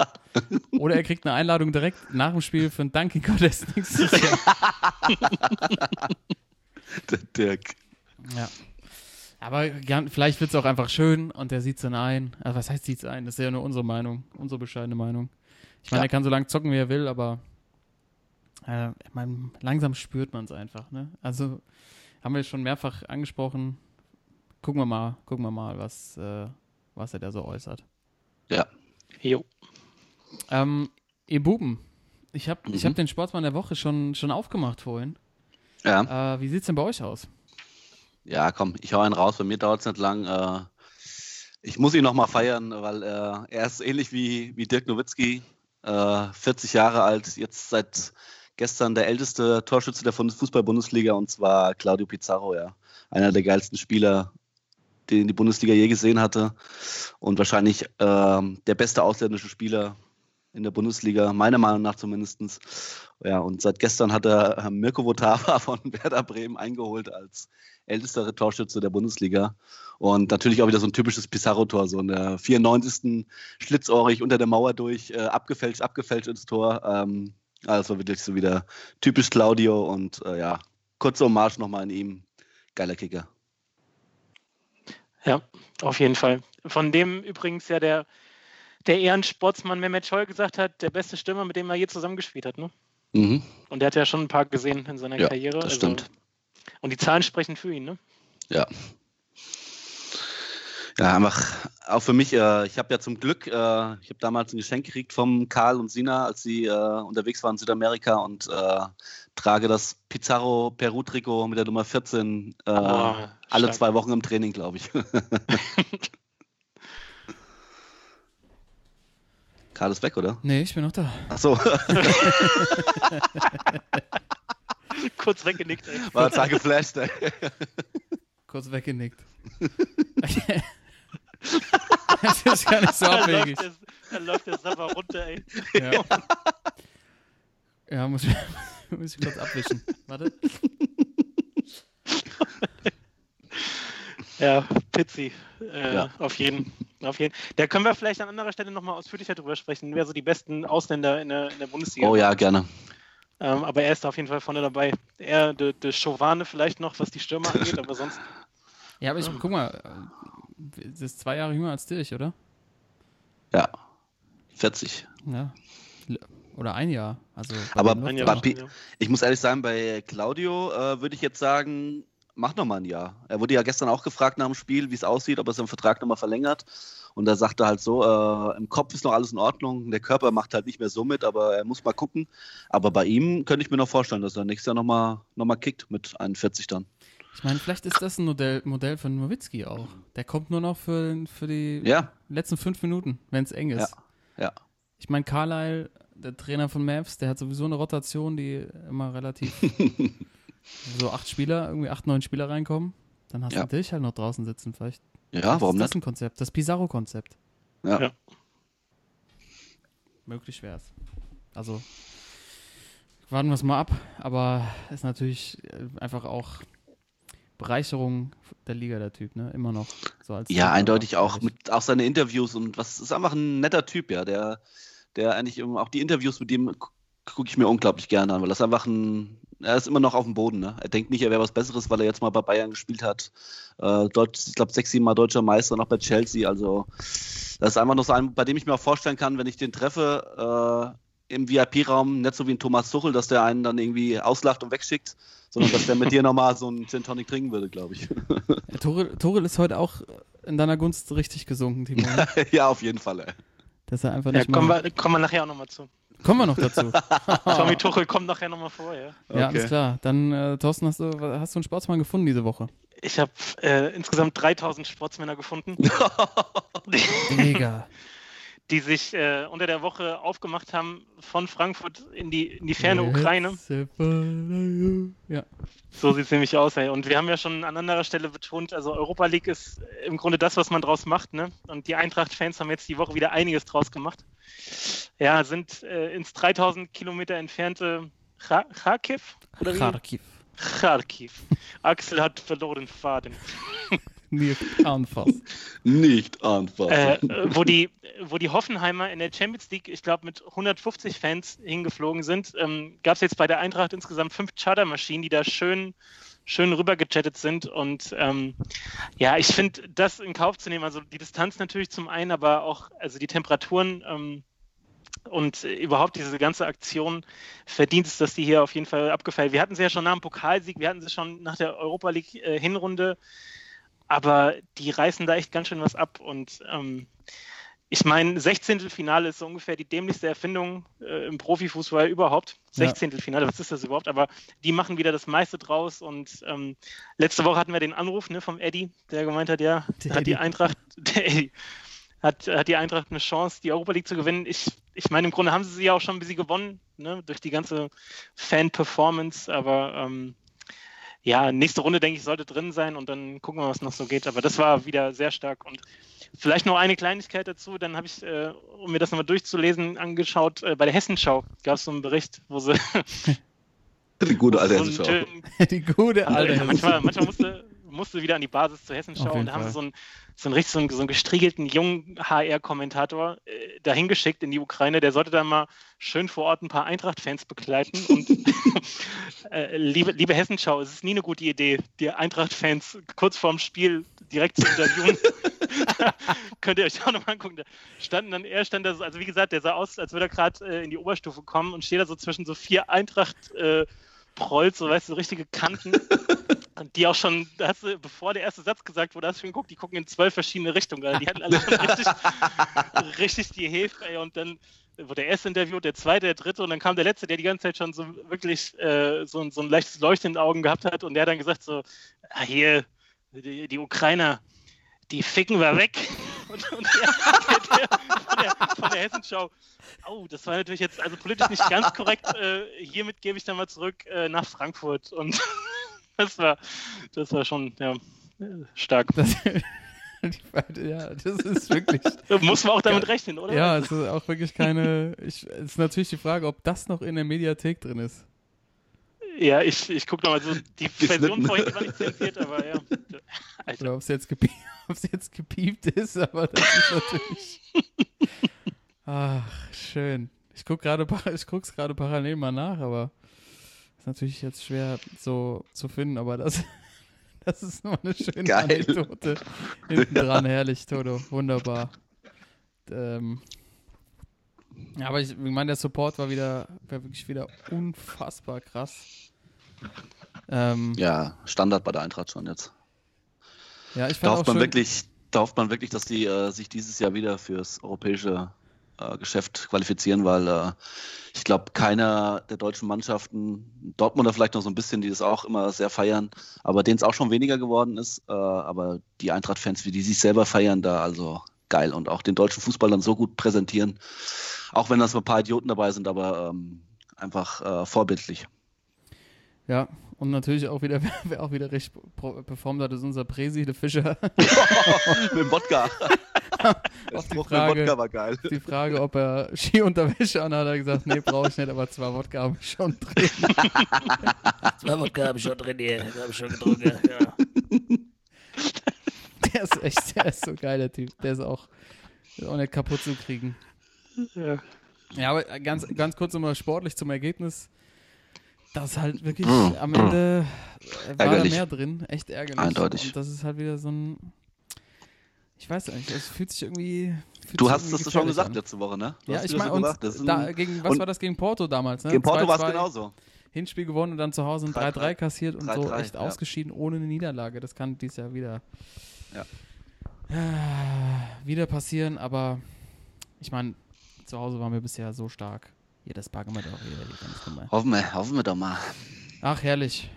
Oder er kriegt eine Einladung direkt nach dem Spiel für ein Dunking Contest nächstes Jahr. Der Dirk. Ja. Aber gern, vielleicht wird es auch einfach schön und der sieht es dann ein. Also was heißt sieht es ein? Das ist ja nur unsere Meinung, unsere bescheidene Meinung. Ich meine, Ja. er kann so lange zocken, wie er will, aber äh, ich meine, langsam spürt man es einfach. Ne? Also haben wir schon mehrfach angesprochen. Gucken wir mal, gucken wir mal, was, äh, was er da so äußert. Ja. Jo. Ähm, ihr Buben, ich habe ich Mhm. hab den Sportsmann der Woche schon, schon aufgemacht vorhin. Ja. Äh, wie sieht es denn bei euch aus? Ja, komm, ich hau einen raus. Bei mir dauert es nicht lang. Äh, ich muss ihn nochmal feiern, weil äh, er ist ähnlich wie, wie Dirk Nowitzki, äh, 40 Jahre alt, jetzt seit gestern der älteste Torschütze der Bund- Fußball-Bundesliga und zwar Claudio Pizarro, ja. Einer der geilsten Spieler, den die Bundesliga je gesehen hatte und wahrscheinlich ähm, der beste ausländische Spieler in der Bundesliga, meiner Meinung nach zumindest. Ja, und seit gestern hat er äh, Mirko Votava von Werder Bremen eingeholt als ältester Torschütze der Bundesliga. Und natürlich auch wieder so ein typisches Pizarro-Tor, so in der 94. schlitzohrig unter der Mauer durch, äh, abgefälscht, abgefälscht ins Tor. Ähm, also wirklich so wieder typisch Claudio und äh, ja, kurze Hommage nochmal an ihm. Geiler Kicker. Ja, auf jeden Fall. Von dem übrigens ja der, der Ehrensportsmann Mehmet Scholl gesagt hat, der beste Stürmer, mit dem er je zusammengespielt hat. Ne? Mhm. Und der hat ja schon ein paar gesehen in seiner Ja, Karriere. das stimmt. Und die Zahlen sprechen für ihn, ne? Ja. Ja, einfach auch für mich, äh, ich habe ja zum Glück, äh, ich habe damals ein Geschenk gekriegt vom Karl und Sina, als sie äh, unterwegs waren in Südamerika und äh, trage das Pizarro Peru-Trikot mit der Nummer 14 äh, Oh, alle stark. zwei Wochen im Training, glaube ich. Karl ist weg, oder? Nee, ich bin noch da. Ach so, Kurz weggenickt, ey. war total geflasht. Ey. Kurz weggenickt. das ist gar nicht so abwegig. läuft, der, da läuft der Sapper runter, ey. Ja, ja muss, ich, muss ich kurz abwischen. Warte. Ja, Pizzi. Äh, Ja. Auf jeden. Auf jeden. Da können wir vielleicht an anderer Stelle nochmal ausführlicher drüber sprechen, wer so die besten Ausländer in der, in der Bundesliga Oh ja, gerne. Ähm, aber er ist da auf jeden Fall vorne dabei. Er, der de Chauvane vielleicht noch, was die Stürmer angeht, aber sonst. Ja, aber ich guck mal, äh, das ist zwei Jahre jünger als dich, oder? Ja, 40. Ja. Oder ein Jahr. Also Aber Jahr Ich muss ehrlich sagen, bei Claudio äh, würde ich jetzt sagen, mach noch mal ein Jahr. Er wurde ja gestern auch gefragt nach dem Spiel, wie es aussieht, ob er seinen Vertrag noch mal verlängert. Und da sagte halt so, äh, im Kopf ist noch alles in Ordnung, der Körper macht halt nicht mehr so mit, aber er muss mal gucken. Aber bei ihm könnte ich mir noch vorstellen, dass er nächstes Jahr noch mal, noch mal kickt mit 41 dann. Ich meine, vielleicht ist das ein Modell, Modell von Nowitzki auch. Der kommt nur noch für, für die Ja, letzten fünf Minuten, wenn es eng ist. Ja, ja. Ich meine, Carlyle, der Trainer von Mavs, der hat sowieso eine Rotation, die immer relativ so acht Spieler, irgendwie acht, neun Spieler reinkommen. Dann hast Ja. du dich halt noch draußen sitzen. Vielleicht ja, warum ist das nicht? ein Konzept, das Pizarro-Konzept. Ja. Ja. Möglich wäre es. Also, warten wir es mal ab, aber ist natürlich äh, einfach auch Bereicherung der Liga, der Typ, ne? Immer noch. So als Ja, eindeutig auch. Mit auch seine Interviews und was ist einfach ein netter Typ, ja. Der, der eigentlich immer- auch die Interviews mit dem gucke ich mir unglaublich gerne an, weil das einfach ein, er ist immer noch auf dem Boden, ne? Er denkt nicht, er wäre was Besseres, weil er jetzt mal bei Bayern gespielt hat. Äh, dort, ich glaube, sechs, sieben Mal deutscher Meister, noch bei Chelsea. Also, das ist einfach noch so ein, bei dem ich mir auch vorstellen kann, wenn ich den treffe, äh, im VIP-Raum, nicht so wie ein Thomas Tuchel, dass der einen dann irgendwie auslacht und wegschickt, sondern dass der mit dir nochmal so einen Gin Tonic trinken würde, glaube ich. Ja, Torel, Torel ist heute auch in deiner Gunst richtig gesunken, Timo. ne? ja, auf jeden Fall, ey. Dass er einfach Ja, nicht kommen, mal... wir, kommen wir nachher auch nochmal zu. Kommen wir noch dazu. Tommy Tuchel kommt nachher nochmal vor, ja. Ja, Okay. alles klar. Dann, äh, Thorsten, hast du, hast du einen Sportsmann gefunden diese Woche? Ich habe äh, insgesamt 3000 Sportsmänner gefunden, Mega. Die sich äh, unter der Woche aufgemacht haben von Frankfurt in die, in die ferne Ukraine. Ja. So sieht es nämlich aus. Ey. Und wir haben ja schon an anderer Stelle betont, also Europa League ist im Grunde das, was man draus macht. Ne? Und die Eintracht-Fans haben jetzt die Woche wieder einiges draus gemacht. Ja, sind äh, ins 3000 Kilometer entfernte Cha- Kharkiv? Oder? Kharkiv. Kharkiv. Axel hat verloren Faden. Mir anfassen. Nicht anfassen. äh, wo, die, wo die Hoffenheimer in der Champions League, ich glaube, mit 150 Fans hingeflogen sind, ähm, gab es jetzt bei der Eintracht insgesamt fünf Chartermaschinen, die da schön, schön rübergechattet sind. Und ähm, ja, ich finde, das in Kauf zu nehmen, also die Distanz natürlich zum einen, aber auch also die Temperaturen ähm, und überhaupt diese ganze Aktion verdient es, dass die hier auf jeden Fall abgefeiert. Wir hatten sie ja schon nach dem Pokalsieg, wir hatten sie schon nach der Europa League äh, Hinrunde aber die reißen da echt ganz schön was ab. Und ähm, ich meine, 16. Finale ist so ungefähr die dämlichste Erfindung äh, im Profifußball überhaupt. Ja. 16. Finale, was ist das überhaupt? Aber die machen wieder das meiste draus. Und ähm, letzte Woche hatten wir den Anruf ne, vom Eddie, der gemeint hat, ja, Der hat die Eddie. Eintracht, der Eddie, hat, hat die Eintracht eine Chance, die Europa League zu gewinnen. Ich, ich meine, im Grunde haben sie sie ja auch schon ein bisschen gewonnen, ne, durch die ganze Fan-Performance. Aber ähm, ja, nächste Runde, denke ich, sollte drin sein und dann gucken wir, was noch so geht. Aber das war wieder sehr stark. Und vielleicht noch eine Kleinigkeit dazu, dann habe ich, äh, um mir das nochmal durchzulesen, angeschaut, äh, bei der Hessenschau gab es so einen Bericht, wo sie Die gute alte Hessenschau. Die gute alte. ja, manchmal, manchmal musste, musste wieder an die Basis zur Hessenschau und da haben Fall. sie so einen, so einen richtig so einen, so einen gestriegelten jungen HR-Kommentator äh, dahin geschickt in die Ukraine. Der sollte dann mal schön vor Ort ein paar Eintracht-Fans begleiten. Und äh, liebe, liebe Hessenschau, es ist nie eine gute Idee, die Eintracht-Fans kurz vorm Spiel direkt zu interviewen. Könnt ihr euch auch nochmal angucken. Da standen dann, er stand da, so- also wie gesagt, der sah aus, als würde er gerade äh, in die Oberstufe kommen und steht da so zwischen so vier Eintracht- äh, Prolls, so weißt du, so richtige Kanten. Und die auch schon, da hast du, bevor der erste Satz gesagt wurde, hast du schon geguckt, die gucken in zwölf verschiedene Richtungen. Also die hatten alle schon richtig, richtig die Hilfe, ey. Und dann wurde der erste interviewt, der zweite, der dritte und dann kam der letzte, der die ganze Zeit schon so wirklich äh, so, ein- so ein leichtes Leuchten in den Augen gehabt hat und der hat dann gesagt so, ah, hier, die, die Ukrainer, die ficken wir weg. Und, und der, der, der, von, der, von der Hessenschau, oh, das war natürlich jetzt also politisch nicht ganz korrekt. Äh, hiermit gebe ich dann mal zurück äh, nach Frankfurt. Und das war, das war schon ja, stark. Das, ja, das ist wirklich. Muss man auch damit rechnen, oder? Ja, es ist auch wirklich keine. Ich, es ist natürlich die Frage, ob das noch in der Mediathek drin ist. Ja, ich, ich gucke nochmal so. Die Version vorhin die war nicht zensiert, aber ja. Alter. Oder ob es jetzt, es jetzt gepiept ist, aber das ist natürlich. Ach, schön. Ich gucke gerade, par- ich guck's gerade parallel mal nach, aber ist natürlich jetzt schwer so zu finden, aber das, das ist nur eine schöne Geil. Anekdote. Hinten dran, herrlich, Toto, wunderbar. Ähm, ja, aber ich, ich meine, der Support war wieder, war wirklich wieder unfassbar krass. Ähm, Ja, Standard bei der Eintracht schon jetzt. ja, ich Da fand auch hofft man schön, wirklich, da hofft man wirklich, dass die äh, sich dieses Jahr wieder fürs europäische Geschäft qualifizieren, weil äh, ich glaube, keiner der deutschen Mannschaften, Dortmunder vielleicht noch so ein bisschen, die das auch immer sehr feiern, aber denen es auch schon weniger geworden ist, äh, aber die Eintracht-Fans, wie die sich selber feiern, da also geil und auch den deutschen Fußball dann so gut präsentieren, auch wenn da so ein paar Idioten dabei sind, aber ähm, einfach äh, vorbildlich. Ja, und natürlich auch wieder, wer auch wieder recht performt hat, ist unser Presi, der Fischer. Mit dem Wodka. Auf die Frage- Wodka war geil. Die Frage, ob er Skiunterwäsche anhat, hat er gesagt, nee, brauche ich nicht, aber zwei Wodka habe ich schon drin. Zwei Wodka habe ich schon drin hier. Habe ich schon getrunken. Ja. Der ist echt, der ist so geil, der Typ. Der ist auch, der ist auch nicht kaputt zu kriegen. Ja. Ja, aber ganz, ganz kurz nochmal sportlich zum Ergebnis. Das ist halt wirklich Mm, am Ende äh, war da Ärgerlich. mehr drin. Echt ärgerlich. Eindeutig. Und das ist halt wieder so ein. Ich weiß nicht, es fühlt sich irgendwie. Fühlt Du sich hast es schon gesagt an. letzte Woche, ne? Du Ja, ich meine, so das da, gegen, was war das gegen Porto damals? Ne? Gegen Porto war es 2-2, genauso. Hinspiel gewonnen und dann zu Hause ein 3-3 3-3 kassiert und so 3-3, echt ja. ausgeschieden ohne eine Niederlage. Das kann dies Jahr wieder, Ja. wieder passieren, aber ich meine, zu Hause waren wir bisher so stark. Hier, das packen wir doch wieder. Hoffen wir, hoffen wir doch mal. Ach, herrlich.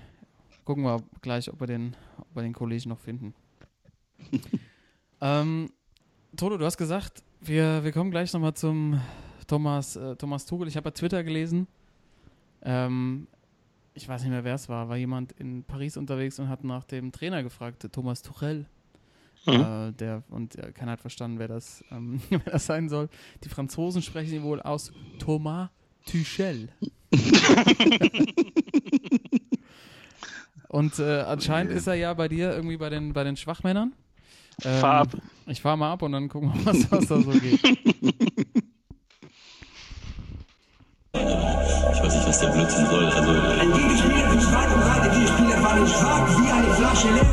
Gucken wir gleich, ob wir den, ob wir den Kollegen noch finden. ähm, Toto, du hast gesagt, wir, wir kommen gleich nochmal zum Thomas, äh, Thomas Tuchel. Ich habe bei Twitter gelesen, ähm, ich weiß nicht mehr, wer es war, war jemand in Paris unterwegs und hat nach dem Trainer gefragt, Thomas Tuchel. Mhm. Äh, der, und äh, keiner hat verstanden, wer das, ähm, wer das sein soll. Die Franzosen sprechen ihn wohl aus Thomas Tuchel. Und äh, anscheinend ist er ja bei dir irgendwie bei den, bei den Schwachmännern. Ähm, Fahr ab. Ich fahr mal ab und dann gucken wir, was, was da so geht. Ich weiß nicht, was der Blödsinn soll. Also, Ein Gegenspieler für zwei und drei. Der Gegenspieler war nicht schwach wie eine Flasche leer.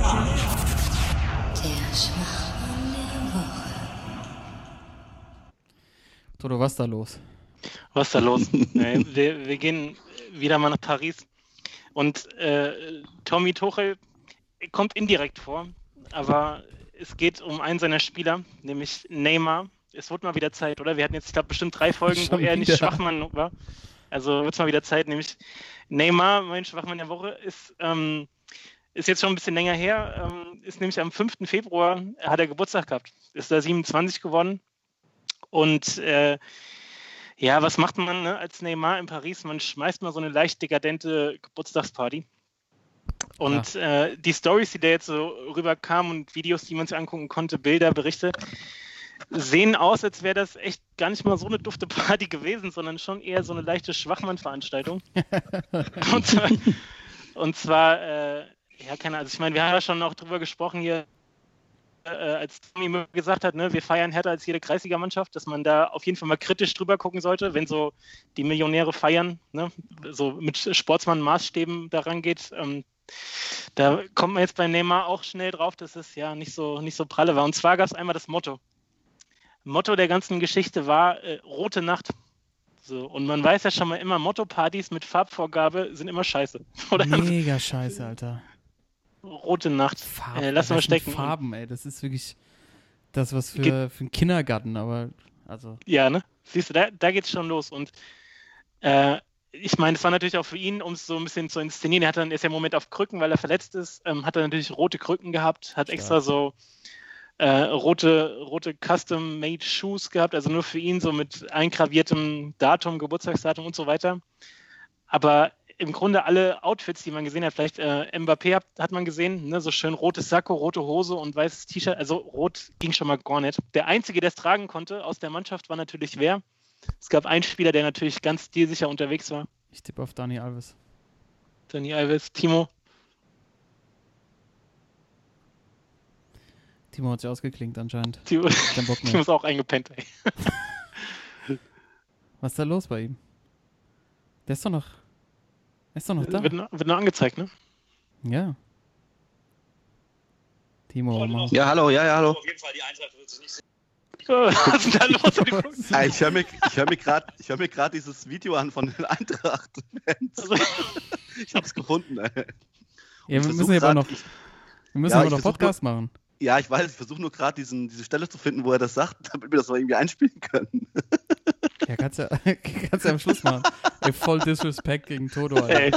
Der Schwachmann der Woche. Toto, was ist da los? Was ist da los? wir, wir gehen wieder mal nach Paris. Und äh, Tommy Tuchel kommt indirekt vor, aber es geht um einen seiner Spieler, nämlich Neymar. Es wurde mal wieder Zeit, oder? Wir hatten jetzt, ich glaube, bestimmt drei Folgen, wo Schon er nicht wieder. Schwachmann war. Also wird es mal wieder Zeit, nämlich Neymar, mein Schwachmann der Woche, ist, ähm, ist jetzt schon ein bisschen länger her, ähm, ist nämlich am 5. Februar, hat er Geburtstag gehabt, ist da 27 geworden. Und äh, ja, was macht man ne, als Neymar in Paris? Man schmeißt mal so eine leicht dekadente Geburtstagsparty. Und äh, die Stories, die da jetzt so rüberkamen und Videos, die man sich angucken konnte, Bilder, Berichte, sehen aus, als wäre das echt gar nicht mal so eine dufte Party gewesen, sondern schon eher so eine leichte Schwachmann-Veranstaltung. und zwar, und zwar äh, ja, keine Ahnung, also ich meine, wir haben ja schon auch drüber gesprochen hier, äh, als Tommy mir gesagt hat, ne, wir feiern härter als jede Kreisliga-Mannschaft, dass man da auf jeden Fall mal kritisch drüber gucken sollte, wenn so die Millionäre feiern, ne, so mit Sportsmann-Maßstäben daran geht. Ähm, da kommt man jetzt bei Neymar auch schnell drauf, dass es ja nicht so, nicht so pralle war. Und zwar gab es einmal das Motto. Motto der ganzen Geschichte war äh, Rote Nacht. So, und man weiß ja schon mal immer, Motto-Partys mit Farbvorgabe sind immer scheiße. Oder Mega scheiße, Alter. Rote Nacht. Farben, äh, lass mal stecken. Farben, ey. Das ist wirklich das, was für, Ge- für einen Kindergarten, aber also. Ja, ne? Siehst du, da, da geht's schon los. Und äh, ich meine, es war natürlich auch für ihn, um es so ein bisschen zu inszenieren. Er hat dann, ist ja im Moment auf Krücken, weil er verletzt ist, ähm, hat er natürlich rote Krücken gehabt, hat extra so äh, rote, rote Custom-Made Shoes gehabt, also nur für ihn, so mit eingraviertem Datum, Geburtstagsdatum und so weiter. Aber im Grunde alle Outfits, die man gesehen hat, vielleicht äh, Mbappé hat, hat man gesehen, ne, so schön rotes Sakko, rote Hose und weißes T-Shirt, also rot ging schon mal gar nicht. Der Einzige, der es tragen konnte aus der Mannschaft, war natürlich wer? Es gab einen Spieler, der natürlich ganz stilsicher unterwegs war. Ich tippe auf Dani Alves. Dani Alves, Timo. Timo hat sich ausgeklinkt anscheinend. Timo, Timo ist auch eingepennt, ey. Was ist da los bei ihm? Der ist doch noch. Der ist doch noch da. Wird, noch- wird noch angezeigt, ne? Ja. Timo, Ja, hallo, ja, ja, hallo. Was ist denn da los? Ah, Ich höre mir, hör mir gerade hör dieses Video an von den Eintracht-Fans. Also, Ich hab's gefunden, ey. Ja, wir müssen aber grad- noch, ich- wir müssen Ja, aber noch Podcast machen. Ja, ich weiß, ich versuche nur gerade diese Stelle zu finden, wo er das sagt, damit wir das mal irgendwie einspielen können. Ja, kannst ja, kannst ja am Schluss machen. Ey, voll Disrespect gegen Toto, Alter. Ey,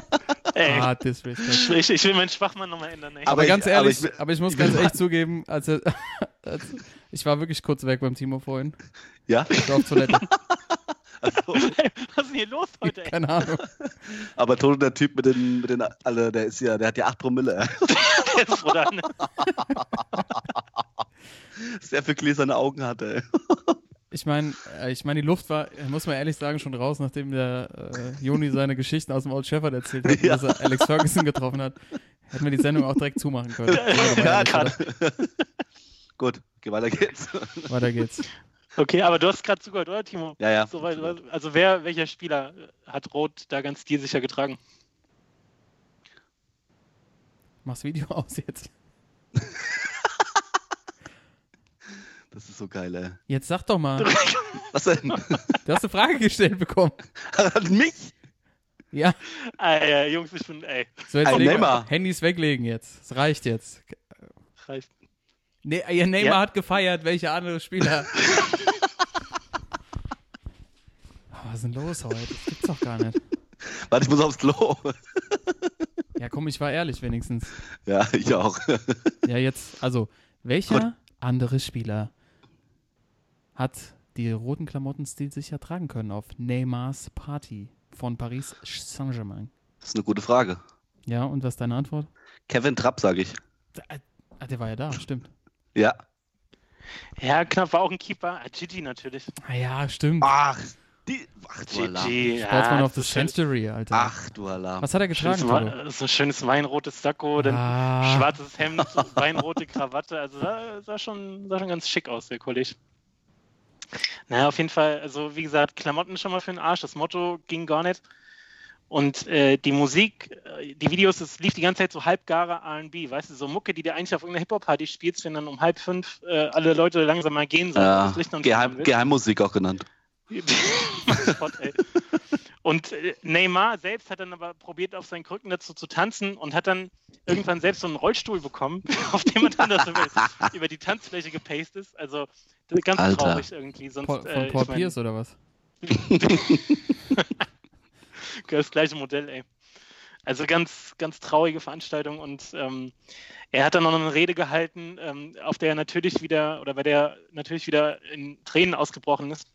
ey. Ah, Disrespect. Ich, ich will meinen Schwachmann nochmal ändern. Ey. Aber, Aber ich- ganz aber ehrlich, ich aber ich, muss ich ganz echt zugeben, als, er, als ich war wirklich kurz weg beim Timo vorhin. Ja, Ich war auf Toilette. also, Was ist denn hier los heute, ey? Keine Ahnung. aber Toto, der Typ mit den, mit den, alle, der ist ja, der hat ja 8 Promille. Der ist Bruder, ne? Sehr viel gläserne Augen hatte. Ich meine, ich meine, die Luft war, muss man ehrlich sagen, schon raus, nachdem der äh, Joni seine Geschichten aus dem Old Shepherd erzählt hat, Ja. dass er Alex Ferguson getroffen hat. Hätten wir die Sendung auch direkt zumachen können. Ja, oder? Gut, okay, weiter geht's. Weiter geht's. Okay, aber du hast gerade zugehört, oder, Timo? Ja, ja. Soweit, also wer, welcher Spieler hat Rot da ganz stilsicher getragen? Mach's Video aus jetzt. Das ist so geil, ey. Jetzt sag doch mal. Was denn? Du hast eine Frage gestellt bekommen. An mich? Ja. Ey, äh, Jungs, ich bin, ey, So, jetzt Ein. Handys weglegen jetzt. Es reicht jetzt. reicht. Ne, ihr Neymar Ja. hat gefeiert. Welcher andere Spieler? Oh, was ist denn los heute? Das gibt's doch gar nicht. Warte, ich muss aufs Klo. Ja, komm, ich war ehrlich wenigstens. Ja, ich auch. Ja, jetzt, also, welcher andere Spieler hat die roten Klamotten stilsicher tragen können auf Neymars Party von Paris Saint-Germain? Das ist eine gute Frage. Ja, und was ist deine Antwort? Kevin Trapp, sage ich. Ah, der war ja da, stimmt. Ja. Ja, knapp war auch ein Keeper. Ah, Gigi natürlich. Ah ja, stimmt. Ach, die. Ach, du Alarm. Gigi, Sportsman ja, of the Century, Alter. Ach, du Alarm. Was hat er getragen, Schönes, so ein schönes weinrotes Sakko, dann Ah. schwarzes Hemd, weinrote Krawatte. Also sah, sah, schon, sah schon ganz schick aus, der Kollege. Naja, auf jeden Fall, also wie gesagt, Klamotten schon mal für den Arsch. Das Motto ging gar nicht. Und äh, die Musik, äh, die Videos, das lief die ganze Zeit so halbgare RB, weißt du, so Mucke, die du eigentlich auf irgendeiner Hip-Hop-Party spielst, wenn dann um halb fünf äh, alle Leute langsam mal gehen sollen. Ja, Geheim. Geheimmusik auch genannt. Ey. Und äh, Neymar selbst hat dann aber probiert, auf seinen Krücken dazu zu tanzen und hat dann irgendwann selbst so einen Rollstuhl bekommen, auf dem man dann das über, über die Tanzfläche gepaced ist. Also das ist ganz Alter. traurig irgendwie. Sonst, Paul, von äh, Paul ich mein, Pierce oder was? das gleiche Modell, ey. Also ganz, ganz traurige Veranstaltung und ähm, er hat dann noch eine Rede gehalten, ähm, auf der er natürlich wieder oder bei der er natürlich wieder in Tränen ausgebrochen ist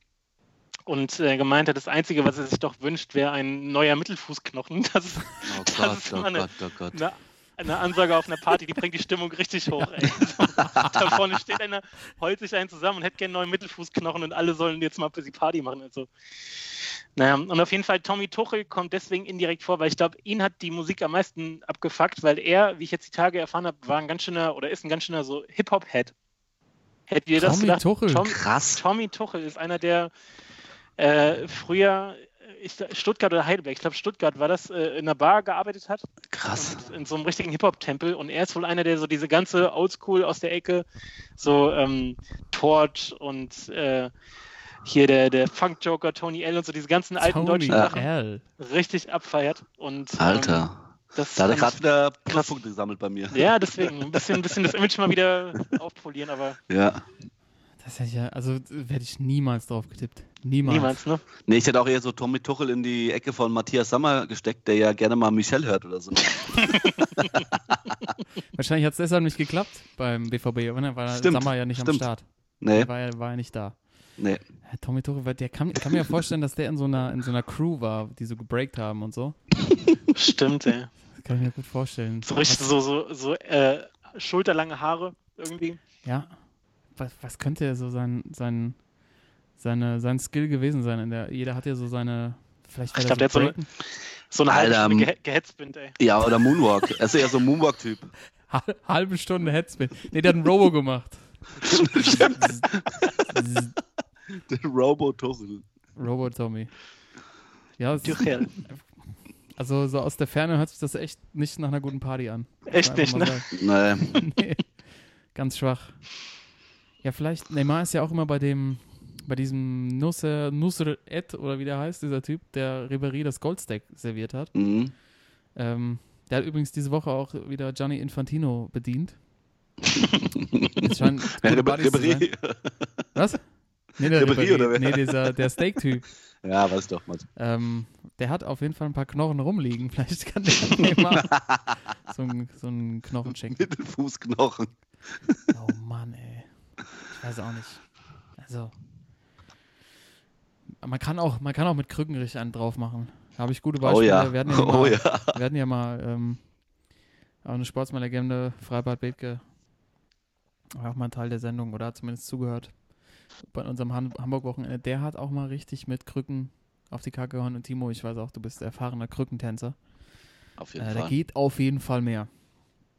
und äh, gemeint hat, das Einzige, was er sich doch wünscht, wäre ein neuer Mittelfußknochen. Das Oh Das Gott, ist oh immer eine- Gott, oh Gott. eine, eine Ansage auf einer Party, die bringt die Stimmung richtig hoch. Ey. So, da vorne steht einer, heult sich einen zusammen und hätte gerne einen neuen Mittelfußknochen und alle sollen jetzt mal für die Party machen. Also, naja, und auf jeden Fall, Tommy Tuchel kommt deswegen indirekt vor, weil ich glaube, ihn hat die Musik am meisten abgefuckt, weil er, wie ich jetzt die Tage erfahren habe, war ein ganz schöner oder ist ein ganz schöner so Hip-Hop-Head. Hättet ihr das Tommy gedacht? Tuchel? Tom, Krass. Tommy Tuchel ist einer, der äh, früher ich, Stuttgart oder Heidelberg, ich glaube Stuttgart war das, äh, in einer Bar gearbeitet hat Krass. in so einem richtigen Hip-Hop-Tempel und er ist wohl einer, der so diese ganze Oldschool aus der Ecke, so ähm, Torch und äh, hier der, der Funk-Joker Tony L und so diese ganzen alten Tony deutschen Sachen L. richtig abfeiert. Und, Ähm, Alter. das Da hat er ähm, gerade wieder Pluspunkte gesammelt bei mir. Ja, deswegen ein bisschen, ein bisschen das Image mal wieder aufpolieren, aber Ja. Das hätte ich ja, also werde ich niemals drauf getippt. Niemals. niemals, ne? Nee, ich hätte auch eher so Tommy Tuchel in die Ecke von Matthias Sammer gesteckt, der ja gerne mal Michel hört oder so. Wahrscheinlich hat es deshalb nicht geklappt beim BVB, oder? Weil Stimmt, Sammer ja nicht stimmt. am Start. Nee, war ja, war ja nicht da. nee. Tommy Tuchel, der kann, ich kann mir ja vorstellen, dass der in so einer, in so einer Crew war, die so gebreakt haben und so. Stimmt, ey. Das kann ich mir gut vorstellen. So richtig so, so, so äh, schulterlange Haare irgendwie. Ja. Was, was könnte so sein, sein, seine, sein Skill gewesen sein? In der, jeder hat ja so seine. Vielleicht Ich war glaub, der hat so. So eine halbe Stunde ähm, bin, ey. Ja, oder Moonwalk. Er ist ja so ein Moonwalk-Typ. Hal- halbe Stunde Headspin. Nee, der hat einen Robo gemacht. Der Robo-Tuchel. Robo Tommy. Ja, es, Tuchel. also so aus der Ferne hört sich das echt nicht nach einer guten Party an. Echt nicht, ne? Nee. nee, ganz schwach. Ja, vielleicht, Neymar ist ja auch immer bei dem, bei diesem Nusser, Nusser Ed oder wie der heißt, dieser Typ, der Ribéry das Goldstack serviert hat. Mhm. Ähm, Der hat übrigens diese Woche auch wieder Gianni Infantino bedient. Es scheint. Ribéry. Was? Nee, der, Ribéry, Ribéry, oder wer? nee dieser, der Steak-Typ. Ja, weiß doch mal. Ähm, der hat auf jeden Fall ein paar Knochen rumliegen. Vielleicht kann der mal so einen so Knochen schenken. Mittelfußknochen. Oh Mann, ey. Ich weiß auch nicht. Also. Man kann auch, man kann auch mit Krücken richtig einen drauf machen. Da habe ich gute Oh Beispiele. ja. Wir hatten ja mal, Oh ja. Wir hatten ja mal ähm, auch eine Sportsmann-Legende, Freibad Bethke, war auch mal ein Teil der Sendung oder hat zumindest zugehört bei unserem Han Hamburg-Wochenende. Der hat auch mal richtig mit Krücken auf die Kacke gehauen. Und Timo, ich weiß auch, du bist erfahrener Krückentänzer. Auf jeden Äh, da Fall. geht auf jeden Fall mehr.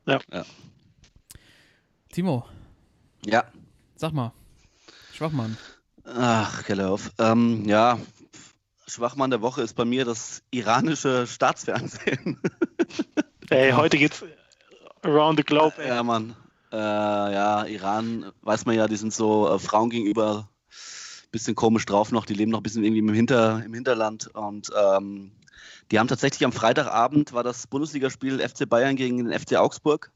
Ja. Ja. Timo, Ja. Sag mal, Schwachmann. Ach, Kellerhoff. Ähm, ja, Schwachmann der Woche ist bei mir das iranische Staatsfernsehen. Ey, heute geht's around the globe, ey. Ja, Mann. Äh, ja, Iran, weiß man ja, die sind so äh, Frauen gegenüber bisschen komisch drauf noch. Die leben noch ein bisschen irgendwie im, Hinter, im Hinterland. Und ähm, die haben tatsächlich am Freitagabend war das Bundesligaspiel FC Bayern gegen den FC Augsburg.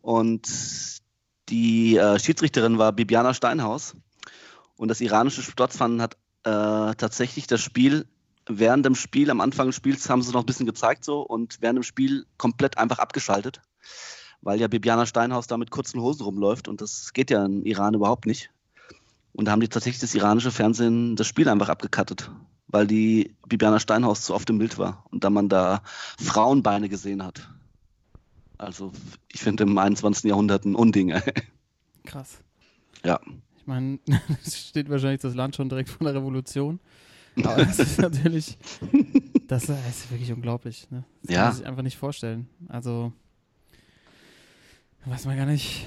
Und die äh, Schiedsrichterin war Bibiana Steinhaus. Und das iranische Staatsfernsehen hat äh, tatsächlich das Spiel während dem Spiel, am Anfang des Spiels haben sie noch ein bisschen gezeigt so und während dem Spiel komplett einfach abgeschaltet, weil ja Bibiana Steinhaus da mit kurzen Hosen rumläuft und das geht ja in Iran überhaupt nicht. Und da haben die tatsächlich das iranische Fernsehen das Spiel einfach abgekattet, weil die Bibiana Steinhaus zu oft im Bild war und da man da Frauenbeine gesehen hat. Also ich finde im 21. Jahrhundert ein Unding. Ey. Krass. Ja. Ich meine, es steht wahrscheinlich das Land schon direkt vor der Revolution. Aber das ist natürlich, das ist wirklich unglaublich. Ne? Das kann Ja. man sich einfach nicht vorstellen. Also, weiß man gar nicht,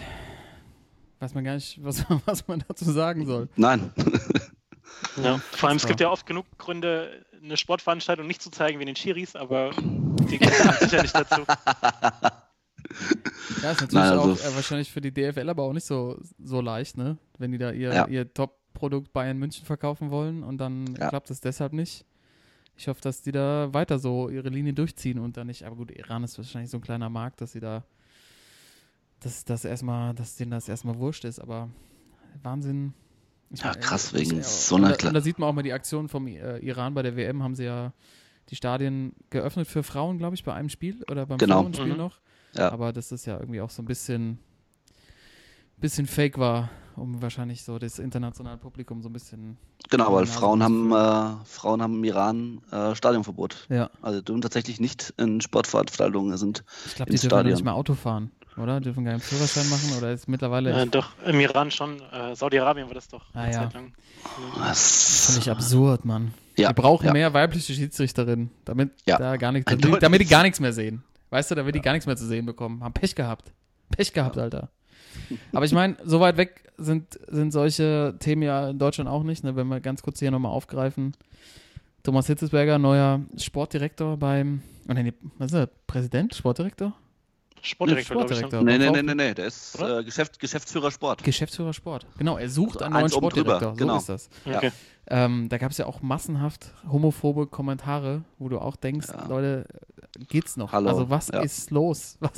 weiß man gar nicht, was, was man dazu sagen soll. Nein. Ja. Vor allem, es gibt ja oft genug Gründe, eine Sportveranstaltung nicht zu zeigen wie den Chiris, aber die gehören sicher nicht dazu. Ja, ist natürlich Nein, also- auch äh, wahrscheinlich für die DFL aber auch nicht so, so leicht, ne? Wenn die da ihr, Ja. ihr Top-Produkt Bayern München verkaufen wollen und dann Ja. klappt es deshalb nicht. Ich hoffe, dass die da weiter so ihre Linie durchziehen und dann nicht. Aber gut, Iran ist wahrscheinlich so ein kleiner Markt, dass sie da, dass das erstmal, dass denen das erstmal wurscht ist, aber Wahnsinn. Ich Ja, mein, krass, äh, wegen ich- so und einer da, Kle- und da sieht man auch mal die Aktion vom äh, Iran bei der WM, haben sie ja die Stadien geöffnet für Frauen, glaube ich, bei einem Spiel oder beim Genau. Frauenspiel Mhm. noch. Ja. Aber dass das ja irgendwie auch so ein bisschen, bisschen fake war, um wahrscheinlich so das internationale Publikum so ein bisschen. Genau, weil Frauen haben, äh, Frauen haben im Iran äh, Stadionverbot. Ja, Also dürfen tatsächlich nicht in Sportveranstaltungen sind. ich glaube, die dürfen ja Stadion. nicht mehr Auto fahren, oder? Dürfen gar keinen Führerschein machen oder ist mittlerweile Äh, doch, im Iran schon. Äh, Saudi-Arabien war das doch Ah, eine ja. Zeit lang. Das völlig absurd, Mann. Ja, Wir brauchen ja. mehr weibliche Schiedsrichterinnen, damit Ja. da gar nichts, Eindeutig. damit, damit die gar nichts mehr sehen. Weißt du, damit die gar nichts mehr zu sehen bekommen. Haben Pech gehabt. Pech gehabt, Alter. Aber ich meine, so weit weg sind, sind solche Themen ja in Deutschland auch nicht, ne? wenn wir ganz kurz hier nochmal aufgreifen. Thomas Hitzesberger, neuer Sportdirektor beim, oh nee, was ist er, Präsident, Sportdirektor? Sportdirektor, ich. Sportdirektor. Nee, nee, nee, nee, nee, der ist äh, Geschäft, Geschäftsführer Sport. Geschäftsführer Sport. Genau, er sucht Also einen neuen Sportdirektor. genau. So ist das. Okay. Ähm, da gab es ja auch massenhaft homophobe Kommentare, wo du auch denkst, Ja. Leute, geht's noch? Hallo, Also was ja. ist los? Was,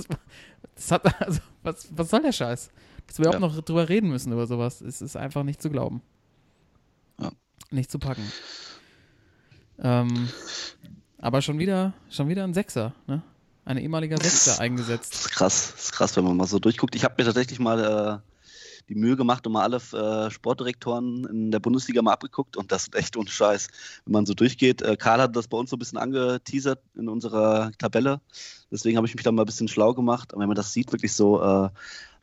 das hat, also, was, was soll der Scheiß? Dass wir überhaupt Ja. noch drüber reden müssen über sowas, es ist einfach nicht zu glauben. Ja. Nicht zu packen. Ähm, aber schon wieder, schon wieder ein Sechser, ne? Ein ehemaliger Sechser eingesetzt. Das ist krass, das ist krass, wenn man mal so durchguckt. Ich habe mir tatsächlich mal äh, die Mühe gemacht und mal alle äh, Sportdirektoren in der Bundesliga mal abgeguckt und das ist echt ohne Scheiß. Wenn man so durchgeht, äh, Karl hat das bei uns so ein bisschen angeteasert in unserer Tabelle. Deswegen habe ich mich da mal ein bisschen schlau gemacht. Und wenn man das sieht, wirklich so äh,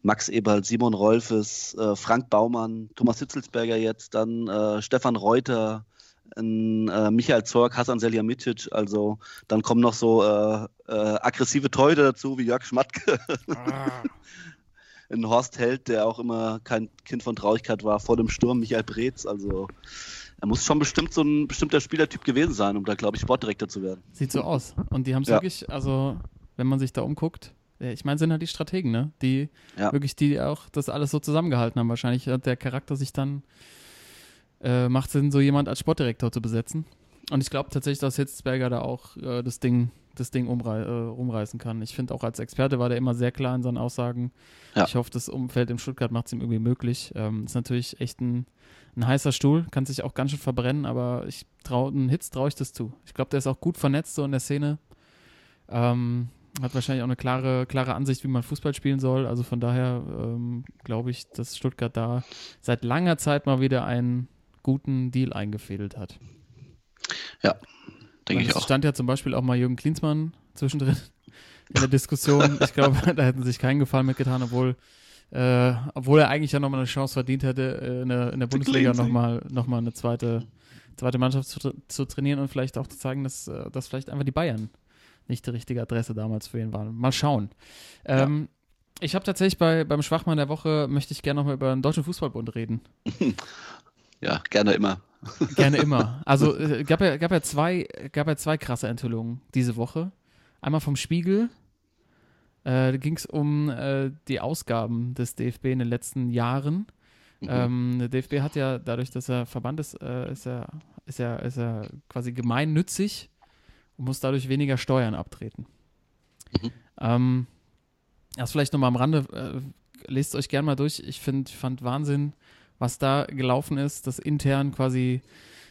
Max Eberl, Simon Rolfes, äh, Frank Baumann, Thomas Hitzelsberger jetzt, dann äh, Stefan Reuter, ein, äh, Michael Zorg, Hasan Selihamidzic, also dann kommen noch so äh, äh, aggressive Teute dazu, wie Jörg Schmatke, ein Horst Held, der auch immer kein Kind von Traurigkeit war, vor dem Sturm, Michael Breetz, also er muss schon bestimmt so ein bestimmter Spielertyp gewesen sein, um da, glaube ich, Sportdirektor zu werden. Sieht so aus. Und die haben es Ja. wirklich, also wenn man sich da umguckt, äh, ich meine, sind halt die Strategen, ne? Die Ja. wirklich, die auch das alles so zusammengehalten haben. Wahrscheinlich hat der Charakter sich dann, äh, macht Sinn, so jemand als Sportdirektor zu besetzen. Und ich glaube tatsächlich, dass Hitzberger da auch äh, das Ding das Ding umrei äh, rumreißen kann. Ich finde auch als Experte war der immer sehr klar in seinen Aussagen. Ja. Ich hoffe, das Umfeld in Stuttgart macht es ihm irgendwie möglich. Ähm, ist natürlich echt ein, ein heißer Stuhl, kann sich auch ganz schön verbrennen, aber ich traue, einen Hitz traue ich das zu. Ich glaube, der ist auch gut vernetzt so in der Szene. Ähm, hat wahrscheinlich auch eine klare, klare Ansicht, wie man Fußball spielen soll. Also von daher ähm, glaube ich, dass Stuttgart da seit langer Zeit mal wieder einen guten Deal eingefädelt hat. Ja, denke ich Es auch. stand ja zum Beispiel auch mal Jürgen Klinsmann zwischendrin in der Diskussion. Ich glaube, da hätten sie sich keinen Gefallen mitgetan, obwohl, äh, obwohl er eigentlich ja nochmal eine Chance verdient hätte, äh, in der, in der Bundesliga nochmal noch mal eine zweite, zweite Mannschaft zu, zu trainieren und vielleicht auch zu zeigen, dass, äh, dass vielleicht einfach die Bayern nicht die richtige Adresse damals für ihn waren. Mal schauen. Ähm, Ich habe tatsächlich bei, beim Schwachmann der Woche, möchte ich gerne nochmal über den Deutschen Fußballbund reden. Ja, gerne immer. Gerne immer. Also äh, gab ja, gab ja zwei, gab ja zwei krasse Enthüllungen diese Woche. Einmal vom Spiegel. Äh, da ging es um äh, die Ausgaben des DFB in den letzten Jahren. Ähm, der DFB hat ja dadurch, dass er Verband ist, äh, ist er, ist er, ist er quasi gemeinnützig und muss dadurch weniger Steuern abtreten. Ähm, das vielleicht nochmal am Rande, äh, lest euch gerne mal durch. Ich find, fand Wahnsinn, was da gelaufen ist, dass intern quasi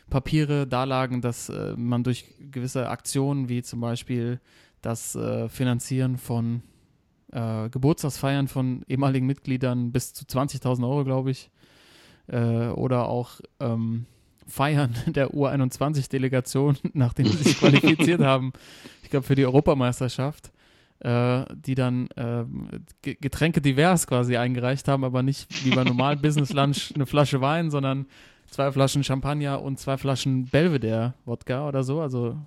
Papiere dalagen, dass äh, man durch gewisse Aktionen wie zum Beispiel das äh, Finanzieren von äh, Geburtstagsfeiern von ehemaligen Mitgliedern bis zu 20.000 Euro, glaube ich, äh, oder auch ähm, Feiern der U21-Delegation, nachdem sie sich qualifiziert haben, ich glaube für die Europameisterschaft, die dann Ge- Getränke divers quasi eingereicht haben, aber nicht wie bei normalen Business Lunch eine Flasche Wein, sondern zwei Flaschen Champagner und zwei Flaschen Belvedere Wodka oder so, also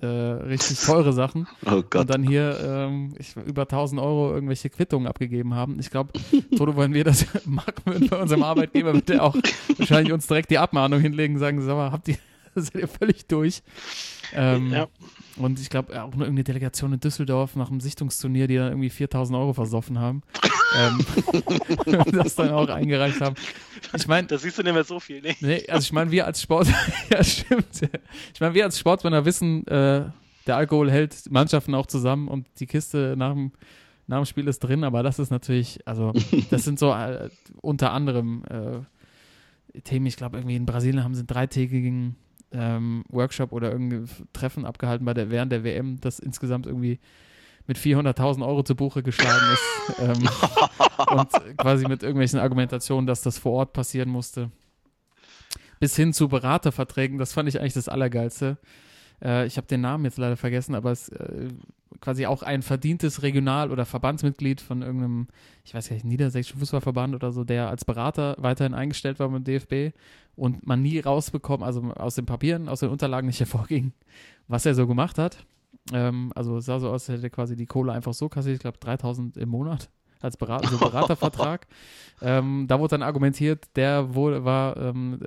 äh, richtig teure Sachen. Oh Gott. Und dann hier ähm, ich, über 1000 Euro irgendwelche Quittungen abgegeben haben. Ich glaube, Toto, wenn wir das machen würden bei unserem Arbeitgeber, wird der auch wahrscheinlich uns direkt die Abmahnung hinlegen und sagen, sag mal, habt ihr, seid ihr völlig durch? Ähm, Ja. Und ich glaube, auch nur irgendeine Delegation in Düsseldorf nach einem Sichtungsturnier, die dann irgendwie 4000 Euro versoffen haben. ähm, das dann auch eingereicht haben. Ich meine, Da siehst du nicht mehr so viel, ne? Nee, also ich meine, wir als Sport, ja stimmt. Ich meine, wir als Sportsmänner wissen, äh, der Alkohol hält Mannschaften auch zusammen und die Kiste nach dem, nach dem Spiel ist drin, aber das ist natürlich, also das sind so äh, unter anderem äh, Themen, ich glaube irgendwie in Brasilien haben sie einen dreitägigen ähm, Workshop oder irgendein Treffen abgehalten bei der, während der WM, das insgesamt irgendwie mit 400.000 Euro zu Buche geschlagen ist ähm, und quasi mit irgendwelchen Argumentationen, dass das vor Ort passieren musste bis hin zu Beraterverträgen. Das fand ich eigentlich das Allergeilste. Äh, ich habe den Namen jetzt leider vergessen, aber es äh, quasi auch ein verdientes Regional- oder Verbandsmitglied von irgendeinem, ich weiß gar nicht, niedersächsischen Fußballverband oder so, der als Berater weiterhin eingestellt war beim DFB und man nie rausbekommen, also aus den Papieren, aus den Unterlagen nicht hervorging, was er so gemacht hat. Ähm, also es sah so aus, als hätte er quasi die Kohle einfach so kassiert, ich glaube 3000 im Monat als Berater, so Beratervertrag. ähm, da wurde dann argumentiert, der wohl war ähm,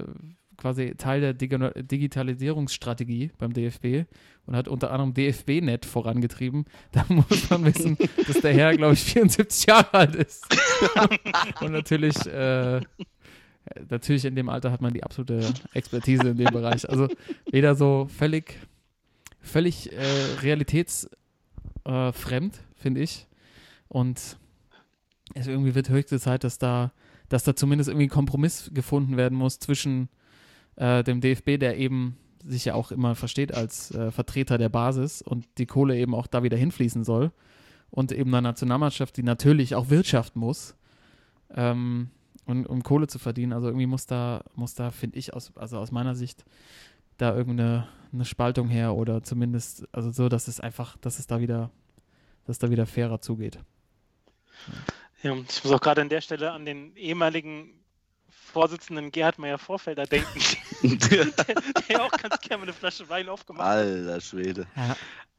quasi Teil der Digi Digitalisierungsstrategie beim DFB und hat unter anderem DFB-Net vorangetrieben. Da muss man wissen, dass der Herr, glaube ich, 74 Jahre alt ist. und natürlich, äh, natürlich in dem Alter hat man die absolute Expertise in dem Bereich. Also weder so völlig, völlig äh, realitätsfremd, äh, finde ich. Und es irgendwie wird höchste Zeit, dass da, dass da zumindest irgendwie ein Kompromiss gefunden werden muss zwischen äh, dem DFB, der eben sich ja auch immer versteht als äh, Vertreter der Basis und die Kohle eben auch da wieder hinfließen soll und eben einer Nationalmannschaft, die natürlich auch wirtschaften muss, ähm, und, um Kohle zu verdienen. Also irgendwie muss da, muss da, finde ich, aus, also aus meiner Sicht, da irgendeine eine Spaltung her oder zumindest, also so, dass es einfach, dass es da wieder, dass da wieder fairer zugeht. Ja, ich muss auch gerade an der Stelle an den ehemaligen Vorsitzenden Gerhard Meyer-Vorfelder denken, der, der auch ganz gerne mal eine Flasche Wein aufgemacht hat. Alter Schwede. Ja.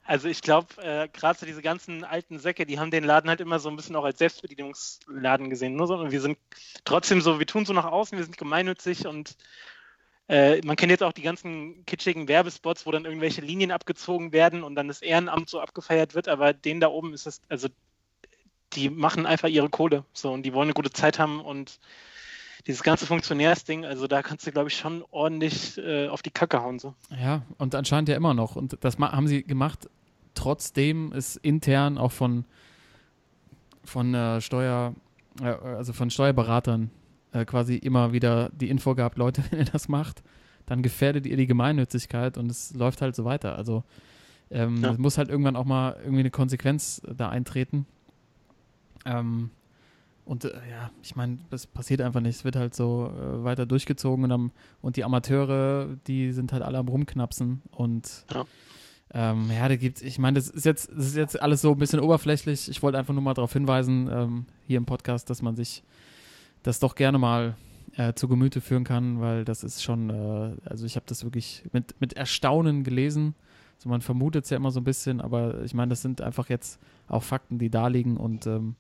Also ich glaube, äh, gerade so diese ganzen alten Säcke, die haben den Laden halt immer so ein bisschen auch als Selbstbedienungsladen gesehen. Ne? Und wir sind trotzdem so, wir tun so nach außen, wir sind gemeinnützig und äh, man kennt jetzt auch die ganzen kitschigen Werbespots, wo dann irgendwelche Linien abgezogen werden und dann das Ehrenamt so abgefeiert wird, aber denen da oben ist es, also die machen einfach ihre Kohle so und die wollen eine gute Zeit haben und dieses ganze Funktionärsding, also da kannst du, glaube ich, schon ordentlich äh, auf die Kacke hauen. So. Ja, und anscheinend ja immer noch. Und das haben sie gemacht, trotzdem es intern auch von, von äh, Steuer, äh, also von Steuerberatern äh, quasi immer wieder die Info gab, Leute, wenn ihr das macht, dann gefährdet ihr die Gemeinnützigkeit und es läuft halt so weiter. Also ähm, Ja. es muss halt irgendwann auch mal irgendwie eine Konsequenz da eintreten. Ähm, und äh, ja, ich meine, das passiert einfach nicht. Es wird halt so äh, weiter durchgezogen und, am, und die Amateure, die sind halt alle am Rumknapsen. Und Ja. ähm, ja, da gibt's, ich meine, das ist jetzt, das ist jetzt alles so ein bisschen oberflächlich. Ich wollte einfach nur mal darauf hinweisen, ähm, hier im Podcast, dass man sich das doch gerne mal äh, zu Gemüte führen kann, weil das ist schon, äh, also ich habe das wirklich mit, mit Erstaunen gelesen. Also man vermutet es ja immer so ein bisschen, aber ich meine, das sind einfach jetzt auch Fakten, die da liegen und ähm,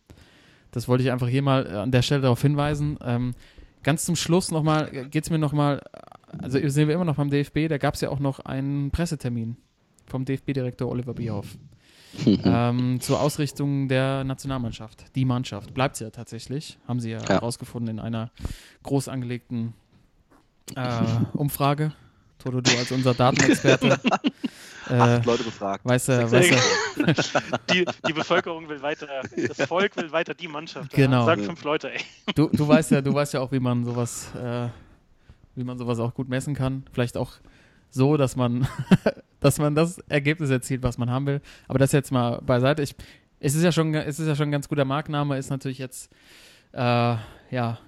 das wollte ich einfach hier mal äh, an der Stelle darauf hinweisen. Ähm, ganz zum Schluss nochmal, geht es mir nochmal, also sehen wir immer noch beim DFB, da gab es ja auch noch einen Pressetermin vom DFB-Direktor Oliver Bierhoff ähm, zur Ausrichtung der Nationalmannschaft. Die Mannschaft bleibt sie ja tatsächlich, haben sie ja, Ja. herausgefunden in einer groß angelegten äh, Umfrage. Toto, du als unser Datenexperte. äh, Acht Leute befragt. weißt du, weißt du, Die, die Bevölkerung will weiter, das Volk will weiter die Mannschaft. Genau. Ja. Sagen fünf Leute, ey. du, du weißt ja, du weißt ja auch, wie man sowas, äh, wie man sowas auch gut messen kann. Vielleicht auch so, dass man, dass man das Ergebnis erzielt, was man haben will. Aber das jetzt mal beiseite. Ich, es ist ja schon, es ist ja schon ein ganz guter Markenname, ist natürlich jetzt, äh, ja,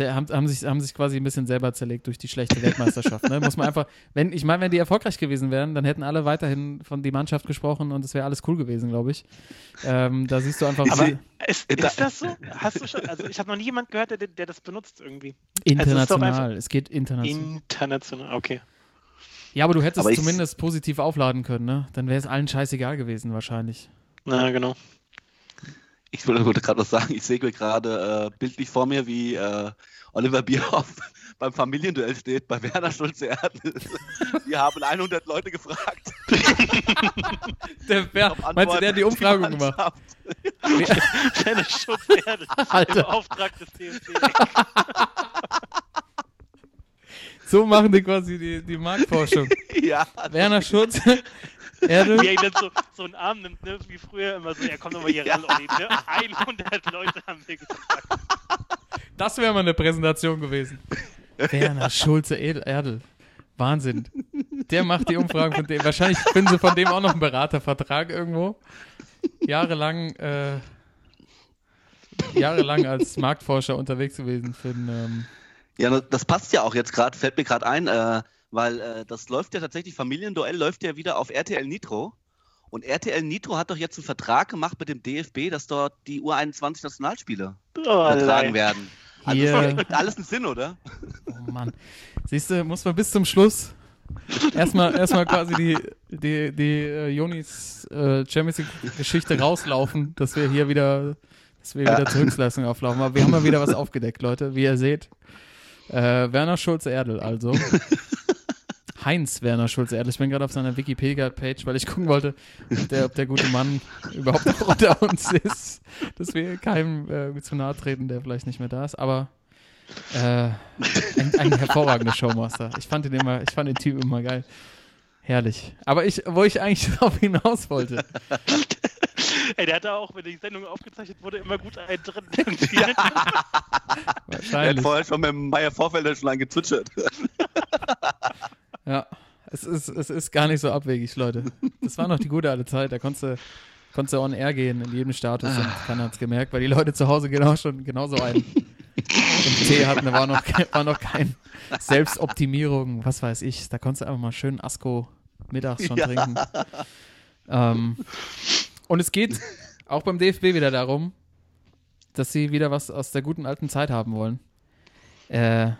haben, haben, sich, haben sich quasi ein bisschen selber zerlegt durch die schlechte Weltmeisterschaft. Ne? Muss man einfach, wenn, ich meine, wenn die erfolgreich gewesen wären, dann hätten alle weiterhin von die Mannschaft gesprochen und es wäre alles cool gewesen, glaube ich. Ähm, da siehst du einfach, Aber ist, Da- ist das so? Hast du schon? Also ich habe noch nie jemand gehört, der, der das benutzt irgendwie. international, einfach- es geht international. International, okay. Ja, aber du hättest Aber zumindest positiv aufladen können, ne? Dann wäre es allen scheißegal gewesen, wahrscheinlich. Na, genau. Ich wollte gerade was sagen. Ich sehe gerade äh, bildlich vor mir, wie äh, Oliver Bierhoff beim Familienduell steht, bei Werner Schulze Erdl. Wir haben 100 Leute gefragt. Der, wer, Auf meinst du, der hat die Antwort Umfrage die gemacht? Deine Schutzerde im Alter, Auftrag des DFB. so machen die quasi die, die Marktforschung. Ja, Werner Schutz, Erde, Wie er dann so, so einen Arm nimmt, ne? wie früher immer so, ja komm doch mal hier ran, Olli. Ne? 100 Leute haben wir gefragt. das wäre mal eine Präsentation gewesen. Werner Schulze Erdl. Wahnsinn. Der macht die Umfragen von dem. Wahrscheinlich finden sie von dem auch noch einen Beratervertrag irgendwo. Jahrelang, äh, jahrelang als Marktforscher unterwegs gewesen für den, ähm, Ja, das- das passt ja auch jetzt gerade, fällt mir gerade ein, äh, weil äh, das läuft ja tatsächlich, Familienduell läuft ja wieder auf RTL Nitro. Und RTL Nitro hat doch jetzt einen Vertrag gemacht mit dem DFB, dass dort die U21 Nationalspiele Oh, übertragen allein. werden. Also Hier. das ergibt alles einen Sinn, oder? Oh Mann. Siehst du, muss man bis zum Schluss erstmal erstmal quasi die, die, die äh, Jonis äh, Champions League-Geschichte rauslaufen, dass wir hier wieder, dass wir wieder zur Höchstleistung auflaufen. Aber wir haben mal wieder was aufgedeckt, Leute, wie ihr seht. Äh, Werner Schulze-Erdl, also. Heinz Werner Schulze-Erdl. Ich bin gerade auf seiner Wikipedia-Page, weil ich gucken wollte, ob der, ob der gute Mann überhaupt noch unter uns ist. Dass wir keinem äh, zu nahe treten, der vielleicht nicht mehr da ist. Aber äh, ein, ein hervorragender Showmaster. Ich fand ihn immer, ich fand den Typ immer geil. Herrlich. Aber ich, wo ich eigentlich darauf hinaus wollte. Ey, der hatte auch, wenn die Sendung aufgezeichnet wurde, immer gut einen drin. Irgendwie. Er hat Wahrscheinlich. vorher schon mit dem Meier Vorfelder schon lang gezwitschert. Ja. Es ist, es ist gar nicht so abwegig, Leute. Das war noch die gute alte Zeit. Da konntest du, konntest du on air gehen in jedem Status und keiner hat es gemerkt, weil die Leute zu Hause genau schon genauso einen im Tee hatten. Da war noch, war noch kein Selbstoptimierung, was weiß ich. Da konntest du einfach mal schön Asko mittags schon Ja. trinken. Ähm, und es geht auch beim DFB wieder darum, dass sie wieder was aus der guten alten Zeit haben wollen. Äh,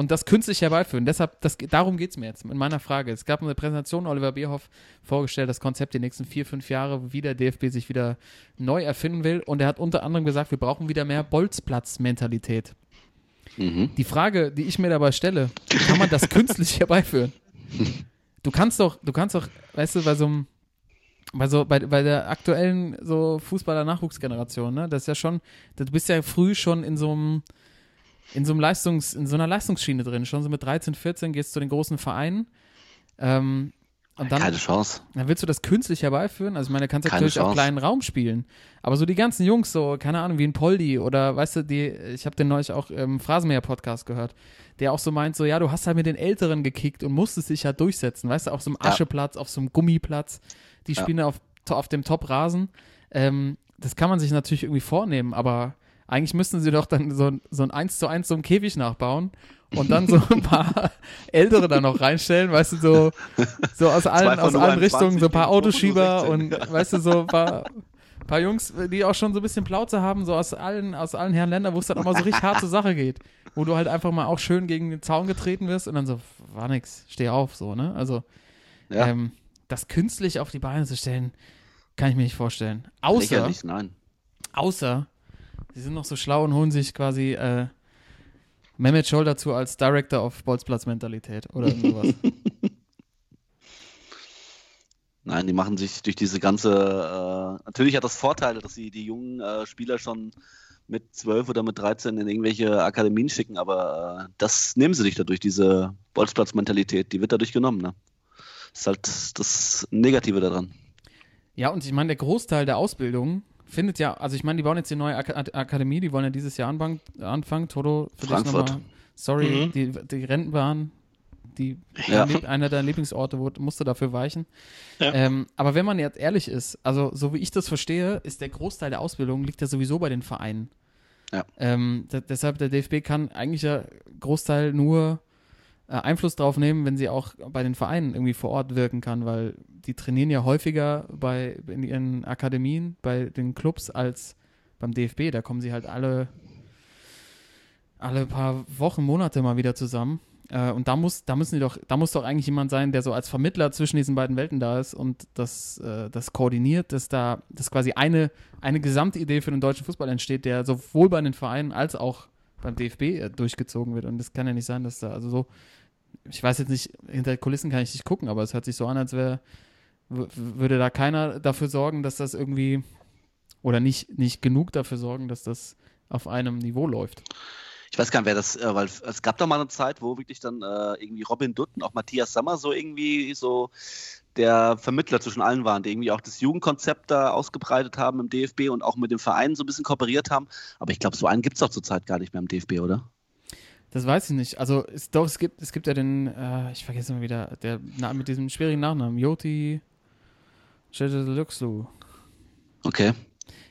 und das künstlich herbeiführen. Deshalb, das, darum geht es mir jetzt in meiner Frage. Es gab eine Präsentation, Oliver Bierhoff vorgestellt, das Konzept die nächsten vier, fünf Jahre, wie der DFB sich wieder neu erfinden will. Und er hat unter anderem gesagt, wir brauchen wieder mehr Bolzplatz-Mentalität. Die Frage, die ich mir dabei stelle, kann man das künstlich herbeiführen? Du kannst doch, du kannst doch, weißt du, bei so einem, bei so, bei, bei der aktuellen so Fußballer-Nachwuchsgeneration, ne, das ist ja schon, du bist ja früh schon in so einem, in so einem Leistungs, in so einer Leistungsschiene drin, schon so mit 13, 14 gehst du zu den großen Vereinen. Ähm, Und dann, Keine Chance. dann willst du das künstlich herbeiführen? Also ich meine, du kannst Keine natürlich auch Chance. kleinen Raum spielen. Aber so die ganzen Jungs, so, keine Ahnung, wie ein Poldi oder weißt du, die, ich habe den neulich auch im Phrasenmäher-Podcast gehört, der auch so meint, so, ja, du hast halt mit den Älteren gekickt und musstest dich halt durchsetzen, weißt du, auf so einem Ja. Ascheplatz, auf so einem Gummiplatz, die Ja. spielen auf, auf dem Top-Rasen. Ähm, das kann man sich natürlich irgendwie vornehmen, aber eigentlich müssten sie doch dann so, ein- so ein 1 zu 1 so einen Käfig nachbauen und dann so ein paar Ältere da noch reinstellen, weißt du, so, so aus allen, aus allen 21 Richtungen, so ein paar Autoschieber 25, und weißt du, so ein paar, paar Jungs, die auch schon so ein bisschen Plauze haben, so aus allen, aus allen Herren Ländern, wo es dann auch mal so richtig hart zur Sache geht. Wo du halt einfach mal auch schön gegen den Zaun getreten wirst und dann so, war nix, steh auf, so, ne? Also, Ja. ähm, das künstlich auf die Beine zu stellen, kann ich mir nicht vorstellen. Außer, Lächerlich, nein. außer, sie sind noch so schlau und holen sich quasi äh, Mehmet Scholl dazu als Director of Bolzplatz-Mentalität oder sowas. Nein, die machen sich durch diese ganze. Äh, natürlich hat das Vorteile, dass sie die jungen äh, Spieler schon mit 12 oder mit 13 in irgendwelche Akademien schicken, aber äh, das nehmen sie sich dadurch, diese Bolzplatz-Mentalität, die wird dadurch genommen. Ne? Das ist halt das Negative daran. Ja, und ich meine, der Großteil der Ausbildung findet ja, also ich meine, die bauen jetzt die neue Ak Ak- Akademie, die wollen ja dieses Jahr anfangen, anfangen. Toto, für dich Frankfurt. nochmal, sorry, Mhm. die, die Rentenbahn, die, Ja. einer deiner Lieblingsorte, wo, musste dafür weichen. Ja. Ähm, aber wenn man jetzt ehrlich ist, also so wie ich das verstehe, ist der Großteil der Ausbildung liegt ja sowieso bei den Vereinen. Ja. Ähm, de- deshalb, der DFB kann eigentlich ja Großteil nur äh, Einfluss drauf nehmen, wenn sie auch bei den Vereinen irgendwie vor Ort wirken kann, weil die trainieren ja häufiger bei in ihren Akademien, bei den Clubs als beim DFB. Da kommen sie halt alle alle paar Wochen, Monate mal wieder zusammen. Äh, und da muss, da müssen die doch, da muss doch eigentlich jemand sein, der so als Vermittler zwischen diesen beiden Welten da ist und das, äh, das koordiniert, dass da, dass quasi eine, eine Gesamtidee für den deutschen Fußball entsteht, der sowohl bei den Vereinen als auch beim DFB durchgezogen wird. Und das kann ja nicht sein, dass da, also so, ich weiß jetzt nicht, hinter Kulissen kann ich nicht gucken, aber es hört sich so an, als wäre, würde da keiner dafür sorgen, dass das irgendwie, oder nicht, nicht genug dafür sorgen, dass das auf einem Niveau läuft. Ich weiß gar nicht, wer das, äh, weil es gab da mal eine Zeit, wo wirklich dann äh, irgendwie Robin Dutt und auch Matthias Sammer so irgendwie so der Vermittler zwischen allen waren, die irgendwie auch das Jugendkonzept da ausgebreitet haben im DFB und auch mit dem Verein so ein bisschen kooperiert haben. Aber ich glaube, so einen gibt es doch zurzeit gar nicht mehr im DFB, oder? Das weiß ich nicht. Also es, doch, es gibt, es gibt ja den, äh, ich vergesse immer wieder, der na, mit diesem schwierigen Nachnamen, Joti Luxlu. Okay.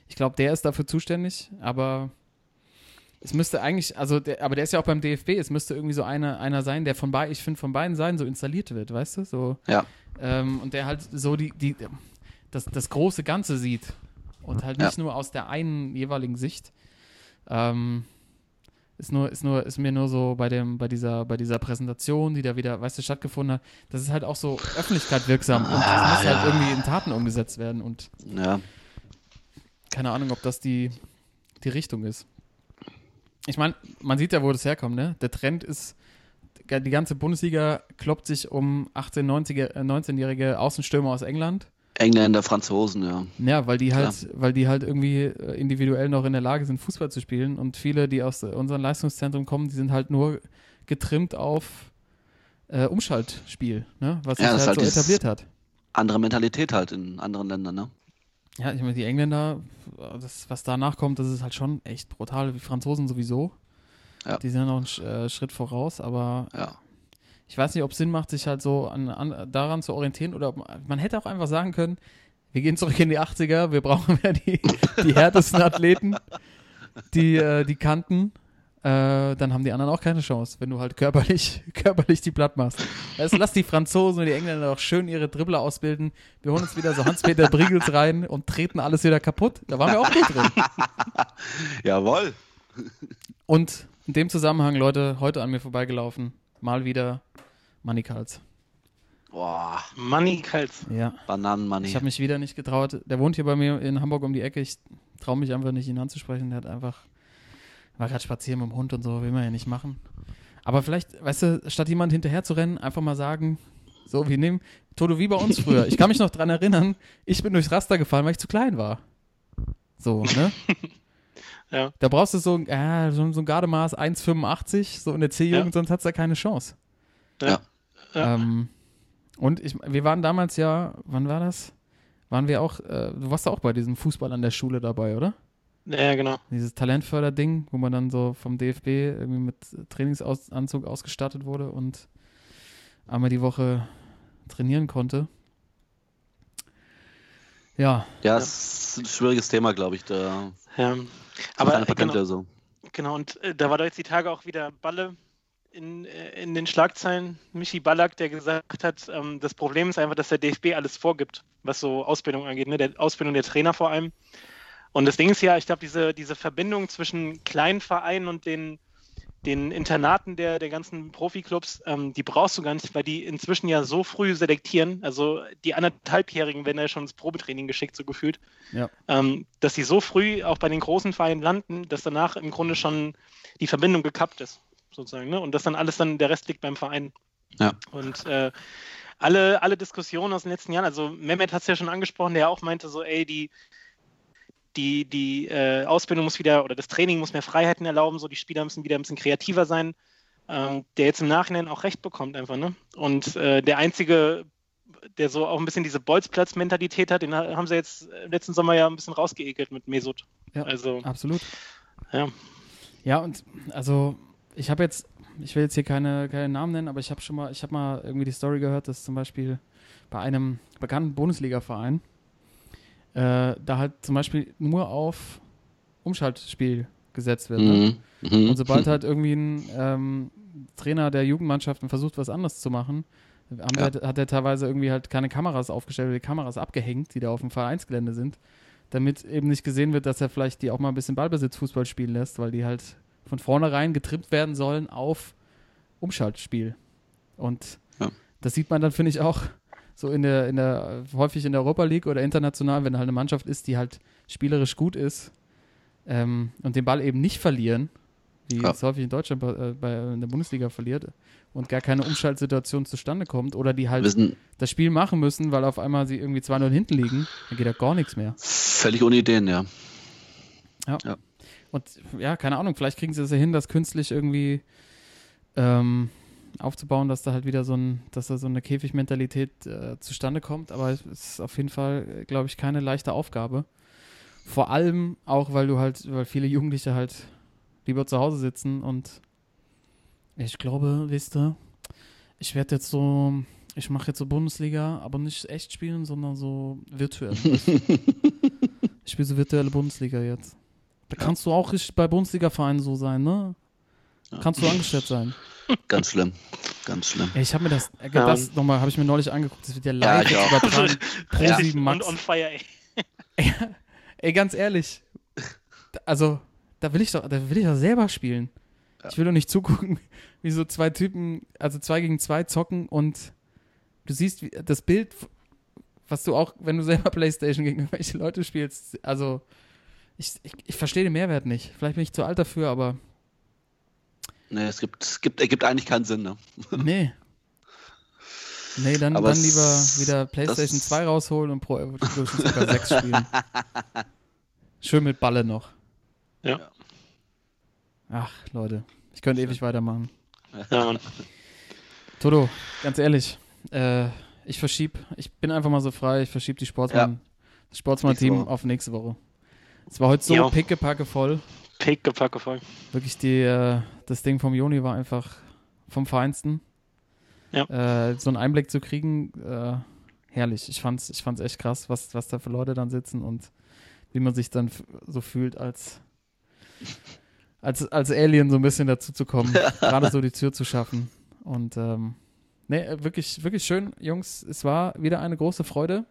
Ich glaube, der ist dafür zuständig, aber es müsste eigentlich, also der, aber der ist ja auch beim DFB, es müsste irgendwie so einer, einer sein, der von beiden, ich finde, von beiden Seiten so installiert wird, weißt du? So, Ja. ähm, und der halt so die, die, das, das große Ganze sieht und halt nicht Ja. nur aus der einen jeweiligen Sicht. Ähm, ist nur, ist nur, ist mir nur so bei dem, bei dieser, bei dieser Präsentation, die da wieder, weißt du, stattgefunden hat, das ist halt auch so Öffentlichkeit wirksam und das Ah, muss ja. halt irgendwie in Taten umgesetzt werden und Ja. keine Ahnung, ob das die, die Richtung ist. Ich meine, man sieht ja, wo das herkommt, ne? Der Trend ist, die ganze Bundesliga kloppt sich um 18-, 90er, äh, 19-jährige Außenstürmer aus England. Engländer, Franzosen, ja. Ja, weil die halt, weil die halt irgendwie äh, individuell noch in der Lage sind, Fußball zu spielen. Und viele, die aus unserem Leistungszentrum kommen, die sind halt nur getrimmt auf äh, Umschaltspiel, ne? Was sich Ja, halt, halt so etabliert hat. Andere Mentalität halt in anderen Ländern, ne? Ja, ich meine, die Engländer, das, was danach kommt, das ist halt schon echt brutal. Die Franzosen sowieso. Ja. Die sind ja noch einen Sch- äh, Schritt voraus, aber Ja. Ich weiß nicht, ob es Sinn macht, sich halt so an, an, daran zu orientieren oder ob man, hätte auch einfach sagen können, wir gehen zurück in die 80er, wir brauchen ja die, die härtesten Athleten, die, äh, die Kanten. Äh, dann haben die anderen auch keine Chance, wenn du halt körperlich, körperlich die platt machst. Also lass die Franzosen und die Engländer doch schön ihre Dribbler ausbilden. Wir holen uns wieder so Hans-Peter Briegels rein und treten alles wieder kaputt. Da waren wir auch gut drin. Jawohl. Und in dem Zusammenhang, Leute, heute an mir vorbeigelaufen, mal wieder Manikals. Boah, Money. Ja. Bananenmoney. Ich habe mich wieder nicht getraut. Der wohnt hier bei mir in Hamburg um die Ecke. Ich traue mich einfach nicht, ihn anzusprechen. Der hat einfach, war gerade spazieren mit dem Hund und so, will man ja nicht machen. Aber vielleicht, weißt du, statt jemand hinterher zu rennen, einfach mal sagen, so, wir nehmen Toto wie bei uns früher. Ich kann mich noch dran erinnern, ich bin durchs Raster gefallen, weil ich zu klein war. So, ne? Ja. Da brauchst du so, äh, so, so ein Gardemaß 1,85, so in der C-Jugend, sonst hat's da keine Chance. Ja. Ja. Ähm, Und ich, wir waren damals ja, wann war das? Waren wir auch, äh, du warst auch bei diesem Fußball an der Schule dabei, oder? Ja, genau. Dieses Talentförderding, wo man dann so vom DFB irgendwie mit Trainingsanzug ausgestattet wurde und einmal die Woche trainieren konnte. Ja, Ja, es ist ein schwieriges Thema, glaube ich. Da Ja. aber keine äh, Patente genau, so. genau, und äh, da war doch jetzt die Tage auch wieder Balle in, äh, in den Schlagzeilen. Michi Ballack, der gesagt hat, ähm, das Problem ist einfach, dass der DFB alles vorgibt, was so Ausbildung angeht, ne? der Ausbildung der Trainer vor allem. Und das Ding ist ja, ich glaube, diese, diese Verbindung zwischen kleinen Vereinen und den, den Internaten der, der ganzen Profiklubs, ähm, die brauchst du gar nicht, weil die inzwischen ja so früh selektieren. Also die anderthalbjährigen werden ja schon ins Probetraining geschickt, so gefühlt. Ja. Ähm, dass die so früh auch bei den großen Vereinen landen, dass danach im Grunde schon die Verbindung gekappt ist, sozusagen. Ne? Und dass dann alles dann, der Rest liegt beim Verein. Ja. Und äh, alle, alle Diskussionen aus den letzten Jahren, also Mehmet hat es ja schon angesprochen, der auch meinte so, ey, die, die, die äh, Ausbildung muss wieder oder das Training muss mehr Freiheiten erlauben, so die Spieler müssen wieder ein bisschen kreativer sein, ähm, der jetzt im Nachhinein auch recht bekommt einfach, ne? Und äh, der einzige, der so auch ein bisschen diese Bolzplatz-Mentalität hat, den ha- haben sie jetzt äh, letzten Sommer ja ein bisschen rausgeekelt mit Mesut. Ja, Also, absolut. ja. Ja, und also ich habe jetzt, ich will jetzt hier keine, keine Namen nennen, aber ich habe schon mal, ich habe mal irgendwie die Story gehört, dass zum Beispiel bei einem bekannten Bundesliga-Verein äh, da halt zum Beispiel nur auf Umschaltspiel gesetzt wird. Ne? Mhm. Mhm. Und sobald halt irgendwie ein ähm, Trainer der Jugendmannschaften versucht, was anderes zu machen, Ja. halt, hat er teilweise irgendwie halt keine Kameras aufgestellt oder die Kameras abgehängt, die da auf dem Vereinsgelände sind, damit eben nicht gesehen wird, dass er vielleicht die auch mal ein bisschen Ballbesitzfußball spielen lässt, weil die halt von vornherein getrimmt werden sollen auf Umschaltspiel. Und Ja. das sieht man dann, finde ich, auch so in der, in der, häufig in der Europa League oder international, wenn halt eine Mannschaft ist, die halt spielerisch gut ist ähm, und den Ball eben nicht verlieren, wie Ja. es häufig in Deutschland bei, äh, bei in der Bundesliga verliert und gar keine Umschaltsituation zustande kommt oder die halt Wir sind das Spiel machen müssen, weil auf einmal sie irgendwie 2-0 hinten liegen, dann geht da gar nichts mehr. völlig ohne Ideen, ja. Und ja, keine Ahnung, vielleicht kriegen sie es ja hin, das künstlich irgendwie ähm, aufzubauen, dass da halt wieder so ein, dass da so eine Käfigmentalität äh, zustande kommt, aber es ist auf jeden Fall, glaube ich, keine leichte Aufgabe. Vor allem auch, weil du halt, weil viele Jugendliche halt lieber zu Hause sitzen und ich glaube, wisst ihr, ich werde jetzt so, ich mache jetzt so Bundesliga, aber nicht echt spielen, sondern so virtuell. ich spiele so virtuelle Bundesliga jetzt. Da kannst du auch richtig bei Bundesliga-Vereinen so sein, ne? Kannst du angestellt sein. Ganz schlimm. Ganz schlimm. Ey, ich habe mir das, äh, Ja. das nochmal, habe ich mir neulich angeguckt, das wird ja Ja, live auch. übertragen. Pro Ja. 7 Und Max. on fire, ey. Ey, ganz ehrlich. Also, da will ich doch, da will ich doch selber spielen. Ich will doch nicht zugucken, wie so zwei Typen, also zwei gegen zwei zocken und du siehst wie, das Bild, was du auch, wenn du selber Playstation gegen irgendwelche Leute spielst, also ich, ich, ich verstehe den Mehrwert nicht. Vielleicht bin ich zu alt dafür, aber Nee, es gibt, es gibt, ergibt eigentlich keinen Sinn, ne? nee. Nee, dann, Aber dann lieber wieder PlayStation das- 2 rausholen und Pro Evolution Soccer 6 spielen. Schön mit Balle noch. Ja. Ach, Leute, ich könnte ewig weitermachen. Ja, Mann. Toto, ganz ehrlich, äh, ich verschieb, ich bin einfach mal so frei, ich verschieb die Sportsmann, das Sportsmann-Team auf nächste Woche. Es war heute so pickepacke voll. Pickepacke voll. Wirklich, die, äh, das Ding vom Joni war einfach vom Feinsten. Ja. Äh, so einen Einblick zu kriegen, äh, herrlich. Ich fand's, ich fand's echt krass, was, was da für Leute dann sitzen und wie man sich dann so fühlt, als, als, als Alien so ein bisschen dazu zu kommen, gerade so die Tür zu schaffen. Und ähm, nee, äh, wirklich, wirklich schön, Jungs. Es war wieder eine große Freude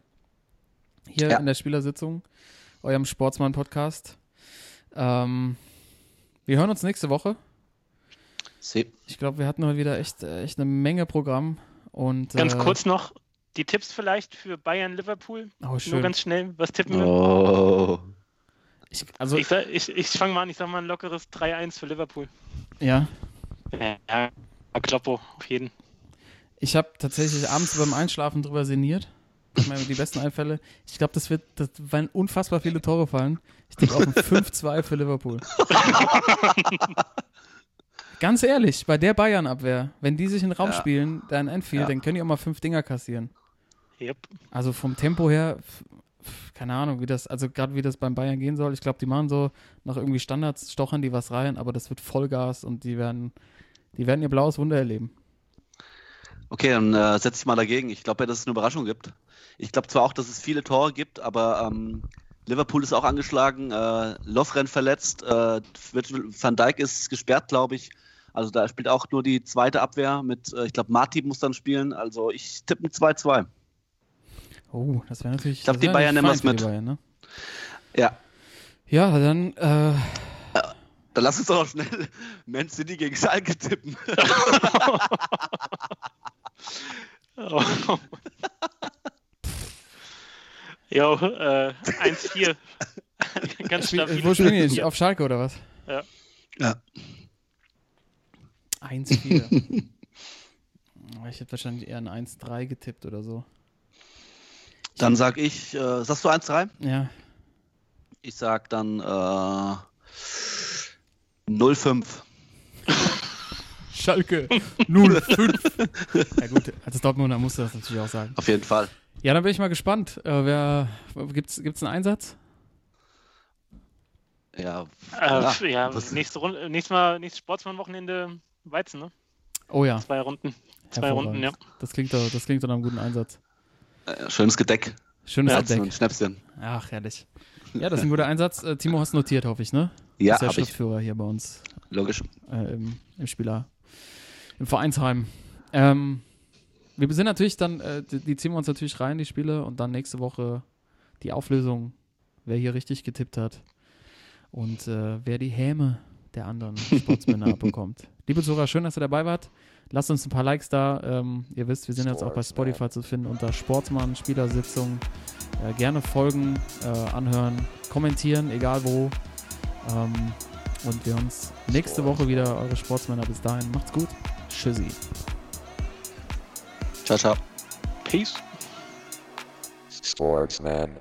hier Ja. in der Spielersitzung, eurem Sportsmann-Podcast. Ähm, wir hören uns nächste Woche. See. Ich glaube, wir hatten heute wieder echt, äh, echt eine Menge Programm. Und, Ganz äh, kurz noch die Tipps vielleicht für Bayern-Liverpool. Oh, Nur schön. ganz schnell. Was tippen wir? Oh. Ich, also, Ich, ich, ich fange mal an, ich sag mal ein lockeres 3-1 für Liverpool. ja. Ja, Kloppo, auf jeden. Ich habe tatsächlich abends beim Einschlafen drüber sinniert. Ich meine, die besten Einfälle. Ich glaube, das wird, das werden unfassbar viele Tore fallen. Ich denke auf ein 5-2 für Liverpool. Ganz ehrlich, bei der Bayern-Abwehr, wenn die sich in den Raum Ja. spielen, dann Enfield, Ja. dann können die auch mal fünf Dinger kassieren. Yep. Also vom Tempo her, keine Ahnung, wie das, also gerade wie das beim Bayern gehen soll. Ich glaube, die machen so nach irgendwie Standards, stochern die was rein, aber das wird Vollgas und die werden, die werden ihr blaues Wunder erleben. Okay, dann äh, setze ich mal dagegen. Ich glaube ja, dass es eine Überraschung gibt. Ich glaube zwar auch, dass es viele Tore gibt, aber ähm, Liverpool ist auch angeschlagen, äh, Lovren verletzt, äh, Van Dijk ist gesperrt, glaube ich. Also da spielt auch nur die zweite Abwehr mit, äh, ich glaube, Marti muss dann spielen. Also ich tippe ein 2-2. Oh, das wäre natürlich. Ich glaub, das die Bayern nehmen die mit. Bayern, ne? Ja, Ja, dann, äh, dann lass uns doch noch schnell Man City gegen Schalke tippen. Oh. Jo, äh, 1-4. Ganz stabil. wo spielen die jetzt? Auf Schalke oder was? Ja. Ja. 1-4. Oh, ich hätte wahrscheinlich eher ein 1-3 getippt oder so. Dann sag ich, äh, sagst du 1-3? Ja. Ich sag dann äh, 0-5. Schalke 0-5. ja gut, als Dortmunder musst du das natürlich auch sagen. Auf jeden Fall. Ja, dann bin ich mal gespannt. Äh, wer, gibt's, gibt's einen Einsatz? Ja, Äh, ja, das- nächste Runde, nächstes Mal, nächstes Sportsmann-Wochenende Weizen, ne? Oh ja. Zwei Runden. Zwei. Runden, ja. Das klingt doch, das klingt doch nach einem guten Einsatz. äh, schönes Gedeck. Schönes Abdeck. und Schnäpschen. Ach, herrlich. Ja, das ist ein guter Einsatz. Äh, Timo hast notiert, hoffe ich, ne? Ja, ist der ich. Schriftführer hier bei uns Logisch. äh, im, im Spieler, im Vereinsheim. Ähm, wir sind natürlich dann, äh, die, die ziehen wir uns natürlich rein, die Spiele, und dann nächste Woche die Auflösung, wer hier richtig getippt hat und äh, wer die Häme der anderen Sportsmänner abbekommt. Liebe Zuhörer, schön, dass ihr dabei wart. Lasst uns ein paar Likes da. Ähm, ihr wisst, wir sind jetzt auch bei. Spotify zu finden unter Sportsmann Spielersitzung. Äh, gerne folgen, äh, anhören, kommentieren, egal wo. Ähm, und wir uns nächste Woche wieder, eure Sportsmänner. Bis dahin, macht's gut. Tschüssi. Ciao, ciao. Peace. Sportsman.